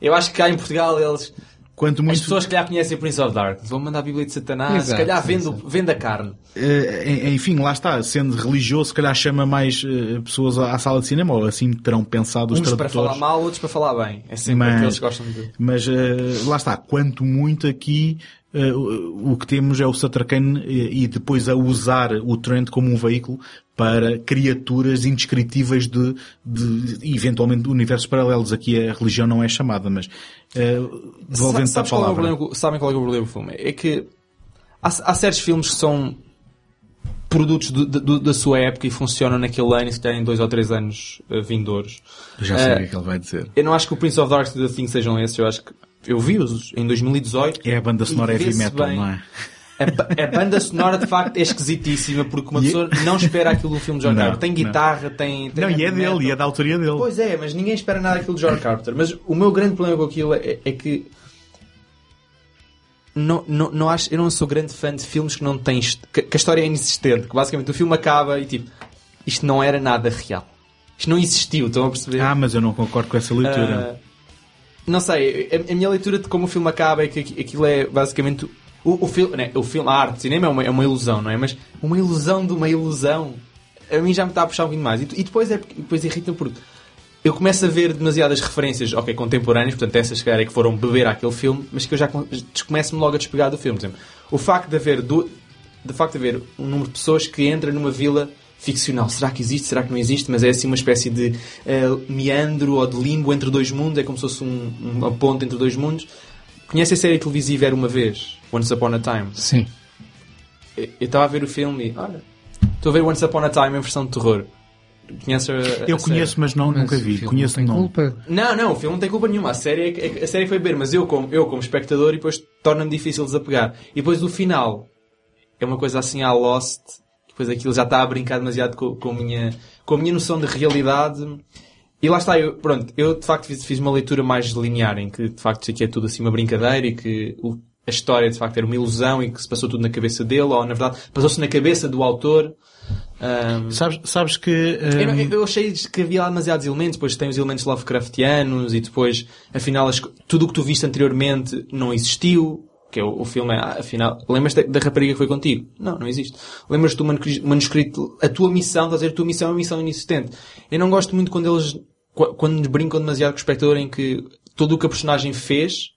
Speaker 4: eu acho que cá em Portugal eles...
Speaker 3: Quanto
Speaker 4: As
Speaker 3: muito,
Speaker 4: pessoas que já conhecem o Prince of Darkness vão mandar a Bíblia de Satanás, se
Speaker 2: Exato,
Speaker 4: calhar vende,
Speaker 2: exato.
Speaker 4: vende a carne.
Speaker 3: Eh, enfim, lá está, sendo religioso, se calhar chama mais eh, pessoas à sala de cinema, ou assim terão pensado os
Speaker 4: Uns para
Speaker 3: tradutores.
Speaker 4: falar mal, outros para falar bem. É sempre
Speaker 3: Mas-
Speaker 4: que gostam de...
Speaker 3: Mas eh, lá está, quanto muito aqui o o que temos é o Sutter Kane eh, e depois a usar o Trent como um veículo para criaturas indescritíveis de, de, eventualmente universos paralelos. Aqui a religião não é chamada, mas eh, devolvendo-te a
Speaker 4: Sabes qual é
Speaker 3: palavra.
Speaker 4: problema, sabem qual é o problema do filme? É que há, há certos filmes que são produtos do- do- da sua época e funcionam naquele ano e se em dois ou três anos eh, vindouros.
Speaker 3: Eu já sei
Speaker 4: Eh,
Speaker 3: o que é que ele vai dizer.
Speaker 4: Eu não acho que o Prince of Darkness e The Thing sejam esses, eu acho que eu vi-os em 2018.
Speaker 3: É a banda sonora heavy metal,
Speaker 4: bem.
Speaker 3: não é?
Speaker 4: A, ba- a banda sonora de facto é esquisitíssima porque uma pessoa não espera aquilo do filme de John
Speaker 3: Não,
Speaker 4: Carpenter. Tem
Speaker 3: não.
Speaker 4: guitarra, tem, tem
Speaker 3: Não, e é
Speaker 4: metal.
Speaker 3: dele, e é da autoria dele.
Speaker 4: Pois é, mas ninguém espera nada daquilo de John Carpenter. Mas o meu grande problema com aquilo é, é que não, não, não acho, eu não sou grande fã de filmes que não têm que, que a história é inexistente, que basicamente o filme acaba e tipo, isto não era nada real. Isto não existiu, estão a perceber?
Speaker 3: Ah, mas eu não concordo com essa leitura.
Speaker 4: Ah, não sei, a, a minha leitura de como o filme acaba é que aqui- aquilo é basicamente o, o filme, né, o filme, a arte, o cinema é uma, é uma ilusão, não é? Mas uma ilusão de uma ilusão, a mim já me está a puxar um bocadinho mais. E, e depois é depois irrita porque eu começo a ver demasiadas referências, ok, contemporâneas, portanto essas se calhar é que foram beber àquele filme, mas que eu já com- começo-me logo a despegar do filme. Por exemplo, o facto de haver du- de facto haver um número de pessoas que entra numa vila ficcional. Será que existe? Será que não existe? Mas é assim uma espécie de eh, meandro ou de limbo entre dois mundos, é como se fosse um- uma ponte entre dois mundos. Conhece a série televisiva Era Uma Vez? Once Upon a Time?
Speaker 2: Sim.
Speaker 4: Eu estava a ver o filme e, olha, estou a ver Once Upon a Time em versão de terror. Conhece a, a
Speaker 3: eu
Speaker 4: série?
Speaker 3: conheço, mas não,
Speaker 2: Mas
Speaker 3: nunca vi. Conheço
Speaker 2: não tem
Speaker 3: nome.
Speaker 2: culpa.
Speaker 4: Não, não, o filme não tem culpa nenhuma. A série, é que- a série foi beber, mas eu como, eu como espectador e depois torna-me difícil desapegar. E depois o final é uma coisa assim à Lost. Depois aquilo já está a brincar demasiado com, com, a, minha, com a minha noção de realidade. E lá está, eu, pronto, eu de facto fiz, fiz uma leitura mais linear em que de facto isso aqui é tudo assim uma brincadeira e que o- a história de facto era uma ilusão e que se passou tudo na cabeça dele, ou na verdade passou-se na cabeça do autor. Ahm,
Speaker 3: Sabes, sabes que.
Speaker 4: eu, não-
Speaker 3: hum,
Speaker 4: eu achei que havia lá demasiados elementos, depois tem os elementos Lovecraftianos e depois, afinal, as tudo o que tu viste anteriormente não existiu. Que é o, o filme, é, afinal, lembras da, da rapariga que foi contigo? Não, não existe. Lembras-te do manuscri- manuscrito, a tua missão, estás a dizer, a tua missão é uma missão inexistente. Eu não gosto muito quando eles, qu- quando brincam demasiado com o espectador em que tudo o que a personagem fez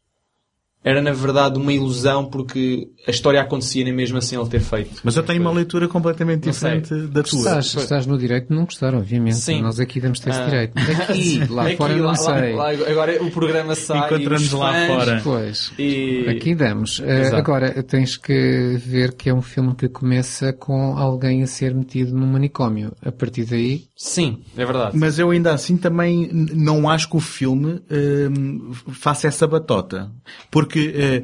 Speaker 4: era na verdade uma ilusão porque a história acontecia nem mesmo assim ele ter feito.
Speaker 3: Mas eu tenho uma leitura completamente
Speaker 4: Não sei.
Speaker 3: diferente da tua.
Speaker 2: Estás, estás no direito de não gostar, obviamente.
Speaker 4: Sim.
Speaker 2: Nós aqui damos esse
Speaker 4: Ah.
Speaker 2: direito. Aqui, lá
Speaker 4: Aqui,
Speaker 2: fora não
Speaker 4: lá-
Speaker 2: sei.
Speaker 4: lá- lá- agora o programa sai.
Speaker 3: Encontramos
Speaker 4: e
Speaker 3: lá
Speaker 4: fãs-
Speaker 3: fora.
Speaker 2: Pois.
Speaker 4: E...
Speaker 2: Aqui damos. Eh,
Speaker 4: Exato.
Speaker 2: agora, tens que ver que é um filme que começa com alguém a ser metido num manicômio. A partir daí,
Speaker 4: Sim, é verdade.
Speaker 3: Mas eu ainda assim também não acho que o filme hum, faça essa batota. Porque eh,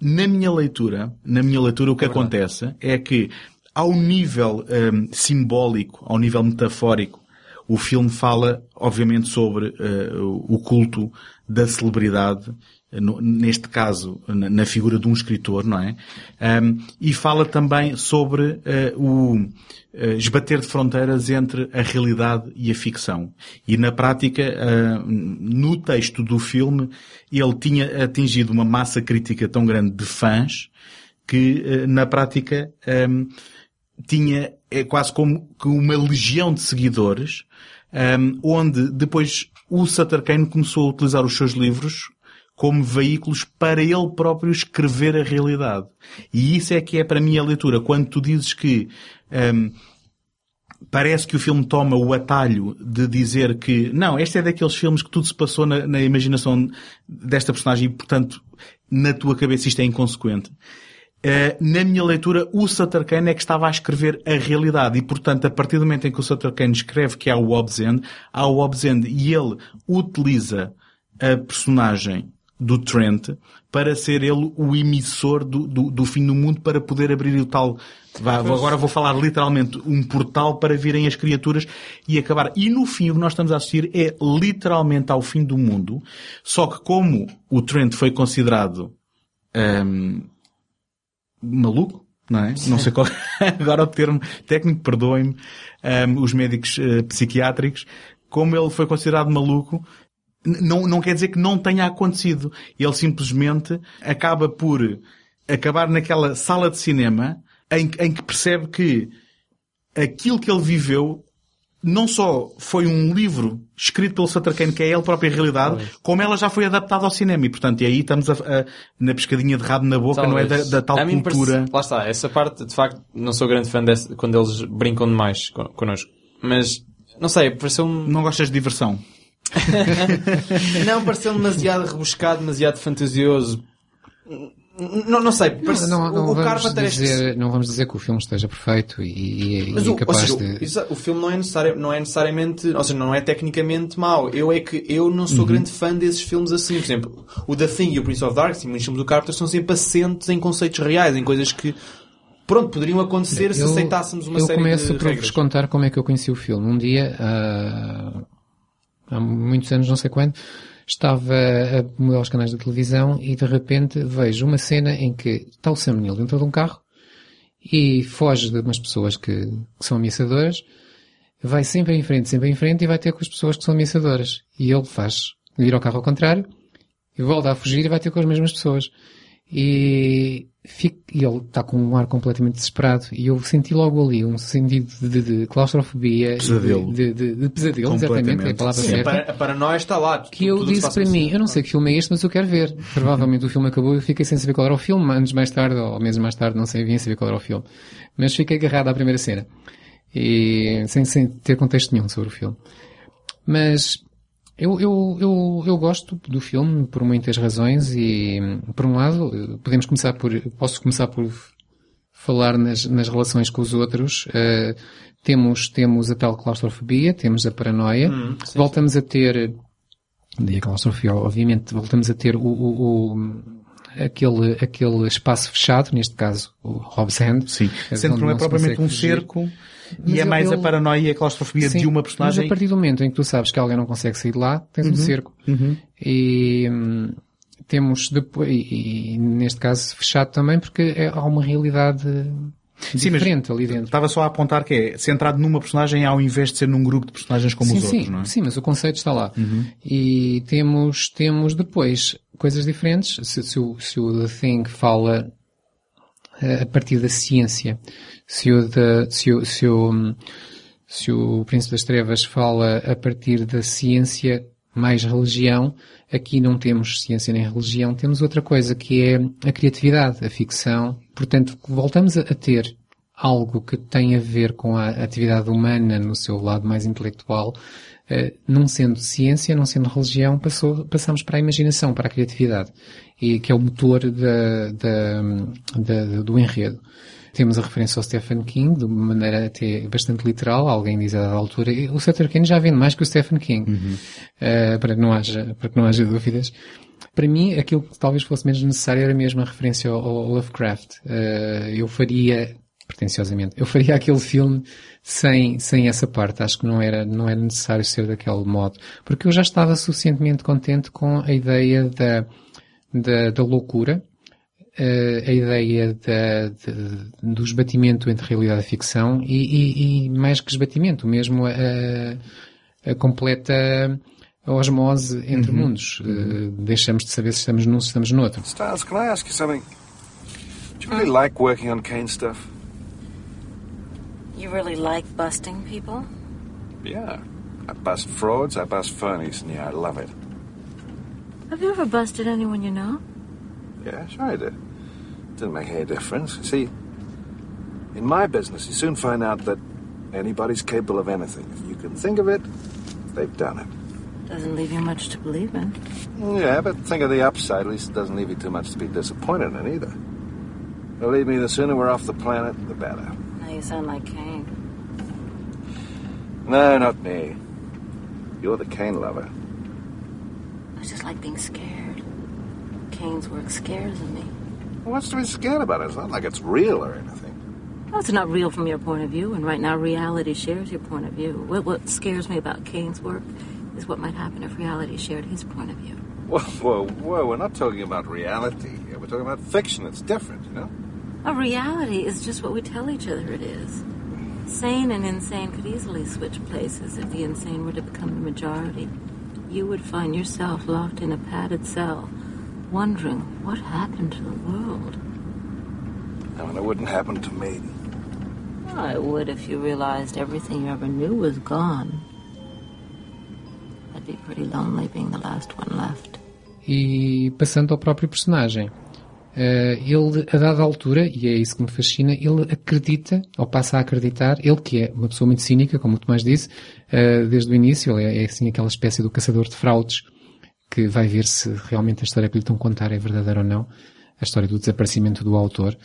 Speaker 3: na minha leitura, na minha leitura o que acontece é que ao nível hum, simbólico, ao nível metafórico, o filme fala, obviamente, sobre eh, o culto da celebridade, no- neste caso, na, na figura de um escritor, não é? Ahm, e fala também sobre eh, o esbater de fronteiras entre a realidade e a ficção. E na prática, ah, no texto do filme, ele tinha atingido uma massa crítica tão grande de fãs que, eh, na prática, tinha é quase como uma legião de seguidores, onde depois o Sutter Kane começou a utilizar os seus livros como veículos para ele próprio escrever a realidade. E isso é que é para mim a leitura. Quando tu dizes que ahm, parece que o filme toma o atalho de dizer que não, este é daqueles filmes que tudo se passou na, na imaginação desta personagem e, portanto, na tua cabeça isto é inconsequente. Uh, na minha leitura, o Sutter Kane é que estava a escrever a realidade e, portanto, a partir do momento em que o Sutter Kane escreve que há o Hobbs End, há o Hobbs End e ele utiliza a personagem do Trent para ser ele o emissor do, do, do fim do mundo para poder abrir o tal, agora vou falar literalmente, um portal para virem as criaturas e acabar. E no fim o que nós estamos a assistir é literalmente ao fim do mundo, só que como o Trent foi considerado hum, maluco, não é? Não sei qual agora o termo técnico, perdoem-me, hum, os médicos eh, psiquiátricos, como ele foi considerado maluco, não, não quer dizer que não tenha acontecido. Ele simplesmente acaba por acabar naquela sala de cinema em, que- em que percebe que aquilo que ele viveu não só foi um livro escrito pelo Sutter Kane, que é ele própria realidade, como ela já foi adaptada ao cinema. E, portanto, e aí estamos a- a- na pescadinha de rabo na boca, não é da,
Speaker 4: Talvez.
Speaker 3: da tal cultura.
Speaker 4: parece- lá está, essa parte, de facto, não sou grande fã desse, quando eles brincam demais con- connosco. Mas, não sei, pareceu-me...
Speaker 3: Não gostas de diversão?
Speaker 4: Não, pareceu demasiado rebuscado, demasiado fantasioso. Não, não sei. parece-
Speaker 2: Não, não,
Speaker 4: o Carpenter é
Speaker 2: dizer, não vamos dizer que o filme esteja perfeito e, e,
Speaker 4: Mas
Speaker 2: e
Speaker 4: o, ou
Speaker 2: capaz
Speaker 4: seja, o-
Speaker 2: de...
Speaker 4: exa- o filme não é, necessário, não é necessariamente, ou seja, não é tecnicamente mau. Eu é que eu não
Speaker 2: Uhum.
Speaker 4: sou grande fã desses filmes assim. Por exemplo, o The Thing e o Prince of Darkness, muitos filmes do Carpenter, são sempre assentes em conceitos reais, em coisas que, pronto, poderiam acontecer se
Speaker 2: Eu-
Speaker 4: aceitássemos uma
Speaker 2: eu
Speaker 4: série
Speaker 2: começo
Speaker 4: de
Speaker 2: por
Speaker 4: regras.
Speaker 2: vos contar como é que eu conheci o filme. Um dia, ah, há muitos anos, não sei quando, estava a mudar os canais da televisão e de repente vejo uma cena em que está o Sam Neill dentro de um carro e foge de umas pessoas que, que são ameaçadoras, vai sempre em frente, sempre em frente e vai ter com as pessoas que são ameaçadoras. E ele faz, vira o carro ao contrário e volta a fugir e vai ter com as mesmas pessoas. E, fica, e ele está com um ar completamente desesperado e eu senti logo ali um sentido de, de claustrofobia,
Speaker 3: Pesadelo.
Speaker 2: de, de, de pesadelo, exatamente, é a
Speaker 3: Completamente.
Speaker 2: palavra
Speaker 4: Sim,
Speaker 2: certa
Speaker 4: para, a paranoia está lá.
Speaker 2: que eu disse para
Speaker 4: assim.
Speaker 2: mim, eu não sei que filme é este, mas eu quero ver. Provavelmente o filme acabou e eu fiquei sem saber qual era o filme, anos mais tarde, ou meses mais tarde, não sei, vim saber qual era o filme. Mas fiquei agarrado à primeira cena. E, sem, sem ter contexto nenhum sobre o filme. Mas, eu, eu, eu, eu gosto do filme por muitas razões e, por um lado, podemos começar por, posso começar por falar nas, nas relações com os outros. Eh, temos, temos a tal claustrofobia, temos a paranoia,
Speaker 4: Hum,
Speaker 2: voltamos a ter, daí a claustrofobia, obviamente, voltamos a ter o, o, o- aquele, aquele espaço fechado, neste caso, o Hobbs End.
Speaker 3: Sim.
Speaker 2: eh,
Speaker 3: Sendo que não é propriamente um cerco
Speaker 2: Mas
Speaker 3: e é
Speaker 2: ele-
Speaker 3: mais a
Speaker 2: ele-
Speaker 3: paranoia e a claustrofobia
Speaker 2: Sim,
Speaker 3: de uma
Speaker 2: Mas
Speaker 3: personagem.
Speaker 2: a partir do momento em que tu sabes que alguém não consegue sair de lá, tens
Speaker 3: Uhum.
Speaker 2: um cerco. E hum, temos depois, e, e neste caso fechado também, porque é, há uma realidade
Speaker 3: Sim, mas
Speaker 2: diferente ali dentro.
Speaker 3: Estava só a apontar que é centrado numa personagem ao invés de ser num grupo de personagens como
Speaker 2: sim,
Speaker 3: os
Speaker 2: sim,
Speaker 3: outros, não é?
Speaker 2: sim, mas o conceito está lá. E temos, temos depois coisas diferentes. Se, se o, se o The Thing fala eh, a partir da ciência, se o, The- se o, se o, hum, se o Príncipe das Trevas fala a partir da ciência mais religião, aqui não temos ciência nem religião, temos outra coisa que é a criatividade, a ficção. Portanto, voltamos a, ter algo que tem a ver com a atividade humana no seu lado mais intelectual, eh, não sendo ciência, não sendo religião, passou, passamos para a imaginação, para a criatividade, e que é o motor da, da, da- do enredo. Temos a referência ao Stephen King, de uma maneira até bastante literal, alguém diz a dada altura, o Stephen King já vende mais que o Stephen King, Eh, para, que não haja, para que não haja dúvidas. Para mim, aquilo que talvez fosse menos necessário era mesmo a referência ao, ao Lovecraft. Eh, eu faria, pretenciosamente, eu faria aquele filme sem, sem essa parte. Acho que não era, não era necessário ser daquele modo. Porque eu já estava suficientemente contente com a ideia da, da, da loucura, eh, a ideia da, de- do esbatimento entre realidade e ficção e, e- e mais que esbatimento, mesmo a, a completa osmose entre mundos. Eh, deixamos de saber se estamos num, se estamos noutro.
Speaker 5: Styles, can I ask you something? Do you really like working on Kane stuff?
Speaker 8: You really like busting people?
Speaker 5: Yeah. I bust frauds, I bust phonies, and yeah, I love it.
Speaker 8: Have you ever busted anyone you know?
Speaker 5: Yeah, sure I did. Didn't make any difference. See, in my business, you soon find out that anybody's capable of anything. If you can think of it, they've done it.
Speaker 8: Doesn't leave you much to believe in.
Speaker 5: Yeah, but think of the upside. At least it doesn't leave you too much to be disappointed in either. Believe me, the sooner we're off the planet, the better.
Speaker 8: Now you sound like Cain.
Speaker 5: No, not me. You're the Kane lover.
Speaker 8: I just like being scared. Cain's work scares me.
Speaker 5: What's to be scared about? It's not like it's real or anything.
Speaker 8: Well, it's not real from your point of view, and right now reality shares your point of view. What, what scares me about Kane's work is what might happen if reality shared his point of view.
Speaker 5: Whoa, whoa, whoa. We're not talking about reality here. We're talking about fiction. It's different, you know?
Speaker 8: A reality is just what we tell each other it is. Sane and insane could easily switch places if the insane were to become the majority. You would find yourself locked in a padded cell, wondering what happened to the world.
Speaker 5: I mean, it wouldn't happen to me.
Speaker 8: Well, it would if you realized everything you ever knew was gone. I'd be pretty lonely being the last one left.
Speaker 2: E passando ao próprio personagem. Eh, ele, a dada altura, e é isso que me fascina, ele acredita, ou passa a acreditar, ele que é uma pessoa muito cínica, como o Tomás disse, eh, desde o início, ele é, é assim aquela espécie do caçador de fraudes, que vai ver se realmente a história que lhe estão a contar é verdadeira ou não. a história do desaparecimento do autor,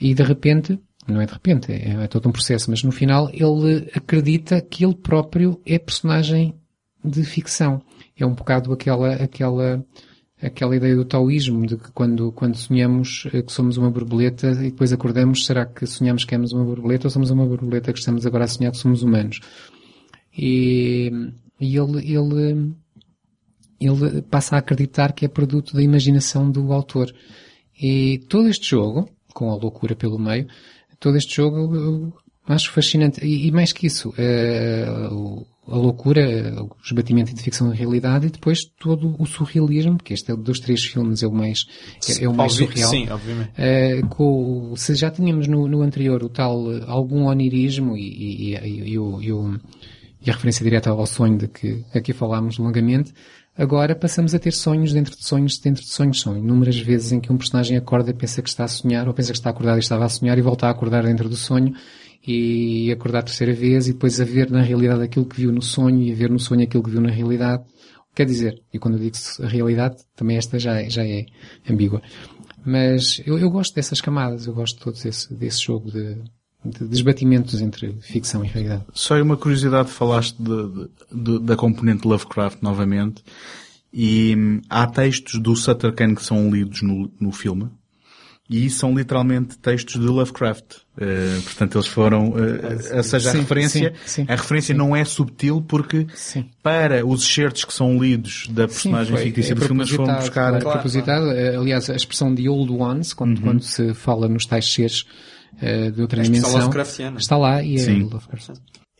Speaker 2: e de repente, não é de repente, é, é todo um processo, mas no final ele acredita que ele próprio é personagem de ficção. É um bocado aquela, aquela, aquela ideia do taoísmo, de que quando, quando sonhamos eh, que somos uma borboleta e depois acordamos, será que sonhamos que somos uma borboleta ou somos uma borboleta que estamos agora a sonhar que somos humanos? E, e ele, ele, ele passa a acreditar que é produto da imaginação do autor. E todo este jogo, com a loucura pelo meio, todo este jogo eu acho fascinante. E, e mais que isso, eh, o- a loucura, os batimentos entre ficção e realidade e depois todo o surrealismo, que este é dos três filmes é o mais, é, é o mais surreal.
Speaker 4: Sim, obviamente.
Speaker 2: Eh, com, o- se já tínhamos no, no anterior o tal eh, algum onirismo e, e, e, e o, o- e a referência direta ao sonho de que aqui falámos longamente, agora passamos a ter sonhos dentro de sonhos dentro de sonhos. São inúmeras vezes em que um personagem acorda e pensa que está a sonhar, ou pensa que está acordado e estava a sonhar e volta a acordar dentro do sonho e acordar a terceira vez e depois a ver na realidade aquilo que viu no sonho e a ver no sonho aquilo que viu na realidade. Quer dizer, e quando eu digo a realidade, também esta já, é- já é ambígua. Mas eu, eu gosto dessas camadas, eu gosto todo esse, desse jogo de, de desbatimentos entre ficção e realidade.
Speaker 3: Só uma curiosidade, falaste de- de- da componente Lovecraft novamente, e hum, há textos do Sutter Kane que são lidos no, no filme, e são literalmente textos de Lovecraft. Eh, portanto, eles foram, eh, ou seja, a
Speaker 2: Sim,
Speaker 3: referência,
Speaker 2: sim, sim.
Speaker 3: a referência não é subtil porque para os excertos que são lidos da personagem
Speaker 2: foi-
Speaker 3: fictícia
Speaker 2: é
Speaker 3: do filme, eles foram buscar
Speaker 2: claro, propositado. Eh, Aliás, a expressão de Old Ones, quando,
Speaker 3: Uhum.
Speaker 2: quando se fala nos tais seres eh, de outra
Speaker 4: Lovecraftiana.
Speaker 2: está lá e é
Speaker 3: Sim.
Speaker 2: Lovecraft.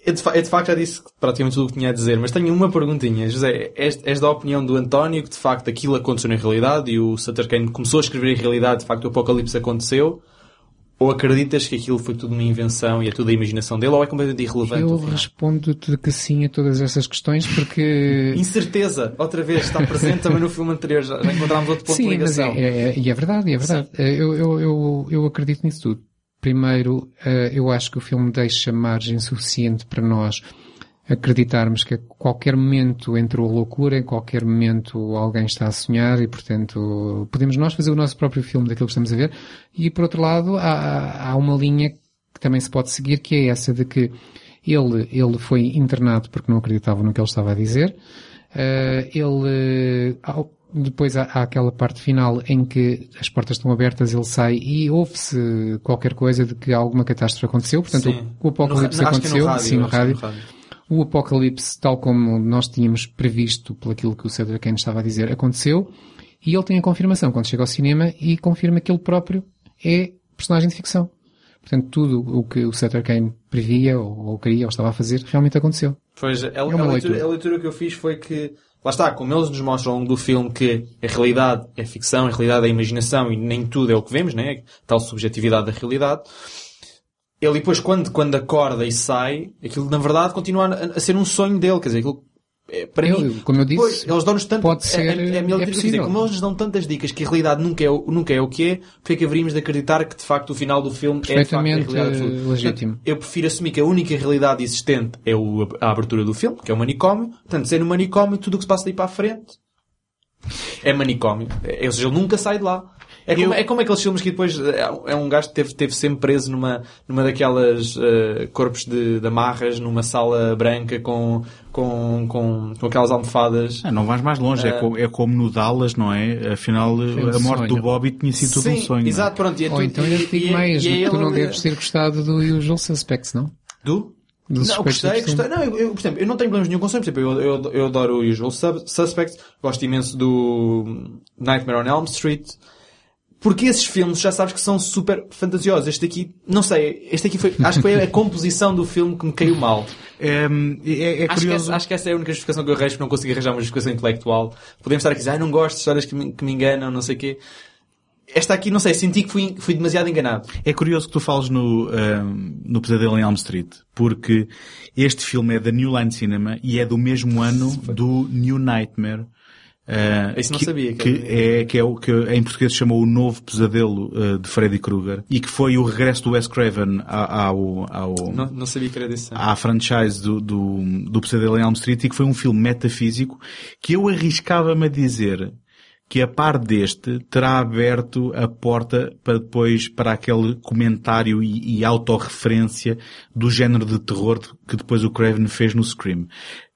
Speaker 4: Eu de, eu de facto já disse praticamente tudo o que tinha a dizer, mas tenho uma perguntinha. José, és, és da opinião do António que de facto aquilo aconteceu na realidade e o Sutter Kane começou a escrever em realidade, de facto o apocalipse aconteceu? Ou acreditas que aquilo foi tudo uma invenção e é tudo a imaginação dele ou é completamente irrelevante?
Speaker 2: Eu respondo-te que sim a todas essas questões porque...
Speaker 4: Incerteza, outra vez, está presente também no filme anterior, já, já encontramos outro ponto de
Speaker 2: Sim, mas é,
Speaker 4: ligação.
Speaker 2: é, é- e é verdade, é verdade. Eh, Eu, eu, eu, eu acredito nisso tudo. Primeiro, eh, eu acho que o filme deixa margem suficiente para nós acreditarmos que a qualquer momento entrou loucura, em qualquer momento alguém está a sonhar e, portanto, podemos nós fazer o nosso próprio filme daquilo que estamos a ver. E, por outro lado, há, há uma linha que também se pode seguir, que é essa de que ele, ele foi internado porque não acreditava no que ele estava a dizer. Eh, ele, depois há, há aquela parte final em que as portas estão abertas, ele sai e ouve-se qualquer coisa de que alguma catástrofe aconteceu. Portanto,
Speaker 4: Sim.
Speaker 2: o, o apocalipse
Speaker 4: No é
Speaker 2: aconteceu,
Speaker 4: rádio,
Speaker 2: sim, no
Speaker 4: é no
Speaker 2: rádio.
Speaker 4: rádio.
Speaker 2: O apocalipse, tal como nós tínhamos previsto pelo aquilo que o Cedric Kane estava a dizer, aconteceu e ele tem a confirmação quando chega ao cinema e confirma que ele próprio é personagem de ficção. Portanto, tudo o que o Cedric Kane previa ou, ou queria ou estava a fazer realmente aconteceu.
Speaker 4: Pois, a, a
Speaker 2: uma
Speaker 4: leitura,
Speaker 2: leitura.
Speaker 4: a leitura que eu fiz foi que, lá está, como eles nos mostram ao longo do filme que a realidade é ficção, a realidade é imaginação e nem tudo é o que vemos, né? Tal subjetividade da realidade. Ele depois, quando, quando acorda e sai, aquilo na verdade continua a, a ser um sonho dele, quer dizer, aquilo, para
Speaker 2: Eu-
Speaker 4: mim,
Speaker 2: como eu disse,
Speaker 4: depois, eles dão-nos tanto,
Speaker 2: pode ser-
Speaker 4: é, é, é
Speaker 2: é possível.
Speaker 4: como eles nos dão tantas dicas que a realidade nunca é, o- nunca é o que é, porque é que haveríamos de acreditar que de facto o final do filme é de facto a realidade
Speaker 2: legítimo.
Speaker 4: Portanto, eu prefiro assumir que a única realidade existente é o- a abertura do filme, que é o manicômio. Portanto, se é no manicômio, tudo o que se passa daí para a frente é manicômio. É, ou seja, ele nunca sai de lá. É como, é como aqueles filmes que depois é, é um gajo que teve, teve sempre preso numa, numa daquelas eh, corpos de, de amarras, numa sala branca com, com, com, com aquelas almofadas.
Speaker 3: Ah, não vais mais longe, é,
Speaker 4: Ah.
Speaker 3: co- é como no Dallas, não é? Afinal,
Speaker 2: um
Speaker 3: a morte
Speaker 2: sonho.
Speaker 3: do Bobby tinha sido tudo um sonho. é?
Speaker 4: exato, pronto. E é
Speaker 2: Ou então te
Speaker 4: e-
Speaker 2: digo
Speaker 4: e é-
Speaker 2: mais,
Speaker 4: e é
Speaker 2: tu
Speaker 4: ele
Speaker 2: não deves ter gostado do Usual Suspects, não?
Speaker 4: Do?
Speaker 2: Dos
Speaker 4: não, gostei, gostei. Não, eu, eu, por exemplo, eu não tenho problemas nenhum com sonhos. Por exemplo, eu, eu, eu adoro o Usual Suspects, gosto imenso do Nightmare on Elm Street. Porque esses filmes já sabes que são super fantasiosos. Este aqui, não sei, este aqui foi, acho que foi a composição do filme que me caiu mal.
Speaker 3: É, é, é
Speaker 4: Acho que,
Speaker 3: curioso.
Speaker 4: essa, acho que essa é a única justificação que eu arranjo porque não consegui arranjar uma justificação intelectual. Podemos estar aqui a dizer, ah, não gosto de histórias que me, que me enganam, não sei o quê. Esta aqui, não sei, senti que fui, fui demasiado enganado.
Speaker 3: É curioso que tu fales no, ahm, no Pesadelo em Elm Street, porque este filme é da New Line Cinema e é do mesmo ano do New Nightmare. Ah,
Speaker 4: Isso não
Speaker 3: que,
Speaker 4: sabia que
Speaker 3: que é que é o que em português se chamou o novo pesadelo ah, de Freddy Krueger e que foi o regresso do Wes Craven ao, ao,
Speaker 4: Não, não sabia que era desse
Speaker 3: à franchise do, do, do Pesadelo em Elm Street e que foi um filme metafísico que eu arriscava-me a dizer que a par deste terá aberto a porta para depois, para aquele comentário e, e autorreferência do género de terror que depois o Craven fez no Scream.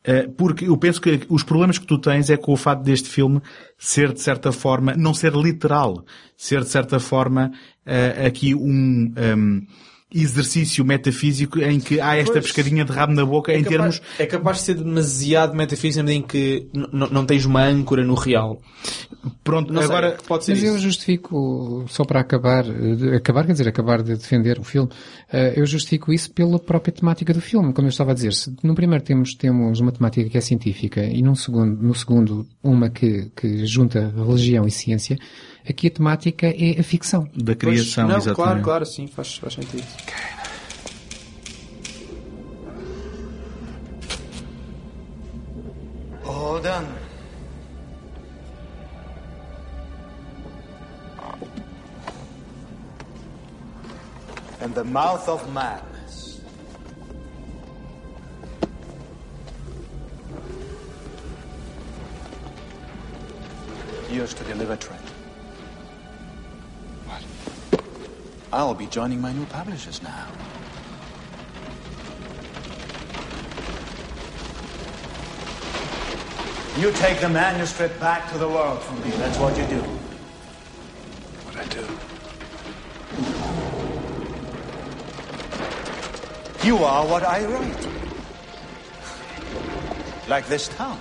Speaker 3: Uh, porque eu penso que os problemas que tu tens é com o fato deste filme ser, de certa forma, não ser literal, ser, de certa forma, uh, aqui um, um exercício metafísico em que há esta
Speaker 4: Pois.
Speaker 3: pescadinha de rabo na boca
Speaker 4: É
Speaker 3: em
Speaker 4: capaz,
Speaker 3: termos
Speaker 4: é capaz de ser demasiado metafísico em que não tens uma âncora no real.
Speaker 3: Pronto,
Speaker 4: Não sei,
Speaker 3: agora
Speaker 4: pode ser
Speaker 2: Mas eu
Speaker 4: isso.
Speaker 2: justifico, só para acabar, de- acabar quer dizer, acabar de defender o filme, eh, eu justifico isso pela própria temática do filme, como eu estava a dizer. Se no primeiro temos, temos uma temática que é científica e num segundo, no segundo uma que, que junta religião e ciência, aqui a temática é a ficção.
Speaker 3: da
Speaker 4: Pois,
Speaker 3: criação,
Speaker 4: não,
Speaker 3: exatamente.
Speaker 4: claro, claro, sim, faz, faz sentido.
Speaker 9: Done. And the mouth of madness. Yours to deliver, Trent. I'll be joining my new publishers now. You take the manuscript back to the world for me. That's what you do.
Speaker 5: What I do?
Speaker 9: You are what I write. Like this town.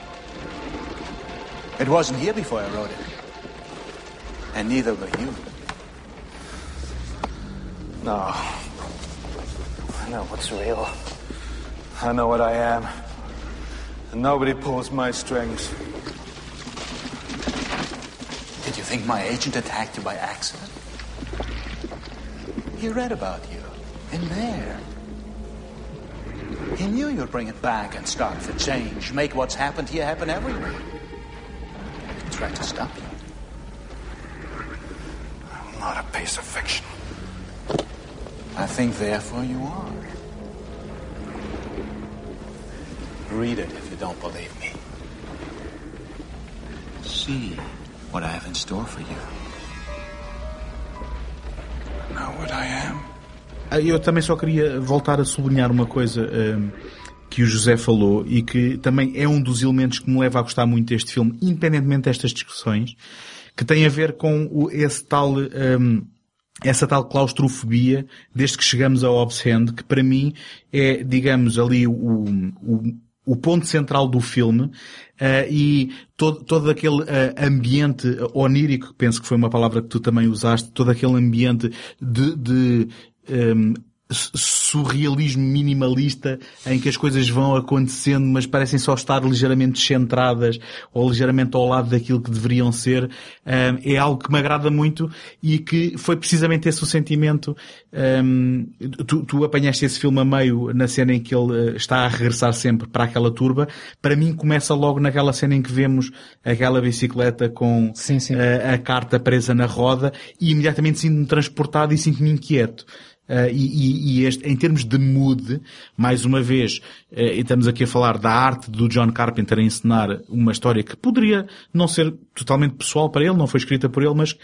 Speaker 9: It wasn't here before I wrote it. And neither were you.
Speaker 5: No. I know what's real. I know what I am. And nobody pulls my strings.
Speaker 9: Did you think my agent attacked you by accident? He read about you in there. He knew you'd bring it back and start the change, make what's happened here happen everywhere. He tried to stop you.
Speaker 5: I'm not a piece of fiction.
Speaker 9: I think therefore you are. Read it if you don't believe me. See what I have in store for you.
Speaker 5: Know what I am?
Speaker 3: Ah, Eu também só queria voltar a sublinhar uma coisa ahm, que o José falou e que também é um dos elementos que me leva a gostar muito deste filme, independentemente destas discussões, que tem a ver com o- esse tal, ahm, essa tal claustrofobia desde que chegamos ao Hobbs que para mim é, digamos, ali o, o, o ponto central do filme ah, e todo, todo aquele ah, ambiente onírico, penso que foi uma palavra que tu também usaste, todo aquele ambiente de, de um, su- surrealismo minimalista em que as coisas vão acontecendo mas parecem só estar ligeiramente descentradas ou ligeiramente ao lado daquilo que deveriam ser é algo que me agrada muito e que foi precisamente esse o sentimento tu, tu apanhaste esse filme a meio na cena em que ele eh, está a regressar sempre para aquela turba para mim começa logo naquela cena em que vemos aquela bicicleta com
Speaker 2: Sim, sim.
Speaker 3: eh, a carta presa na roda e imediatamente sinto-me transportado e sinto-me inquieto. Uh, e, e- e este, em termos de mood, mais uma vez, uh, estamos aqui a falar da arte do John Carpenter a encenar uma história que poderia não ser totalmente pessoal para ele, não foi escrita por ele, mas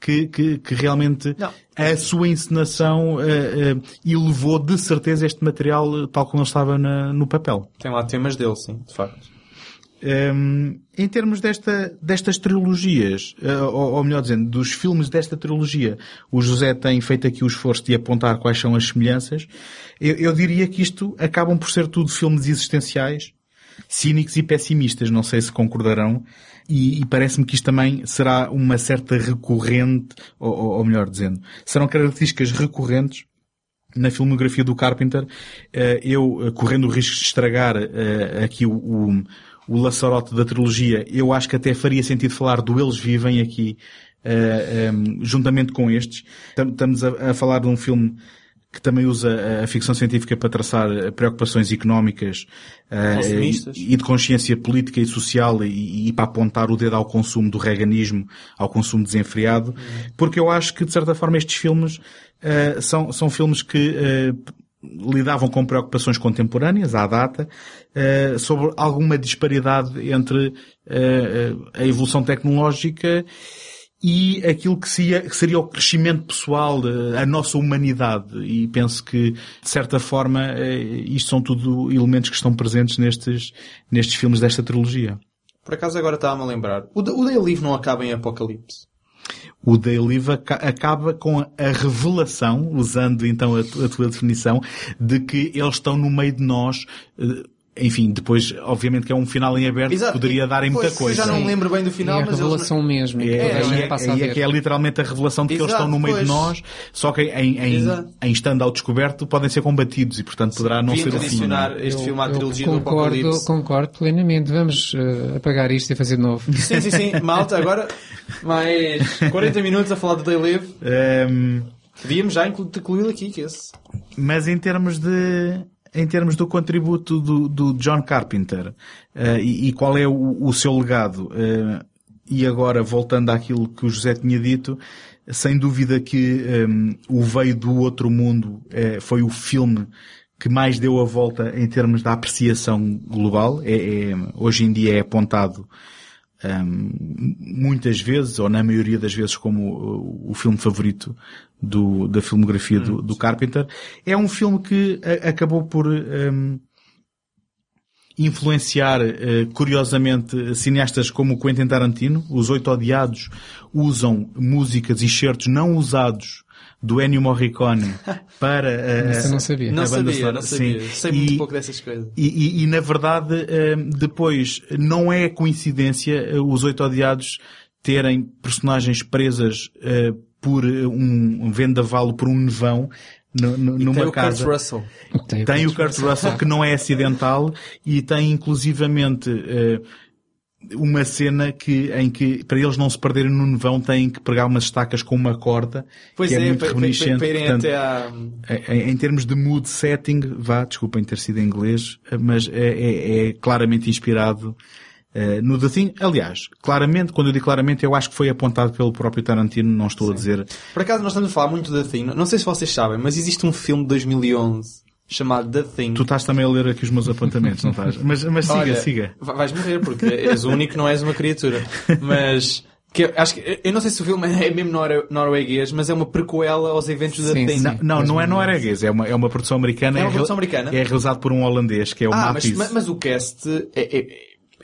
Speaker 3: que, que, que realmente
Speaker 4: Não.
Speaker 3: a sua encenação uh, uh, elevou de certeza este material tal como ele estava na- no papel.
Speaker 4: Tem lá temas dele, sim, de facto.
Speaker 3: Um, em termos desta, destas trilogias, uh, ou, ou melhor dizendo, dos filmes desta trilogia, o José tem feito aqui o esforço de apontar quais são as semelhanças. Eu, eu diria que isto acabam por ser tudo filmes existenciais, cínicos e pessimistas, não sei se concordarão, e, e parece-me que isto também será uma certa recorrente, ou, ou- ou melhor dizendo, serão características recorrentes na filmografia do Carpenter, eh, eu, eh, correndo o risco de estragar aqui o, o, laçarote da trilogia, eu acho que até faria sentido falar do Eles Vivem aqui, eh, em, juntamente com estes. Tam- Estamos a, a falar de um filme que também usa a ficção científica para traçar eh, preocupações económicas
Speaker 4: Consumistas.
Speaker 3: e, e de consciência política e social e, e para apontar o dedo ao consumo do reaganismo, ao consumo desenfreado, porque eu acho que de certa forma estes filmes eh, são, são filmes que lidavam com preocupações contemporâneas à data, eh, sobre alguma disparidade entre eh, a evolução tecnológica e aquilo que seria, o crescimento pessoal, eh, a nossa humanidade. E penso que, de certa forma, isto são tudo elementos que estão presentes nestes, nestes filmes desta trilogia.
Speaker 4: Por acaso agora estava-me a lembrar. O, o Day Live não acaba em Apocalipse.
Speaker 3: O Day Live aca- acaba com a revelação, usando então a, tu- a tua definição, de que eles estão no meio de nós. Enfim, depois, obviamente que é um final em aberto, que poderia dar em muita
Speaker 4: Pois, eu
Speaker 3: coisa.
Speaker 4: já não lembro bem do final,
Speaker 2: é a
Speaker 4: mas eles-
Speaker 2: revelação mesmo.
Speaker 3: É, é, é, é
Speaker 2: ver.
Speaker 3: que é literalmente a revelação de que eles
Speaker 4: Exato,
Speaker 3: estão no meio de
Speaker 4: pois.
Speaker 3: nós, só que em, em,
Speaker 4: Exato.
Speaker 3: em estando ao descoberto podem ser combatidos e portanto poderá não
Speaker 4: Deviam
Speaker 3: ser o fim. é?
Speaker 4: este filme à
Speaker 2: Eu
Speaker 4: trilogia do
Speaker 2: concordo,
Speaker 4: Apocalipse.
Speaker 2: concordo plenamente. Vamos eh, apagar isto e fazer de novo.
Speaker 4: Sim, sim, sim. Malta, agora mais 40 minutos a falar do Day Live.
Speaker 3: Ehm,
Speaker 4: Podíamos já inclu- incluí-lo aqui, que esse.
Speaker 3: mas em termos de em termos do contributo do, do John Carpenter eh, e, e qual é o, o seu legado? Eh, e agora voltando àquilo que o José tinha dito sem dúvida que ehm, o veio do outro mundo eh, foi o filme que mais deu a volta em termos da apreciação global. É, é- hoje em dia é apontado Ahm, muitas vezes, ou na maioria das vezes, como o, o filme favorito do, da filmografia do, do Carpenter. É um filme que a- acabou por ahm, influenciar, eh, curiosamente, cineastas como o Quentin Tarantino. Os Oito Odiados usam músicas e certos não usados do Ennio Morricone para eh,
Speaker 2: eu não sabia.
Speaker 4: Não
Speaker 3: banda
Speaker 4: sabia,
Speaker 3: sonora.
Speaker 4: não sabia.
Speaker 3: Sim.
Speaker 4: Sei muito
Speaker 3: E-
Speaker 4: pouco dessas coisas.
Speaker 3: e, e- e, na verdade, eh, depois, não é coincidência eh, os Oito Odiados terem personagens presas eh, por um, um vendaval, por um nevão, no- no- numa
Speaker 4: tem o
Speaker 3: casa.
Speaker 4: Kurt Russell.
Speaker 2: Tem,
Speaker 3: Tem o Kurt Russell que não é acidental e tem inclusivamente eh, uma cena que, em que para eles não se perderem no nevão têm que pregar umas estacas com uma corda
Speaker 4: Pois
Speaker 3: que é,
Speaker 4: é,
Speaker 3: muito
Speaker 4: para, para,
Speaker 3: reminiscente.
Speaker 4: para irem
Speaker 3: portanto,
Speaker 4: até à...
Speaker 3: em, em termos de mood setting, vá, desculpem ter sido em inglês, mas é, é- é claramente inspirado eh, no The Thing. Aliás, claramente, quando eu digo claramente, eu acho que foi apontado pelo próprio Tarantino, não estou a dizer.
Speaker 4: Por acaso nós estamos a falar muito da Thing. Não sei se vocês sabem, mas existe um filme de 2011 chamado The Thing.
Speaker 3: Tu estás também a ler aqui os meus apontamentos, não estás? Mas, mas siga,
Speaker 4: Olha,
Speaker 3: siga.
Speaker 4: va- Vais morrer porque és o único que não és uma criatura. Mas que eu acho que eu não sei se o filme é mesmo nor- norueguês, mas é uma prequela aos eventos da
Speaker 2: Sim,
Speaker 4: Thing.
Speaker 2: sim.
Speaker 3: Não, não, não é norueguês, é uma, é uma produção americana.
Speaker 4: É uma
Speaker 3: re-
Speaker 4: produção americana?
Speaker 3: É realizado por um holandês, que é o
Speaker 4: Ah, mas, mas o cast é, é,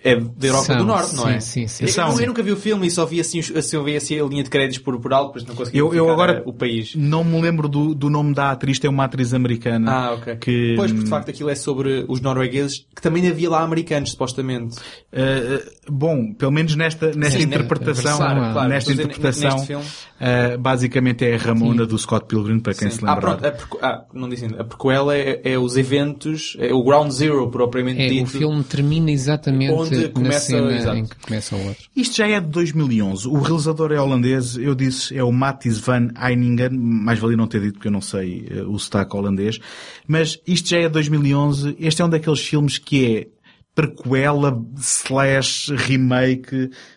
Speaker 4: é da Europa
Speaker 2: São,
Speaker 4: do Norte, não é?
Speaker 2: sim, sim, sim.
Speaker 4: Eu,
Speaker 3: São.
Speaker 4: eu nunca vi o filme e só vi assim, assim, eu vi assim a linha de créditos por, por alto, depois não consegui
Speaker 3: Eu, eu agora
Speaker 4: eh, o país.
Speaker 3: não me lembro do, do nome da atriz, tem uma atriz americana.
Speaker 4: Ah, ok.
Speaker 3: Que,
Speaker 4: Pois, porque de facto aquilo é sobre os noruegueses, que também havia lá americanos, supostamente.
Speaker 3: Uh, bom, pelo menos nesta, nesta
Speaker 2: Sim,
Speaker 3: interpretação,
Speaker 2: claro, claro.
Speaker 3: nesta
Speaker 4: dizer,
Speaker 3: interpretação,
Speaker 4: filme.
Speaker 3: uh, basicamente é a Ramona do Scott Pilgrim, para quem
Speaker 4: Sim.
Speaker 3: se
Speaker 4: Ah,
Speaker 3: lembra.
Speaker 4: pronto. A prequ- ah, não disse ainda. A prequela é, é os eventos, é o ground zero, propriamente
Speaker 2: É,
Speaker 4: dito.
Speaker 2: o filme termina exatamente
Speaker 4: Onde
Speaker 2: na
Speaker 4: começa-
Speaker 2: cena
Speaker 4: exato.
Speaker 2: em que começa o outro.
Speaker 3: Isto já é de 2011. O realizador é holandês, eu disse, é o Mattis van Heiningen, mais valia não ter dito porque eu não sei uh, o sotaque holandês, mas isto já é de 2011. Este é um daqueles filmes que é prequela slash remake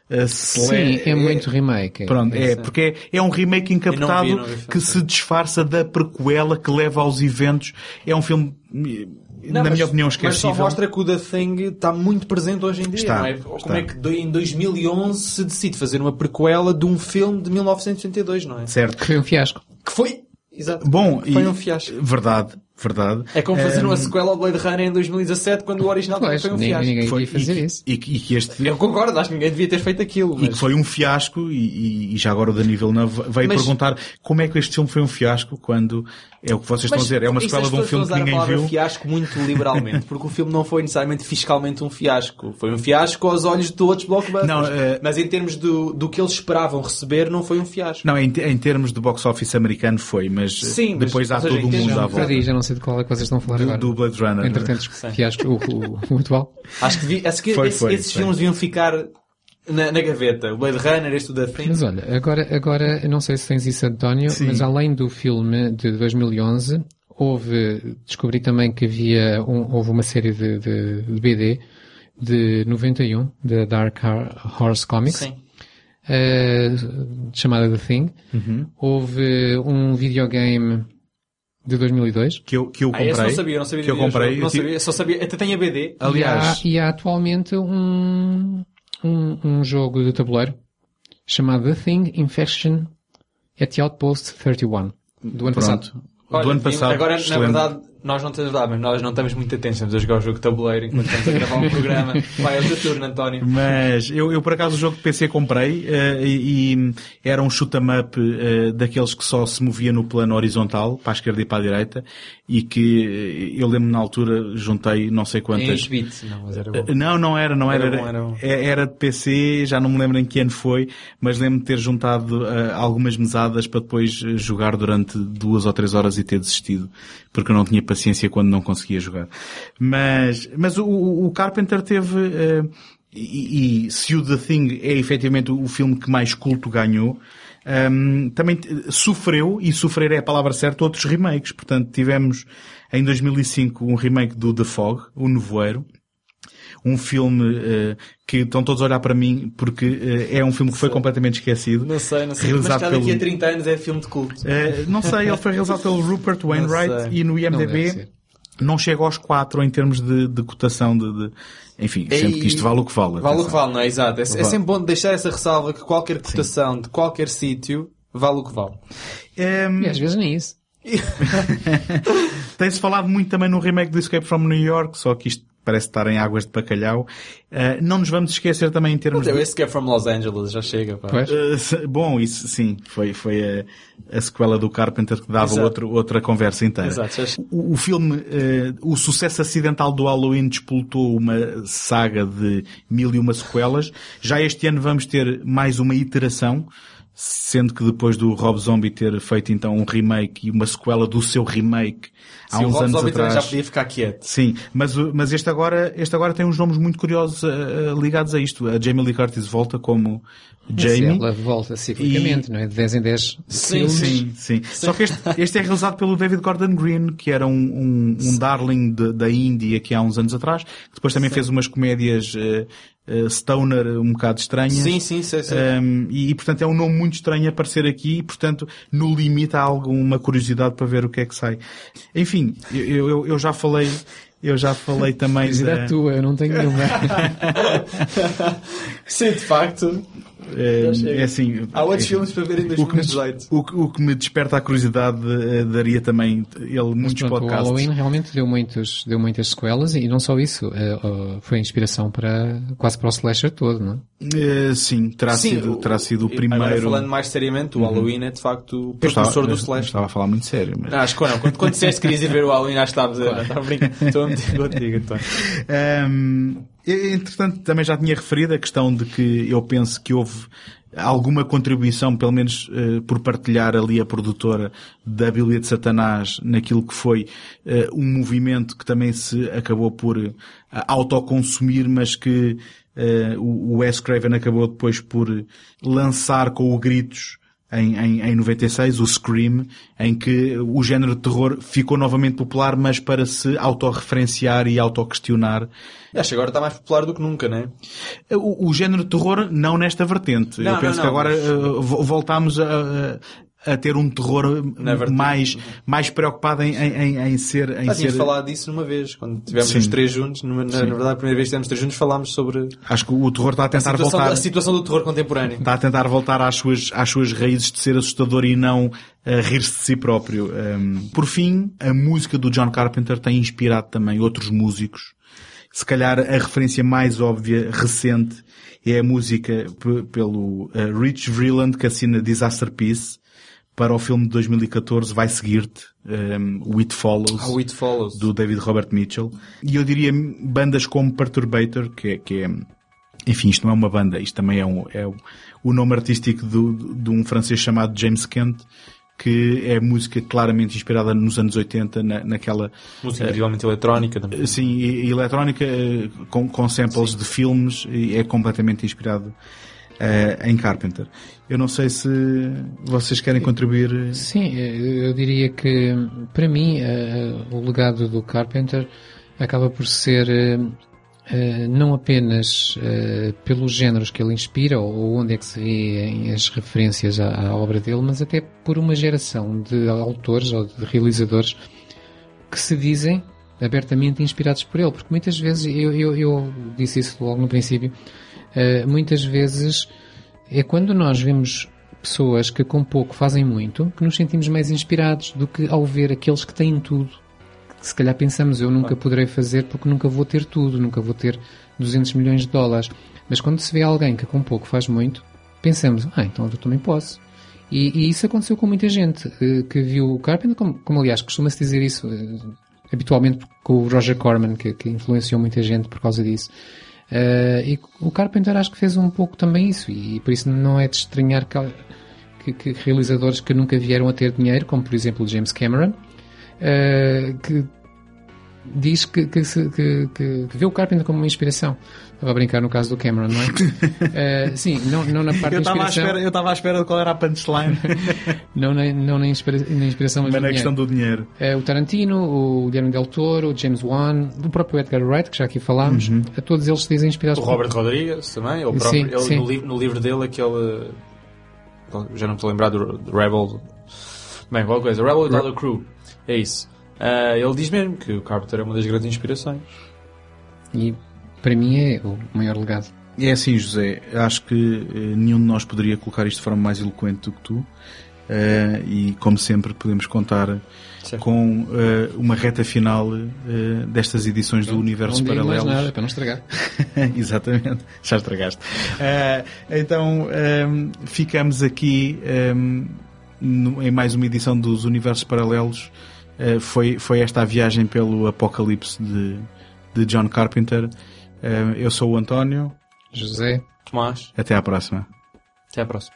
Speaker 3: uh, slash...
Speaker 2: Sim, é muito remake.
Speaker 3: Pronto, é, porque é, é um remake encaptado
Speaker 4: não vi, não vi,
Speaker 3: que se disfarça da prequela que leva aos eventos. É um filme, eh,
Speaker 4: Não,
Speaker 3: na
Speaker 4: mas-
Speaker 3: minha opinião,
Speaker 4: Mas
Speaker 3: esquecível.
Speaker 4: só mostra que o The Thing está muito presente hoje em dia,
Speaker 3: Está,
Speaker 4: não é?
Speaker 3: está.
Speaker 4: Como é que em 2011 se decide fazer uma prequela de um filme de 1982, não é?
Speaker 3: Certo.
Speaker 2: Que foi um fiasco.
Speaker 4: Que foi... Exato.
Speaker 3: Bom,
Speaker 4: Foi
Speaker 3: e-
Speaker 4: um fiasco.
Speaker 3: Verdade, verdade.
Speaker 4: É como fazer
Speaker 3: Um,
Speaker 4: uma sequela ao Blade Runner em 2017 quando o original também
Speaker 2: Pois,
Speaker 4: foi um
Speaker 2: ninguém,
Speaker 4: fiasco.
Speaker 2: ninguém
Speaker 3: foi,
Speaker 2: fazer
Speaker 3: e,
Speaker 2: isso.
Speaker 3: E, que- e que este
Speaker 4: Eu concordo, acho que ninguém devia ter feito aquilo.
Speaker 3: e
Speaker 4: Mas...
Speaker 3: que foi um fiasco e, e- e já agora o Dani Villeneuve veio
Speaker 4: Mas-
Speaker 3: perguntar como é que este filme foi um fiasco quando é o que vocês estão a dizer, é uma sequela de um filme que ninguém viu.
Speaker 4: fiasco muito liberalmente, porque o filme não foi necessariamente fiscalmente um fiasco. Foi um fiasco aos olhos de outros blockbusters.
Speaker 3: Não, eh,
Speaker 4: Mas em termos do, do que eles esperavam receber, não foi um fiasco.
Speaker 3: Não, em, em termos de box office americano foi, mas
Speaker 4: Sim, mas,
Speaker 3: depois há
Speaker 4: ou seja,
Speaker 3: todo mundo à volta.
Speaker 2: De qual é que vocês estão a falar
Speaker 3: Do,
Speaker 2: agora.
Speaker 3: do Blade Runner.
Speaker 2: Entretanto, fiasco, o, o, o atual.
Speaker 4: Acho que, devia- acho que
Speaker 3: Foi,
Speaker 4: esse-
Speaker 3: foi,
Speaker 4: esses
Speaker 3: foi.
Speaker 4: filmes deviam ficar na, na gaveta. O Blade Runner, este do The Thing.
Speaker 2: Mas olha, agora, agora, eu não sei se tens isso, António,
Speaker 3: Sim.
Speaker 2: mas além do filme de 2011, houve, descobri também que havia, um- houve uma série de, de, de BD de 91, da Dark Horse Comics,
Speaker 4: Sim.
Speaker 2: eh, chamada The Thing. Houve um videogame de 2002.
Speaker 3: Que eu, que eu
Speaker 4: Ah,
Speaker 3: comprei.
Speaker 4: esse não sabia, não sabia
Speaker 3: que eu comprei.
Speaker 4: Não
Speaker 3: Eu tive-
Speaker 4: sabia, só sabia, até tem a BD.
Speaker 3: Aliás,
Speaker 2: E há, e há atualmente um, um, um jogo de tabuleiro chamado The Thing Infection at the Outpost 31 do ano passado.
Speaker 3: pronto.
Speaker 4: Olha,
Speaker 3: do ano passado.
Speaker 4: Agora, na
Speaker 3: excelente.
Speaker 4: verdade, nós não temos verdade, mas nós não estamos muito atentos. Estamos a jogar o jogo de tabuleiro enquanto estamos a gravar um programa. Vai, é o teu turno, António.
Speaker 3: Mas eu, eu por acaso o jogo de PC comprei eh, e, e era um shoot 'em up eh, daqueles que só se movia no plano horizontal, para a esquerda e para a direita, e que eh, eu lembro na altura juntei não sei
Speaker 4: Em
Speaker 3: quantas.
Speaker 4: 8 bits. Não, mas era bom.
Speaker 3: Não, não era, não era.
Speaker 4: Era
Speaker 3: Era,
Speaker 4: bom, era bom.
Speaker 3: é- era de PC, já não me lembro em que ano foi, mas lembro de ter juntado eh, algumas mesadas para depois jogar durante duas ou três horas e ter desistido, porque eu não tinha paciência quando não conseguia jogar. Mas, mas o, o- Carpenter teve, eh, e, e se o The Thing é efetivamente o filme que mais culto ganhou, Ahm, também sofreu, e sofrer é a palavra certa, outros remakes. Portanto, tivemos em 2005 um remake do The Fog, O Nevoeiro, um filme eh, que estão todos a olhar para mim porque eh, é um filme que foi completamente esquecido.
Speaker 4: Não sei, não sei. Mas
Speaker 3: Realizado
Speaker 4: daqui
Speaker 3: pelo-
Speaker 4: a 30 anos é filme de culto.
Speaker 3: Eh, não sei, ele foi realizado pelo Rupert Wainwright e no
Speaker 2: Não
Speaker 3: IMDB
Speaker 2: ser.
Speaker 3: não, chega aos 4 em termos de, de cotação de, de- enfim, sendo que isto vale o que vale.
Speaker 4: Vale o que vale, não é? Exato. É, é sempre bom deixar essa ressalva que qualquer cotação de qualquer sítio vale o que vale.
Speaker 3: Ehm,
Speaker 2: E às vezes nem isso.
Speaker 3: Tem-se falado muito também no remake do Escape from New York, só que isto parece estar em águas de bacalhau. Eh, não nos vamos esquecer também em termos
Speaker 4: Mas
Speaker 3: de...
Speaker 4: esse que é from Los Angeles, já chega, pá.
Speaker 2: Pois.
Speaker 3: Se- bom, isso sim, foi, foi a, a sequela do Carpenter que dava outro, outra conversa inteira.
Speaker 4: Exato.
Speaker 3: O, o filme, eh, o sucesso acidental do Halloween despoltou uma saga de mil e uma sequelas. Já este ano vamos ter mais uma iteração, sendo que depois do Rob Zombie ter feito então um remake e uma sequela do seu remake há
Speaker 4: Sim, o
Speaker 3: uns
Speaker 4: Rob
Speaker 3: anos
Speaker 4: Zombie também
Speaker 3: atrás.
Speaker 4: já podia ficar quieto.
Speaker 3: Sim, mas, o- mas este agora, este agora tem uns nomes muito curiosos eh, ligados a isto. A Jamie Lee Curtis volta como Jamie.
Speaker 2: Ela volta ciclicamente, não é? De 10 em 10
Speaker 4: Sim,
Speaker 2: filmes.
Speaker 3: Sim, sim. Só que este, este é realizado pelo David Gordon Green, que era um, um, um darling de- da Índia que há uns anos atrás, que depois também fez umas comédias eh, eh, stoner um bocado estranhas.
Speaker 4: Sim, sim, sei, sei.
Speaker 3: Um, e, e, portanto é um nome muito estranho a aparecer aqui e portanto no limite há alguma curiosidade para ver o que é que sai. Enfim, eu, eu, eu já falei, eu já falei também
Speaker 2: Curiosidade
Speaker 3: da,
Speaker 2: tua, eu não tenho nenhuma.
Speaker 4: Sim, de facto. Chega.
Speaker 3: é assim,
Speaker 4: Há outros
Speaker 3: enfim,
Speaker 4: filmes para ver em
Speaker 3: o que, me,
Speaker 4: 2018.
Speaker 3: o, que- o que me desperta a curiosidade eh, daria também ele
Speaker 2: Mas
Speaker 3: muitos
Speaker 2: pronto, o
Speaker 3: podcasts.
Speaker 2: Halloween realmente deu, muitos, deu muitas sequelas e não só isso, eh, foi inspiração para, quase para o slasher todo, não é?
Speaker 3: Eh, sim, terá sido, terá sido o primeiro.
Speaker 4: Agora, falando mais seriamente, o Halloween é de facto o precursor do
Speaker 3: eu
Speaker 4: slash.
Speaker 3: Estava a falar muito sério, mas...
Speaker 4: Não, acho que não. Quando, quando disseste que querias ir ver o Halloween, acho que estavas a... Estava a brincar. Estou a meter contigo, António.
Speaker 3: E- entretanto, também já tinha referido a questão de que eu penso que houve alguma contribuição, pelo menos eh, por partilhar ali a produtora da Bíblia de Satanás naquilo que foi eh, um movimento que também se acabou por eh, autoconsumir, mas que eh, o, Wes Craven acabou depois por lançar com o Gritos em, em, em 96, o Scream, em que o género de terror ficou novamente popular, mas para se autorreferenciar e autoquestionar.
Speaker 4: Acho que agora está mais popular do que nunca, não é?
Speaker 3: O, o género de terror, não nesta vertente.
Speaker 4: Não,
Speaker 3: Eu penso
Speaker 4: não,
Speaker 3: que
Speaker 4: não,
Speaker 3: agora
Speaker 4: mas-
Speaker 3: uh, vo- voltamos a, a ter um terror mais, mais preocupado em, em, em- em ser, em
Speaker 4: Já
Speaker 3: ser,
Speaker 4: tínhamos falado disso numa vez, quando tivemos
Speaker 3: Sim.
Speaker 4: os três juntos. Numa, na, na verdade, a primeira vez que estivemos três juntos falámos sobre
Speaker 3: acho que o terror está a
Speaker 4: a
Speaker 3: tentar
Speaker 4: situação,
Speaker 3: voltar.
Speaker 4: a situação do terror contemporâneo.
Speaker 3: Está a tentar voltar às suas, às suas raízes de ser assustador e não a rir-se de si próprio. Um, por fim, a música do John Carpenter tem inspirado também outros músicos. Se calhar a referência mais óbvia, recente, é a música pelo uh, Rich Vreeland que assina Disaster Piece para o filme de 2014 Vai Seguir-te, um, It Follows
Speaker 4: How It Follows.
Speaker 3: do David Robert Mitchell. E eu diria bandas como Perturbator, que é, que é enfim, isto não é uma banda, isto também é, um, é o- nome artístico do- de um francês chamado James Kent, que é música claramente inspirada nos anos 80, na, naquela,
Speaker 4: Música individualmente eletrónica também.
Speaker 3: sim, e- e eletrónica, eh, com, com samples de filmes, e é completamente inspirado eh, em Carpenter. Eu não sei se vocês querem contribuir.
Speaker 2: Sim, eh, eu diria que para mim eh, o legado do Carpenter acaba por ser eh, eh, não apenas eh, pelos géneros que ele inspira ou onde é que se vê as referências à obra dele, mas até por uma geração de autores ou de realizadores que se dizem abertamente inspirados por ele, porque muitas vezes, eu, eu, eu disse isso logo no princípio, uh, muitas vezes é quando nós vemos pessoas que com pouco fazem muito, que nos sentimos mais inspirados do que ao ver aqueles que têm tudo. Se calhar pensamos, eu nunca poderei fazer porque nunca vou ter tudo, nunca vou ter 200 milhões de dólares. Mas quando se vê alguém que com pouco faz muito, pensamos, ah, então eu também posso. E, e isso aconteceu com muita gente uh, que viu o Carpenter, como, como aliás costuma-se dizer isso uh, habitualmente com o Roger Corman, que, que, influenciou muita gente por causa disso. Uh, e o Carpenter acho que fez um pouco também isso, e, por isso não é de estranhar que, que, que, realizadores que nunca vieram a ter dinheiro, como por exemplo James Cameron, que diz que, que, que, que, vê o Carpenter como uma inspiração. Estava a brincar no caso do Cameron, não é? uh, sim, não, não na parte
Speaker 3: eu
Speaker 2: da inspiração.
Speaker 3: Espera, eu estava à espera de qual era a punchline.
Speaker 2: não, na, não na, inspira, na inspiração, mas,
Speaker 3: mas na questão do dinheiro.
Speaker 2: Uh, o Tarantino, o Guilherme Del Toro, o James Wan, o próprio Edgar Wright, que já aqui falámos, uhum. a todos eles se dizem inspirados
Speaker 4: O Robert por... Rodrigues também, o próprio, sim, ele, sim. No, li, no, livro dele, aquele. Já não estou a lembrar do, do Rebel. Bem, qual coisa? Rebel a Crew. É isso. Uh, ele diz mesmo que o Carpenter é uma das grandes inspirações.
Speaker 2: E para mim é o maior legado.
Speaker 3: É assim, José. Acho que eh, nenhum de nós poderia colocar isto de forma mais eloquente do que tu. Uh, e como sempre podemos contar certo. com uh, uma reta final uh, destas edições
Speaker 2: Pronto,
Speaker 3: do Universo
Speaker 2: não
Speaker 3: Paralelos.
Speaker 2: Mais nada, para não estragar.
Speaker 3: Exatamente, já estragaste. então um, ficamos aqui um, no, em mais uma edição dos Universos Paralelos. Uh, foi, foi esta a viagem pelo Apocalipse de, de John Carpenter. Uh, eu sou o António.
Speaker 2: José.
Speaker 4: Tomás.
Speaker 3: Até à próxima.
Speaker 4: Até à próxima.